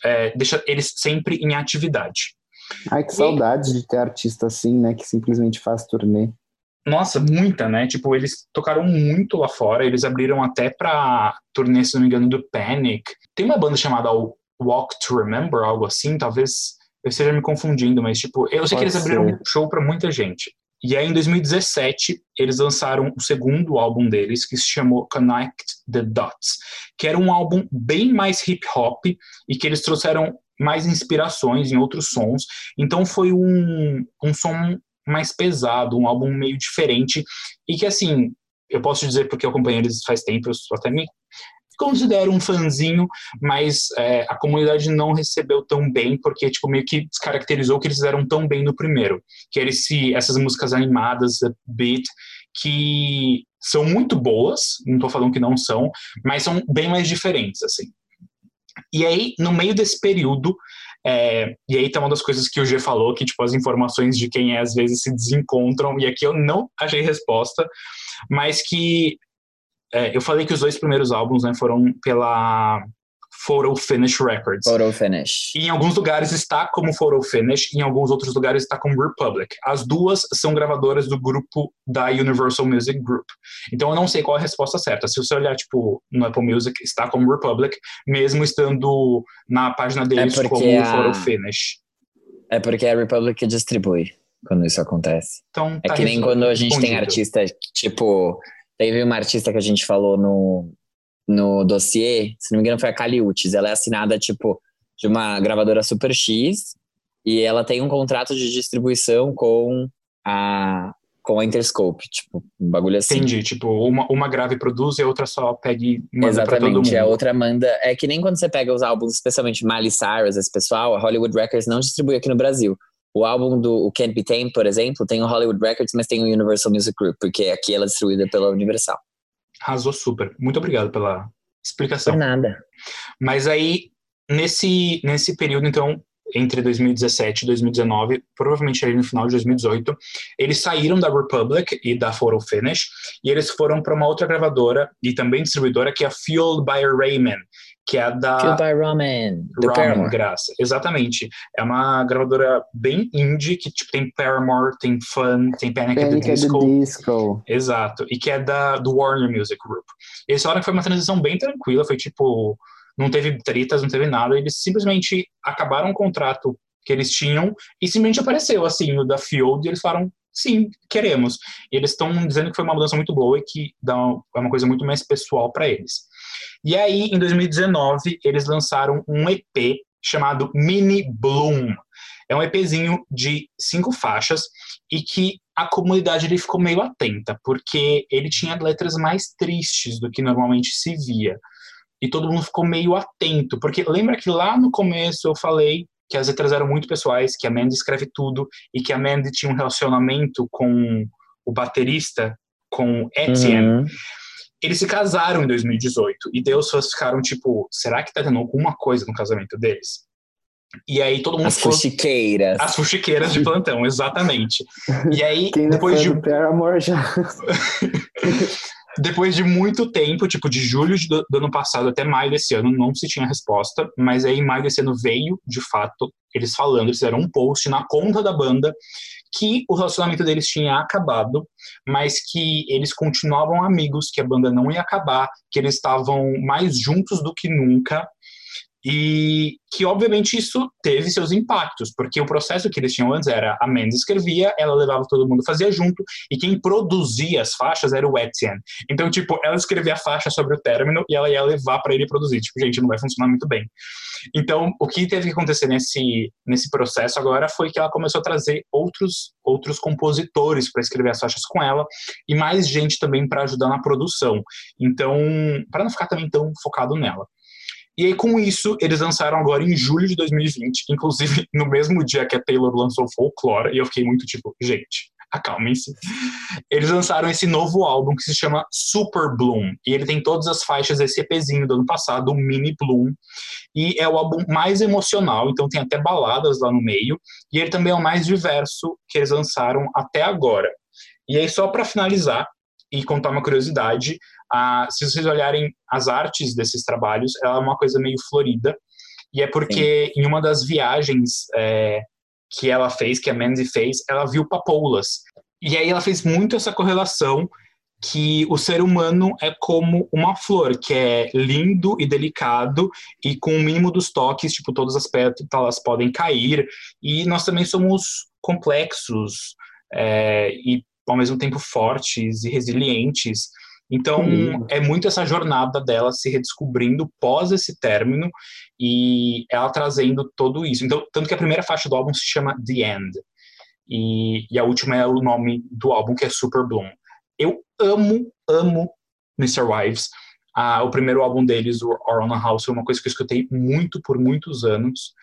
é, deixa eles sempre em atividade. Ai, que saudade de ter artista assim, né? Que simplesmente faz turnê. Nossa, muita, né? Tipo, eles tocaram muito lá fora, eles abriram até pra turnê, se não me engano, do Panic. Tem uma banda chamada Walk to Remember, algo assim, talvez eu esteja me confundindo, mas tipo, eu sei que Pode eles abriram ser. show pra muita gente. E aí, em 2017, eles lançaram o segundo álbum deles, que se chamou Connect the Dots, que era um álbum bem mais hip hop e que eles trouxeram mais inspirações em outros sons. Então, foi um, um som mais pesado, um álbum meio diferente e que, assim, eu posso dizer porque eu acompanho eles faz tempo, eu até me considero um fanzinho, mas é, a comunidade não recebeu tão bem, porque, tipo, meio que descaracterizou que eles fizeram tão bem no primeiro. Que era esse, essas músicas animadas, beat, que são muito boas, não tô falando que não são, mas são bem mais diferentes, assim. E aí, no meio desse período, é, e aí tá uma das coisas que o G falou, que tipo, as informações de quem é às vezes se desencontram, e aqui eu não achei resposta, mas que é, eu falei que os dois primeiros álbuns né, foram pela Photo Finish Records. Photo Finish. E em alguns lugares está como Photo Finish, em alguns outros lugares está como Republic. As duas são gravadoras do grupo da Universal Music Group. Então eu não sei qual é a resposta certa. Se você olhar, tipo, no Apple Music, está como Republic, mesmo estando na página deles é como a... Photo Finish. É porque a Republic distribui quando isso acontece. Então, é tá é que nem quando a gente tem artista, tipo, teve uma artista que a gente falou no, no dossiê, se não me engano foi a Caliutes, ela é assinada, tipo, de uma gravadora Super X, e ela tem um contrato de distribuição com a com a Interscope, tipo, um bagulho assim. Entendi, tipo, uma, uma grave produz e a outra só pega e manda Exatamente, a outra manda... É que nem quando você pega os álbuns, especialmente Miley Cyrus, esse pessoal, a Hollywood Records não distribui aqui no Brasil. O álbum do o Can't Be Tamed, por exemplo, tem o Hollywood Records, mas tem o Universal Music Group, porque aqui ela é distribuída pela Universal. Arrasou super. Muito obrigado pela explicação. Por nada. Mas aí, nesse, nesse período, então, entre 2017 e 2019, provavelmente ali no final de 2018, eles saíram da Republic e da Photo Finish e eles foram para uma outra gravadora e também distribuidora que é a Fueled by Rayman, que é da Fueled by Ramen, do Paramore. Graça, exatamente. É uma gravadora bem indie que tipo tem Paramore, tem Fun, tem Panic, Panic at the Disco. At the Disco. Exato. E que é da do Warner Music Group. Eles falaram que foi uma transição bem tranquila, foi tipo não teve tretas, não teve nada, eles simplesmente acabaram o contrato que eles tinham e simplesmente apareceu assim o da Field e eles falaram sim, queremos. E eles estão dizendo que foi uma mudança muito boa e que dá uma, é uma coisa muito mais pessoal para eles. E aí, em 2019, eles lançaram um EP chamado Mini Bloom. É um EPzinho de cinco faixas e que a comunidade ele ficou meio atenta, porque ele tinha letras mais tristes do que normalmente se via e todo mundo ficou meio atento, porque lembra que lá no começo eu falei que as letras eram muito pessoais, que a Mandy escreve tudo e que a Mandy tinha um relacionamento com o baterista, com Etienne. Uhum. Eles se casaram em 2018 e Deus fãs ficaram tipo, será que tá tendo alguma coisa no casamento deles? E aí todo mundo As ficou... fuxiqueiras. As fuxiqueiras de plantão, exatamente. E aí, Quem depois de. Paramore já. Depois de muito tempo, tipo de julho do, do, ano passado até maio desse ano, não se tinha resposta, mas aí em maio desse ano veio, de fato, eles falando, eles fizeram um post na conta da banda que o relacionamento deles tinha acabado, mas que eles continuavam amigos, que a banda não ia acabar, que eles estavam mais juntos do que nunca e que, obviamente, isso teve seus impactos, porque o processo que eles tinham antes era a Mendes escrevia, ela levava todo mundo, fazia junto, e quem produzia as faixas era o Etienne. Então, tipo, ela escrevia a faixa sobre o término e ela ia levar para ele produzir. Tipo, gente, não vai funcionar muito bem. Então, o que teve que acontecer nesse, nesse processo agora foi que ela começou a trazer outros, outros compositores para escrever as faixas com ela e mais gente também para ajudar na produção. Então, para não ficar também tão focado nela. E aí, com isso, eles lançaram agora em julho de 2020, inclusive no mesmo dia que a Taylor lançou Folklore, e eu fiquei muito tipo, gente, acalmem-se. Eles lançaram esse novo álbum que se chama Super Bloom, e ele tem todas as faixas desse EPzinho do ano passado, o Mini Bloom, e é o álbum mais emocional, então tem até baladas lá no meio, e ele também é o mais diverso que eles lançaram até agora. E aí, só para finalizar e contar uma curiosidade, ah, se vocês olharem as artes desses trabalhos, ela é uma coisa meio florida. E é porque Sim. em uma das viagens é, que ela fez, que a Mandy fez, ela viu papoulas. E aí ela fez muito essa correlação que o ser humano é como uma flor, que é lindo e delicado e com o mínimo dos toques, tipo, todas as pétalas podem cair. E nós também somos complexos, é, e ao mesmo tempo fortes e resilientes. Então, é muito essa jornada dela se redescobrindo pós esse término e ela trazendo tudo isso. Então, tanto que a primeira faixa do álbum se chama The End. E, e a última é o nome do álbum, que é Super Bloom. Eu amo, amo Mr. Wives. Ah, o primeiro álbum deles, o Our Own House, foi uma coisa que eu escutei muito por muitos anos.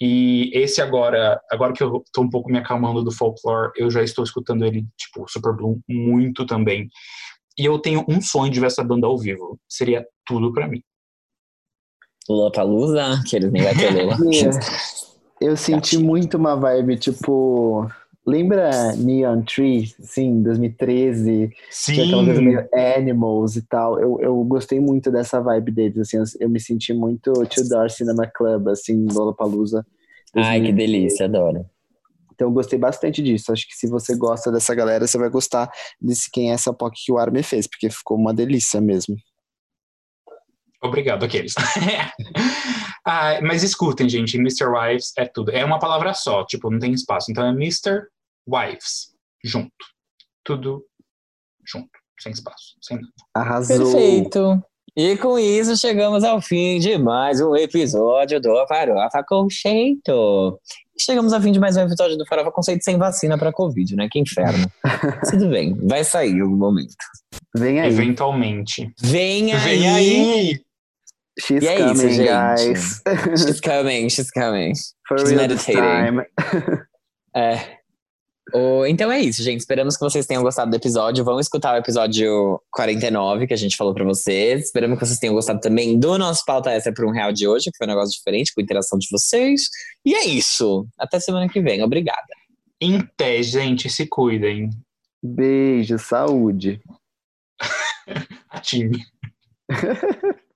E esse agora, agora que eu tô um pouco me acalmando do folklore, eu já estou escutando ele, tipo, Super Bloom, muito também. E eu tenho um sonho de ver essa banda ao vivo. Seria tudo pra mim. Lollapalooza, que eles nem vai ter Lola. Mia, Eu senti muito uma vibe, tipo. Lembra Neon Tree, sim, 2013? Tinha aquela coisa meio Animals e tal. Eu, eu gostei muito dessa vibe deles, assim. Eu, eu me senti muito Door Cinema Club, assim, Lollapalooza. Ai, que 2013. delícia, adoro. Então eu gostei bastante disso. Acho que se você gosta dessa galera, você vai gostar desse Quem é essa POC que o Armin fez, porque ficou uma delícia mesmo. Obrigado, aqueles. Ah, mas escutem, gente, Mr. Wives é tudo. É uma palavra só, tipo, não tem espaço. Então é Mr. Wives, junto. Tudo junto, sem espaço, sem nada. Arrasou. Perfeito. E com isso chegamos ao fim de mais um episódio do Farofa Conceito. Chegamos ao fim de mais um episódio do Farofa Conceito sem vacina para Covid, né? Que inferno. Tudo bem, vai sair em algum momento. Vem aí. Eventualmente. Vem aí! Vem aí! She's E é coming, isso, gente. guys. She's coming, she's coming. For She's real this meditating. time. É. Então é isso, gente. Esperamos que vocês tenham gostado do episódio. Vão escutar o episódio 49 que a gente falou pra vocês. Esperamos que vocês tenham gostado também do nosso pauta essa por um real de hoje, que foi um negócio diferente com a interação de vocês. E é isso. Até semana que vem. Obrigada. Em pé, gente, se cuidem. Beijo, saúde. A time.